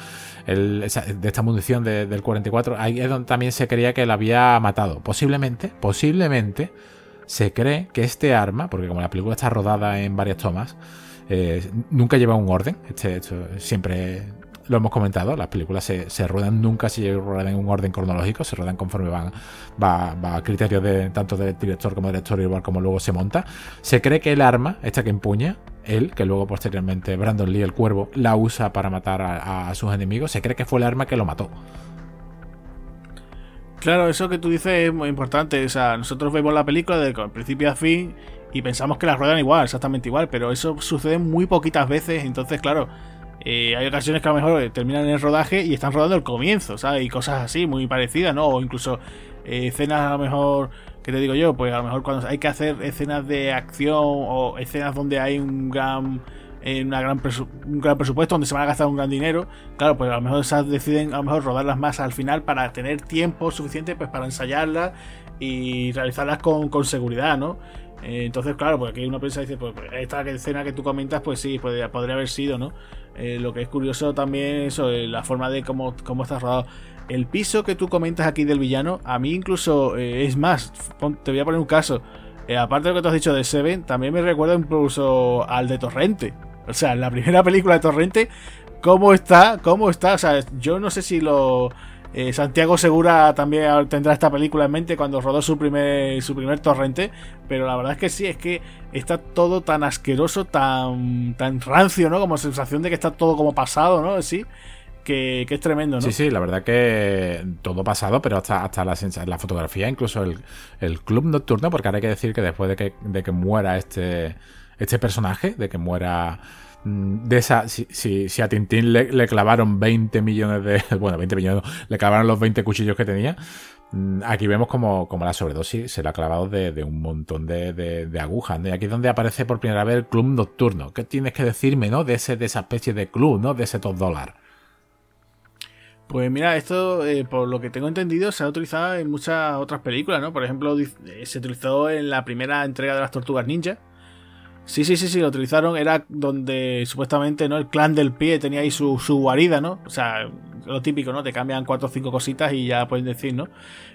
de esta munición del 44, ahí es donde también se creía que la había matado. Posiblemente, posiblemente, se cree que este arma, porque como la película está rodada en varias tomas, eh, nunca lleva un orden. Este, siempre lo hemos comentado, las películas se, ruedan, nunca se ruedan en un orden cronológico, se ruedan conforme van va, a criterios de tanto del director como director, igual como luego se monta. Se cree que el arma, esta que empuña, él, que luego posteriormente Brandon Lee, el cuervo, la usa para matar a, sus enemigos, se cree que fue el arma que lo mató. Claro, eso que tú dices es muy importante. O sea, nosotros vemos la película de principio a fin y pensamos que las ruedan igual, exactamente igual, pero eso sucede muy poquitas veces. Entonces, claro, eh, hay ocasiones que a lo mejor terminan el rodaje y están rodando el comienzo, ¿sabes? Y cosas así, muy parecidas, ¿no? O incluso eh, escenas a lo mejor, ¿qué te digo yo? Pues a lo mejor cuando hay que hacer escenas de acción o escenas donde hay un gran, eh, una gran un gran presupuesto, donde se van a gastar un gran dinero, claro, pues a lo mejor esas deciden a lo mejor rodarlas más al final para tener tiempo suficiente pues para ensayarlas y realizarlas con, con seguridad, ¿no? entonces, claro, pues aquí uno piensa y dice, pues, pues esta escena que tú comentas, pues sí, podría, podría haber sido, ¿no? Eh, lo que es curioso también eso, eh, la forma de cómo, cómo está rodado. El piso que tú comentas aquí del villano, a mí incluso eh, es más, te voy a poner un caso. aparte de lo que tú has dicho de Seven, también me recuerda incluso al de Torrente. O sea, la primera *laughs* película de Torrente, ¿cómo está? ¿Cómo está? O sea, yo no sé si lo eh, Santiago Segura también tendrá esta película en mente cuando rodó su primer, su primer torrente, pero la verdad es que sí, es que está todo tan asqueroso, tan, tan rancio, ¿no? Como sensación de que está todo como pasado, ¿no? Sí. Que, es tremendo, ¿no? Sí, sí, la verdad que todo pasado, pero hasta, hasta la, la fotografía, incluso el, club nocturno, porque ahora hay que decir que después de que, de que muera este, este personaje, de que muera Mm, de esa, si, si, a Tintín le, clavaron 20 millones de. *laughs* Bueno, 20 millones, le clavaron los 20 cuchillos que tenía. Mm, aquí vemos como, como la sobredosis se le ha clavado de, un montón de, agujas. Y aquí es donde aparece por primera vez el club nocturno. ¿Qué tienes que decirme, no? De, ese, de esa especie de club, ¿no? De ese top dólar. Pues mira, esto, eh, por lo que tengo entendido, se ha utilizado en muchas otras películas, ¿no? Por ejemplo, eh, se utilizó en la primera entrega de las Tortugas Ninja Sí, sí, sí, sí, lo utilizaron. Era donde supuestamente ¿no? el clan del pie tenía ahí su, su guarida, ¿no? O sea, lo típico, ¿no? Te cambian cuatro o cinco cositas y ya pueden decir, ¿no?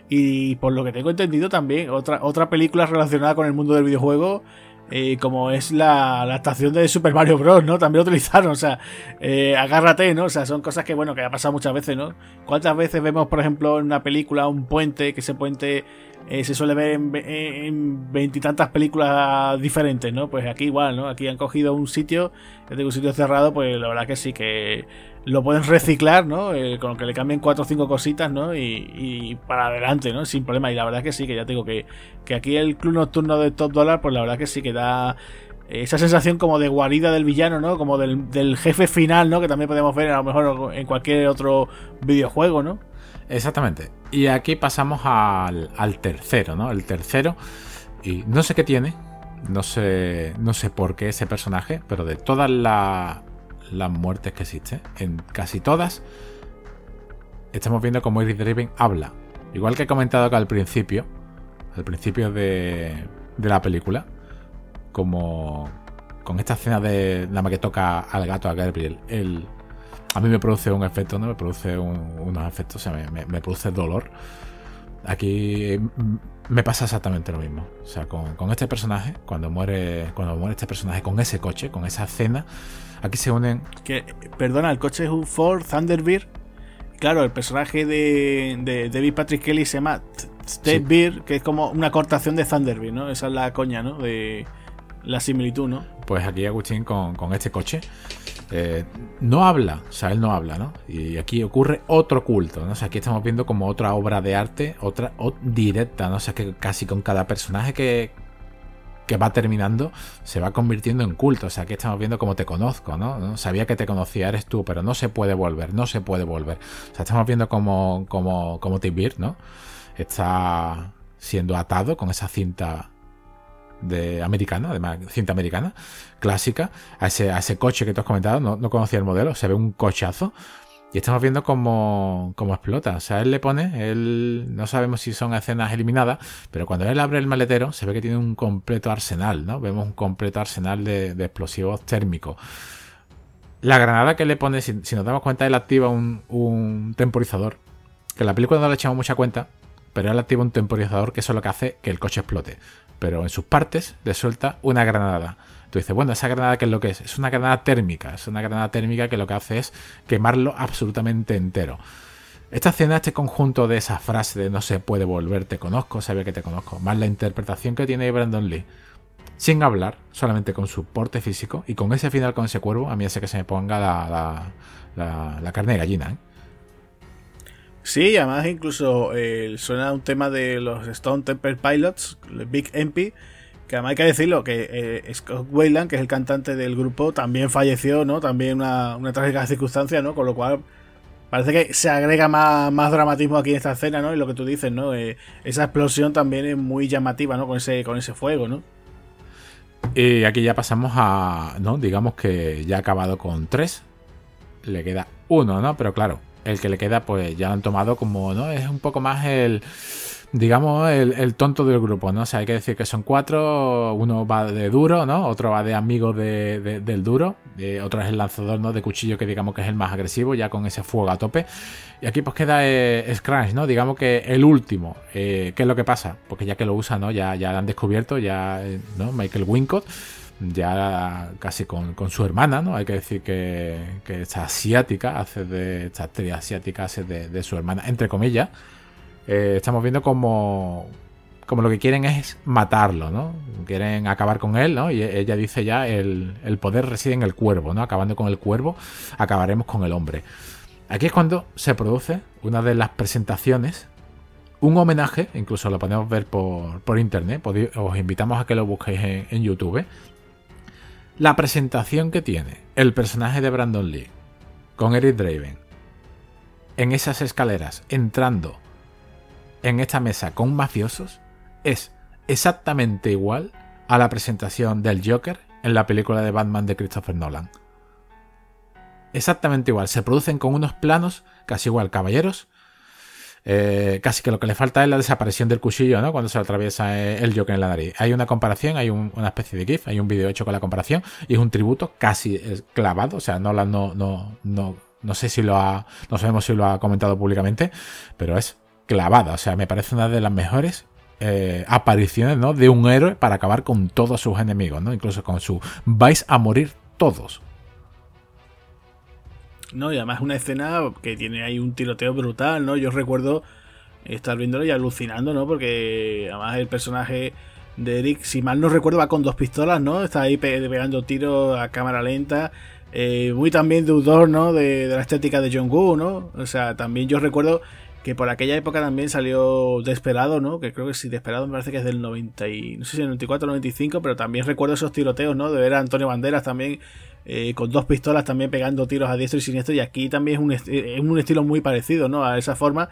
Y por lo que tengo entendido también, otra, otra película relacionada con el mundo del videojuego, eh, como es la, la estación de Super Mario Bros., ¿no? También lo utilizaron, o sea, eh, agárrate, ¿no? O sea, son cosas que, bueno, que ha pasado muchas veces, ¿no? ¿Cuántas veces vemos, por ejemplo, en una película un puente, que ese puente eh, se suele ver en veintitantas películas diferentes, ¿no? Pues aquí igual, ¿no? Aquí han cogido un sitio, de un sitio cerrado, pues la verdad que sí, que lo pueden reciclar, ¿no? Eh, con que le cambien cuatro o cinco cositas, ¿no? Y, para adelante, ¿no? Sin problema. Y la verdad que sí, que ya tengo que, que aquí el club nocturno de Top Dollar, pues la verdad que sí que da esa sensación como de guarida del villano, ¿no? Como del, del jefe final, ¿no? Que también podemos ver a lo mejor en cualquier otro videojuego, ¿no? Exactamente. Y aquí pasamos al, tercero, ¿no? El tercero. Y no sé qué tiene. No sé, no sé por qué ese personaje. Pero de todas las muertes que existen, en casi todas, estamos viendo cómo Iris Driven habla. Igual que he comentado acá al principio. Al principio de, de la película. Como, con esta escena de la que toca al gato a Gabriel, el, a mí me produce un efecto, ¿no? Me produce unos efectos, o sea, me, me, produce dolor. Aquí me pasa exactamente lo mismo. O sea, con, con, este personaje, cuando muere, cuando muere este personaje, con ese coche, con esa escena, aquí se unen. Que, perdona, el coche es un Ford Thunderbird. Claro, el personaje de, de David Patrick Kelly se llama Beer, que es como una cortación de Thunderbird, ¿no? Esa es la coña, ¿no? De la similitud, ¿no? Pues aquí Agustín con, con este coche eh, no habla, o sea, él no habla, ¿no? Y aquí ocurre otro culto, ¿no? O sea, aquí estamos viendo como otra obra de arte, otra directa, ¿no? O sea, que casi con cada personaje que, que va terminando se va convirtiendo en culto. O sea, aquí estamos viendo como te conozco, ¿no? Sabía que te conocía, eres tú, pero no se puede volver, no se puede volver. O sea, estamos viendo como, como, como Tibir, ¿no? Está siendo atado con esa cinta de americana, además cinta americana, clásica, a ese, a ese coche que tú has comentado, no, no conocía el modelo, se ve un cochazo. Y estamos viendo cómo, cómo, explota. O sea, él le pone, él no sabemos si son escenas eliminadas, pero cuando él abre el maletero se ve que tiene un completo arsenal, ¿no? Vemos un completo arsenal de, explosivos térmicos. La granada que le pone, si, nos damos cuenta, él activa un, un, temporizador. Que en la película no le echamos mucha cuenta, pero él activa un temporizador que eso es lo que hace que el coche explote pero en sus partes le suelta una granada. Tú dices, bueno, esa granada, ¿qué es lo que es? Es una granada térmica, es una granada térmica que lo que hace es quemarlo absolutamente entero. Esta escena, este conjunto de esa frase de no se puede volver, te conozco, sabe que te conozco, más la interpretación que tiene Brandon Lee, sin hablar, solamente con su porte físico y con ese final con ese cuervo, a mí hace que se me ponga la, carne de gallina. ¿eh? Sí, además incluso eh, suena un tema de los Stone Temple Pilots, Big MP, que además hay que decirlo, que eh, Scott Wayland, que es el cantante del grupo, también falleció, ¿no? También una, una trágica circunstancia, ¿no? Con lo cual parece que se agrega más, más dramatismo aquí en esta escena, ¿no? Y lo que tú dices, ¿no? Eh, esa explosión también es muy llamativa, ¿no? Con ese, con ese fuego, ¿no? Y aquí ya pasamos a, ¿no? Digamos que ya ha acabado con tres. Le queda uno, ¿no? Pero claro, el que le queda, pues ya han tomado como, ¿no? Es un poco más el digamos, el, tonto del grupo, ¿no? O sea, hay que decir que son cuatro, uno va de duro, ¿no? Otro va de amigo de, del duro, otro es el lanzador, ¿no? De cuchillo, que digamos que es el más agresivo, ya con ese fuego a tope. Y aquí pues queda eh, ¿no? Digamos que el último. Eh, ¿Qué es lo que pasa? Porque ya que lo usa, ¿no? Ya, ya lo han descubierto, ya, eh, ¿no? Michael Wincott ya casi con, su hermana, ¿no? Hay que decir que, que esta asiática hace de. Esta actriz asiática hace de, su hermana, entre comillas. Eh, estamos viendo como. Como lo que quieren es matarlo, ¿no? Quieren acabar con él, ¿no? Y ella dice ya: el, el poder reside en el cuervo, ¿no? Acabando con el cuervo, acabaremos con el hombre. Aquí es cuando se produce una de las presentaciones un homenaje, incluso lo podemos ver por, por internet, os invitamos a que lo busquéis en, YouTube, la presentación que tiene el personaje de Brandon Lee con Eric Draven en esas escaleras entrando en esta mesa con mafiosos es exactamente igual a la presentación del Joker en la película de Batman de Christopher Nolan. Exactamente igual, se producen con unos planos casi igual, caballeros, eh, casi que lo que le falta es la desaparición del cuchillo, ¿no? Cuando se atraviesa eh, el Joker en la nariz. Hay una comparación, hay una especie de GIF, hay un vídeo hecho con la comparación y es un tributo casi eh, clavado, o sea, no, no, no, no, no sé si lo ha, no sabemos si lo ha comentado públicamente, pero es clavada, o sea, me parece una de las mejores apariciones ¿no? de un héroe para acabar con todos sus enemigos, ¿no? incluso con su vais a morir todos. ¿no? Y además una escena que tiene ahí un tiroteo brutal, ¿no? Yo recuerdo estar viéndolo y alucinando, ¿no? Porque además el personaje de Eric, si mal no recuerdo, va con dos pistolas, ¿no? Está ahí pegando tiros a cámara lenta. Eh, muy también deudor, ¿no? De, la estética de John Woo, ¿no? O sea, también yo recuerdo que por aquella época también salió Desperado, ¿no? Que creo que sí, Desperado me parece que es del 90 y, no sé si el 94 o 95, pero también recuerdo esos tiroteos, ¿no? De ver a Antonio Banderas también eh, con dos pistolas también pegando tiros a diestro y siniestro y aquí también es un, es un estilo muy parecido, ¿no? A esa forma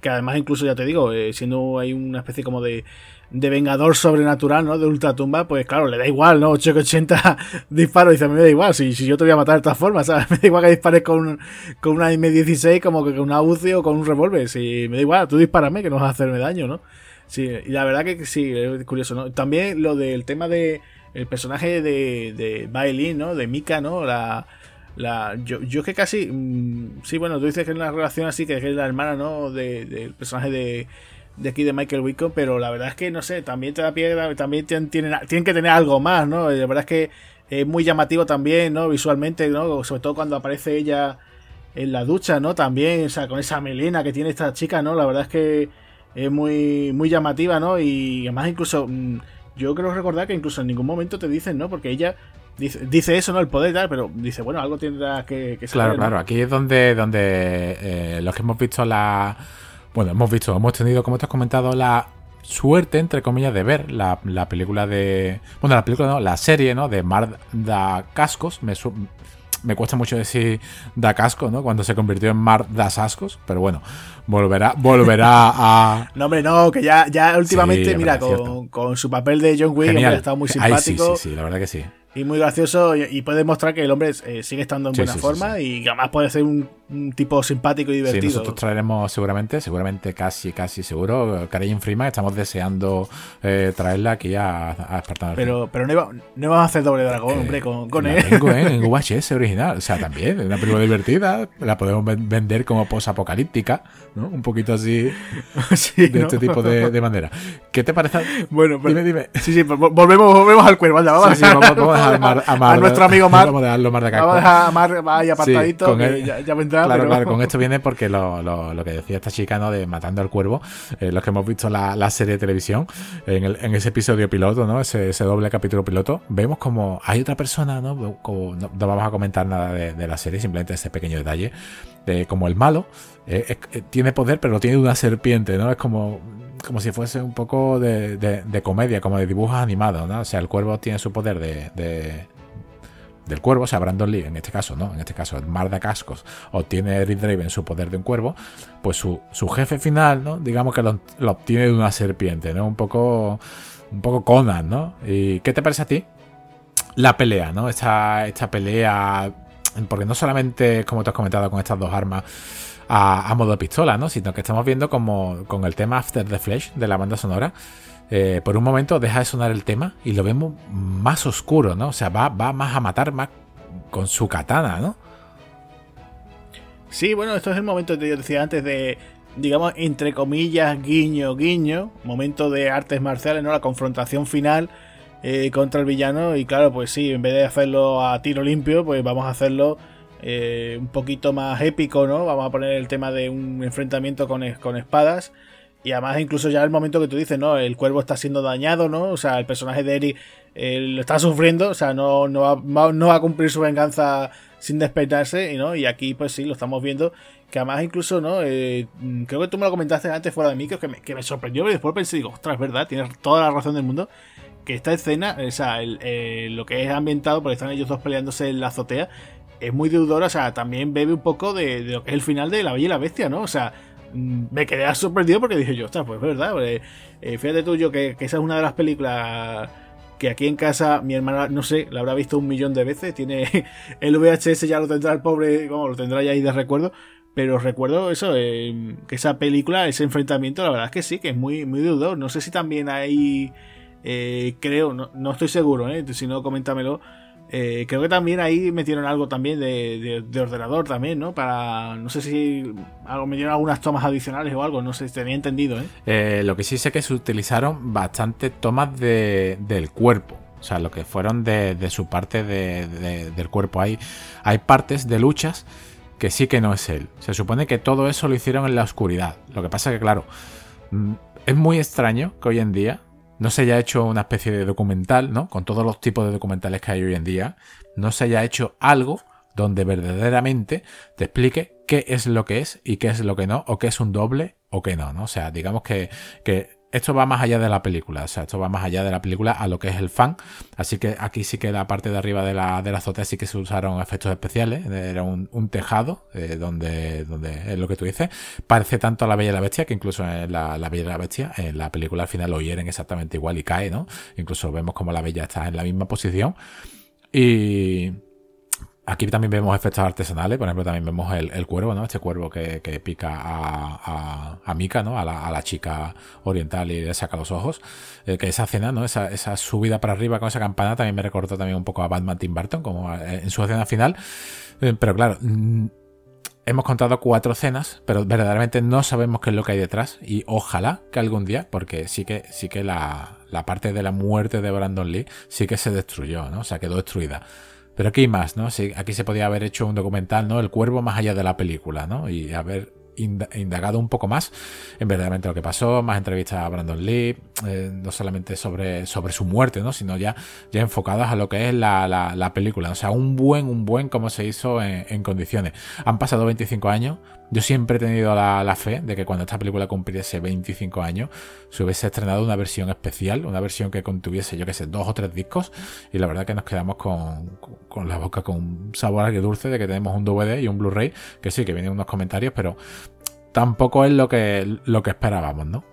que además incluso ya te digo, eh, siendo hay una especie como de, de vengador sobrenatural, ¿no? De ultratumba, pues claro, le da igual, ¿no? 880 *laughs* disparos, dice, me da igual, si, si yo te voy a matar de esta forma, ¿sabes? *laughs* Me da igual que dispares con, con una M16 como que con una UCI o con un revólver, si me da igual, tú dispárame que no vas a hacerme daño, ¿no? Sí, y la verdad que sí, es curioso, ¿no? También lo del tema de el personaje de, de ¿no? De Mika, ¿no? La, la, yo, yo es que casi. Mm, sí, bueno, tú dices que es una relación así, que es la hermana, ¿no? del personaje de, de aquí de Michael Wickham, pero la verdad es que, no sé, también te da pie, también tienen, tienen, que tener algo más, ¿no? La verdad es que es muy llamativo también, ¿no? Visualmente, ¿no? Sobre todo cuando aparece ella en la ducha, ¿no? También, o sea, con esa melena que tiene esta chica, ¿no? La verdad es que es muy, muy llamativa, ¿no? Y además incluso, mm, yo creo recordar que incluso en ningún momento te dicen, ¿no? Porque ella dice, dice eso, ¿no? El poder tal, pero dice, bueno, algo tendrá que, que Claro, claro, aquí es donde, donde eh, los que hemos visto la... Bueno, hemos visto, hemos tenido, como te has comentado, la suerte, entre comillas, de ver la, la película de... Bueno, la película, no, la serie, ¿no? De Marda Cascos. Me, me cuesta mucho decir da casco, ¿no? Cuando se convirtió en Mar das ascos, pero bueno, volverá, volverá *laughs* a. No, hombre, no, que ya, ya últimamente, mira, con, con, su papel de John Wick, ha estado muy simpático. sí, sí, la verdad que sí y muy gracioso y, puede mostrar que el hombre eh, sigue estando en buena forma y además puede ser un, tipo simpático y divertido. Sí, nosotros traeremos seguramente, seguramente casi, casi seguro, Karen Freeman, estamos deseando eh, traerla aquí a, a Pero, pero no, iba, no vamos a hacer doble dragón, hombre, con, con él. Tengo, en *laughs* VHS original, o sea, también, una película divertida, la podemos vender como posapocalíptica, ¿no? Un poquito así *laughs* de este tipo de, manera. ¿Qué te parece? Bueno, pues, dime, dime. Sí, sí, pues volvemos, volvemos al cuervo, vamos, vamos a, *laughs* nuestro amigo Mar. Vamos a dejarlo Mar de Vamos a dejar a Mar ahí apartadito. ya, ya vendrá, claro, claro, con esto viene porque lo, lo, lo, que decía esta chica, ¿no? De Matando al Cuervo, eh, los que hemos visto la, la serie de televisión, en, el, en, ese episodio piloto, ¿no? Ese, ese, doble capítulo piloto, vemos como hay otra persona, ¿no? Como, no, vamos a comentar nada de, de la serie, simplemente ese pequeño detalle, de como el malo, eh, eh, tiene poder, pero tiene una serpiente, ¿no? Es como como si fuese un poco de, de, comedia, como de dibujos animados, ¿no? O sea, el cuervo tiene su poder de, del cuervo, o sea, Brandon Lee, en este caso, ¿no? En este caso, el Mar de Cascos, obtiene Eric Draven su poder de un cuervo, pues su, su jefe final, ¿no? Digamos que lo, obtiene de una serpiente, ¿no? Un poco, un poco Conan, ¿no? ¿Y qué te parece a ti? La pelea, ¿no? Esta, esta pelea, porque no solamente, como te has comentado, con estas dos armas, a, modo de pistola, ¿no? Sino que estamos viendo como con el tema After the Flash de la banda sonora. Eh, por un momento deja de sonar el tema y lo vemos más oscuro, ¿no? O sea, va, más a matar más con su katana, ¿no? Sí, bueno, esto es el momento que yo decía antes de, digamos, entre comillas, guiño, guiño, momento de artes marciales, ¿no? La confrontación final eh, contra el villano y claro, pues sí, en vez de hacerlo a tiro limpio, pues vamos a hacerlo eh, un poquito más épico, ¿no? Vamos a poner el tema de un enfrentamiento con espadas. Y además, incluso ya el momento que tú dices, ¿no? El cuervo está siendo dañado, ¿no? O sea, el personaje de Eri eh, lo está sufriendo, o sea, no, no, va, no va a cumplir su venganza sin despertarse, ¿no? Y aquí, pues sí, lo estamos viendo. Que además, incluso, ¿no? Eh, creo que tú me lo comentaste antes fuera de mí, que me, que me sorprendió, pero después pensé, digo, ostras, verdad, tienes toda la razón del mundo. Que esta escena, o sea, lo que es ambientado, porque están ellos dos peleándose en la azotea, es muy deudora, o sea, también bebe un poco de, lo que es el final de La Bella y la Bestia, ¿no? O sea, me quedé sorprendido porque dije yo, ostras, pues es verdad, eh, fíjate tú yo que, esa es una de las películas que aquí en casa mi hermana, no sé, la habrá visto un millón de veces, tiene *laughs* el VHS ya lo tendrá el pobre, como lo tendrá ya ahí de recuerdo, pero recuerdo eso, eh, que esa película, ese enfrentamiento, la verdad es que sí, que es muy, muy deudor, no sé si también hay, eh, creo, no, no, estoy seguro, si no, coméntamelo, eh, creo que también ahí metieron algo también de, ordenador también, ¿no? Para, no sé si algo, metieron algunas tomas adicionales o algo, no sé, tenía entendido, ¿eh? ¿eh? lo que sí sé que se utilizaron bastantes tomas del cuerpo. O sea, lo que fueron de, su parte del cuerpo. Hay, hay partes de luchas que sí que no es él. Se supone que todo eso lo hicieron en la oscuridad. Lo que pasa que, claro, mm, es muy extraño que hoy en día no se haya hecho una especie de documental, ¿no? Con todos los tipos de documentales que hay hoy en día, no se haya hecho algo donde verdaderamente te explique qué es lo que es y qué es lo que no, o qué es un doble o qué no, ¿no? O sea, digamos que, que esto va más allá de la película, o sea, esto va más allá de la película a lo que es el fan. Así que aquí sí que la parte de arriba de la, de la azotea sí que se usaron efectos especiales. Era un, tejado, eh, donde, donde es lo que tú dices. Parece tanto a la Bella y la Bestia que incluso en la, la, Bella y la Bestia, en la película al final lo hieren exactamente igual y cae, ¿no? Incluso vemos como la Bella está en la misma posición. Y Aquí también vemos efectos artesanales, por ejemplo, también vemos el, cuervo, ¿no? Este cuervo que, pica a, a, Mika, ¿no? A la, chica oriental y le saca los ojos. Eh, que esa escena, ¿no? Esa, esa, subida para arriba con esa campana también me recordó también un poco a Batman Tim Burton, como eh, en su escena final. Eh, pero claro, mm, hemos contado cuatro escenas, pero verdaderamente no sabemos qué es lo que hay detrás. Y ojalá que algún día, porque sí que, sí que la, la parte de la muerte de Brandon Lee sí que se destruyó, ¿no? O sea, quedó destruida. Pero aquí más, ¿no? Aquí se podía haber hecho un documental, ¿no? El cuervo más allá de la película, ¿no? Y haber indagado un poco más en verdaderamente lo que pasó, más entrevistas a Brandon Lee, eh, no solamente sobre, sobre su muerte, ¿no? sino ya, ya enfocadas a lo que es la, la, película. O sea, un buen, un buen como se hizo en, condiciones. Han pasado 25 años, yo siempre he tenido la, fe de que cuando esta película cumpliese 25 años, se hubiese estrenado una versión especial, una versión que contuviese, yo que sé, dos o tres discos. Y la verdad que nos quedamos con, con la boca con un sabor dulce de que tenemos un DVD y un Blu-ray, que sí, que vienen unos comentarios, pero tampoco es lo que, lo que esperábamos, ¿no?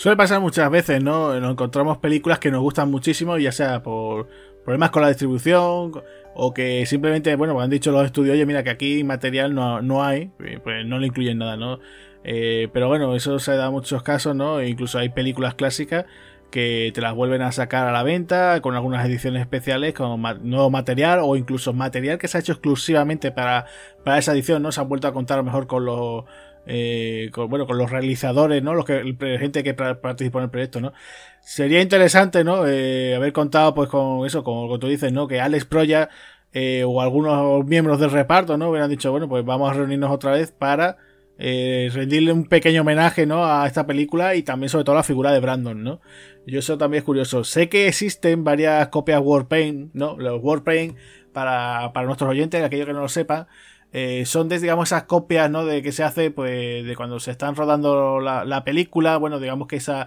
Suele pasar muchas veces, ¿no? Nos encontramos películas que nos gustan muchísimo, ya sea por problemas con la distribución, o que simplemente, bueno, pues han dicho los estudios, oye, mira que aquí material no, no hay, pues no le incluyen nada, ¿no? Eh, pero bueno, eso se da en muchos casos, ¿no? E incluso hay películas clásicas que te las vuelven a sacar a la venta con algunas ediciones especiales con nuevo material o incluso material que se ha hecho exclusivamente para, para esa edición, ¿no? Se han vuelto a contar mejor con los eh, con, bueno, con los realizadores, ¿no? Los que, gente que participó en el proyecto, ¿no? Sería interesante, ¿no? Eh, haber contado, pues, con eso, como, tú dices, ¿no? Que Alex Proya eh, o algunos miembros del reparto, ¿no? Hubieran dicho, bueno, pues vamos a reunirnos otra vez para rendirle un pequeño homenaje, ¿no? A esta película y también, sobre todo, a la figura de Brandon, ¿no? Yo eso también es curioso. Sé que existen varias copias Warpaint, ¿no? Los Warpaint, para, para nuestros oyentes, aquellos que no lo sepan, eh, son de, digamos, esas copias, ¿no? De que se hace, pues, de cuando se están rodando la, película. Bueno, digamos que esa,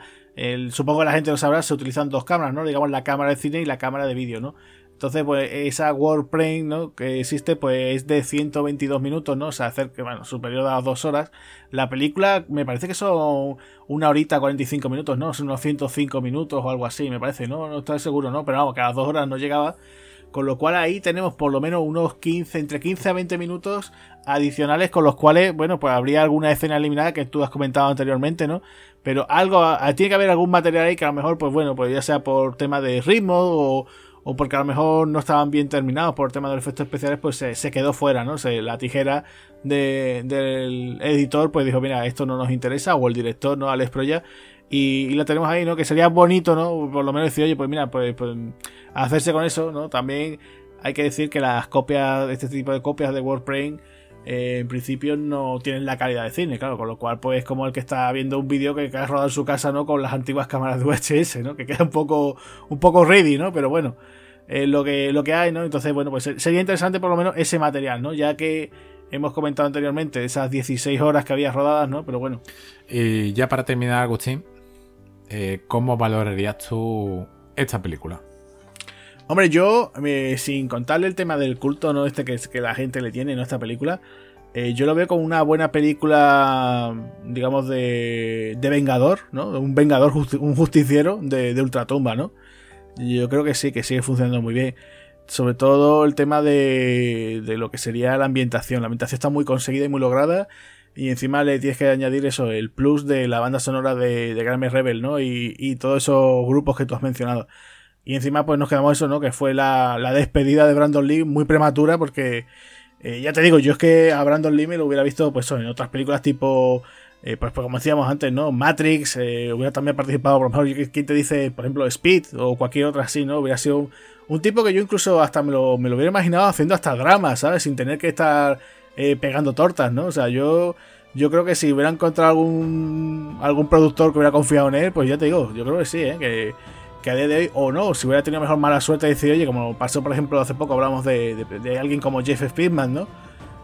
supongo que la gente lo sabrá, se utilizan dos cámaras, ¿no? Digamos, la cámara de cine y la cámara de vídeo, ¿no? Entonces, pues, esa Warframe, ¿no? Que existe, pues, es de 122 minutos, ¿no? O sea, que, bueno, superior a las dos horas. La película, me parece que son una horita 45 minutos, ¿no? Son unos 105 minutos o algo así, me parece, ¿no? No estoy seguro, ¿no? Pero vamos, que a las dos horas no llegaba. Con lo cual ahí tenemos por lo menos unos 15, entre 15 a 20 minutos adicionales con los cuales, bueno, pues habría alguna escena eliminada que tú has comentado anteriormente, ¿no? Pero algo, tiene que haber algún material ahí que a lo mejor, pues bueno, pues ya sea por tema de ritmo o, o porque a lo mejor no estaban bien terminados por tema de los efectos especiales, pues se, quedó fuera, ¿no? Se, la tijera de, del editor, pues dijo, mira, esto no nos interesa, o el director, ¿no? Alex Proya, y, lo tenemos ahí, ¿no? Que sería bonito, ¿no? Por lo menos decir, oye, pues mira, pues, pues hacerse con eso, ¿no? También hay que decir que las copias, este tipo de copias de Warframe, eh, en principio no tienen la calidad de cine, claro, con lo cual pues como el que está viendo un vídeo que, ha rodado en su casa, ¿no? Con las antiguas cámaras de VHS, ¿no? Que queda un poco, un poco ready, ¿no? Pero bueno, es lo que, lo que hay, ¿no? Entonces, bueno, pues sería interesante por lo menos ese material, ¿no? Ya que hemos comentado anteriormente esas 16 horas que había rodadas, ¿no? Pero bueno. Y ya para terminar, Agustín, eh, ¿cómo valorarías tú esta película? Hombre, yo, eh, sin contarle el tema del culto, ¿no? Este que, la gente le tiene, ¿no? Esta película. Eh, yo lo veo como una buena película, digamos, de, de Vengador, ¿no? Un Vengador, un justiciero de, de Ultratumba, ¿no? Yo creo que sí, que sigue funcionando muy bien. Sobre todo el tema de, de lo que sería la ambientación. La ambientación está muy conseguida y muy lograda. Y encima le tienes que añadir eso, el plus de la banda sonora de, de Grammy Rebel, ¿no? Y, y todos esos grupos que tú has mencionado. Y encima pues nos quedamos eso, ¿no? Que fue la, despedida de Brandon Lee muy prematura porque, eh, ya te digo, yo es que a Brandon Lee me lo hubiera visto pues en otras películas tipo, eh, pues, pues, como decíamos antes, ¿no? Matrix, eh, hubiera también participado, por ejemplo, ¿quién te dice, por ejemplo, Speed o cualquier otra así, ¿no? Hubiera sido un, tipo que yo incluso hasta me lo, me lo hubiera imaginado haciendo hasta drama, ¿sabes? Sin tener que estar pegando tortas, ¿no? O sea, yo... Yo creo que si hubiera encontrado algún algún productor que hubiera confiado en él, pues ya te digo, yo creo que sí, ¿eh? que, que a día de hoy, o no, si hubiera tenido mejor mala suerte, decir, oye, como pasó por ejemplo hace poco, hablamos de, alguien como Jeff Speedman, ¿no?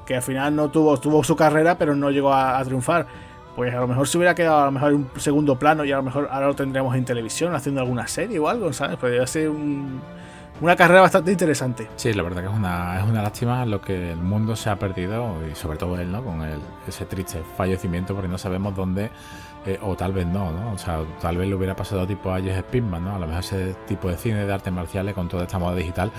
Que al final no tuvo, tuvo su carrera, pero no llegó a, triunfar. Pues a lo mejor se hubiera quedado a lo mejor en un segundo plano y a lo mejor ahora lo tendríamos en televisión haciendo alguna serie o algo, ¿sabes? Podría ser un, una carrera bastante interesante. Sí, la verdad que es una, es una lástima lo que el mundo se ha perdido y sobre todo él, ¿no? Con el, ese triste fallecimiento porque no sabemos dónde, eh, o tal vez no, ¿no? O sea, tal vez le hubiera pasado tipo a Jess Spinman, ¿no? A lo mejor ese tipo de cine de artes marciales con toda esta moda digital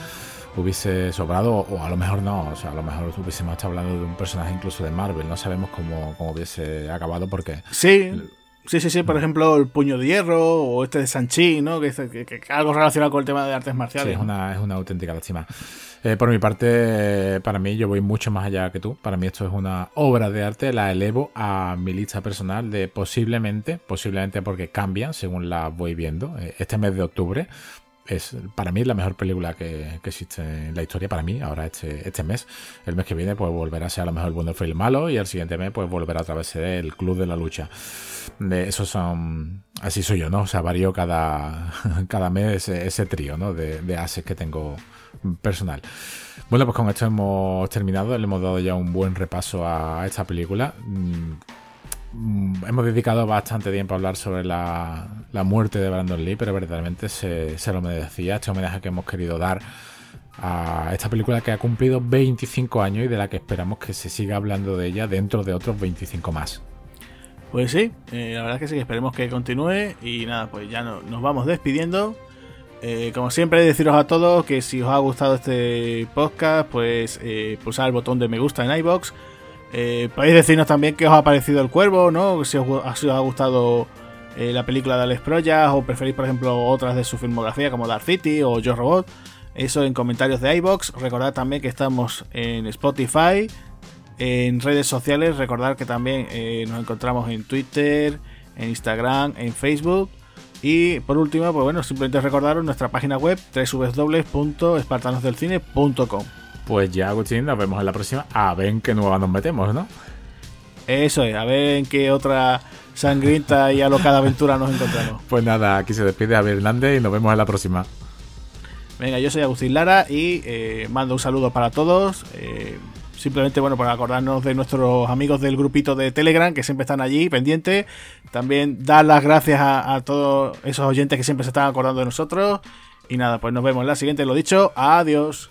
hubiese sobrado o a lo mejor no, o sea, a lo mejor hubiésemos estado hablando de un personaje incluso de Marvel, no sabemos cómo, cómo hubiese acabado porque... Sí. Sí, sí, sí, por ejemplo, el puño de hierro o este de Sanchi, ¿no? Que, que, algo relacionado con el tema de artes marciales. Sí, es una, es una auténtica lástima. Eh, por mi parte, para mí, yo voy mucho más allá que tú. Para mí esto es una obra de arte, la elevo a mi lista personal de posiblemente, posiblemente porque cambian según la voy viendo. Eh, este mes de octubre es para mí la mejor película que, existe en la historia para mí ahora este, este mes. El mes que viene pues volverá a ser a lo mejor el bueno el malo y el siguiente mes pues volverá a través del club de la lucha. De esos son así soy yo no o sea varío cada *laughs* cada mes ese, trío no de, de ases que tengo personal. Bueno pues con esto hemos terminado. Le hemos dado ya un buen repaso a esta película. Mm, hemos dedicado bastante tiempo a hablar sobre la, muerte de Brandon Lee, pero verdaderamente se, se, lo merecía este homenaje que hemos querido dar a esta película que ha cumplido 25 años y de la que esperamos que se siga hablando de ella dentro de otros 25 más. Pues sí, eh, la verdad es que sí, esperemos que continúe y nada, pues ya nos vamos despidiendo. Eh, como siempre, deciros a todos que si os ha gustado este podcast, pues eh, pulsar el botón de me gusta en iBox eh, podéis decirnos también qué os ha parecido El Cuervo, ¿no? Si os, ha gustado eh, la película de Alex Proyas o preferís, por ejemplo, otras de su filmografía como Dark City o Yo Robot. Eso en comentarios de iBox. Recordad también que estamos en Spotify, en redes sociales. Recordad que también eh, nos encontramos en Twitter, en Instagram, en Facebook. Y por último, pues bueno, simplemente recordaros nuestra página web www.espartanosdelcine.com. Pues ya, Agustín, nos vemos en la próxima. A ver en qué nueva nos metemos, ¿no? Eso es, a ver en qué otra sangrienta y alocada aventura nos encontramos. *laughs* Pues nada, aquí se despide a Hernández y nos vemos en la próxima. Venga, yo soy Agustín Lara y eh, mando un saludo para todos. Eh, simplemente, bueno, para acordarnos de nuestros amigos del grupito de Telegram que siempre están allí pendientes. También dar las gracias a, a todos esos oyentes que siempre se están acordando de nosotros. Y nada, pues nos vemos en la siguiente. Lo dicho, adiós.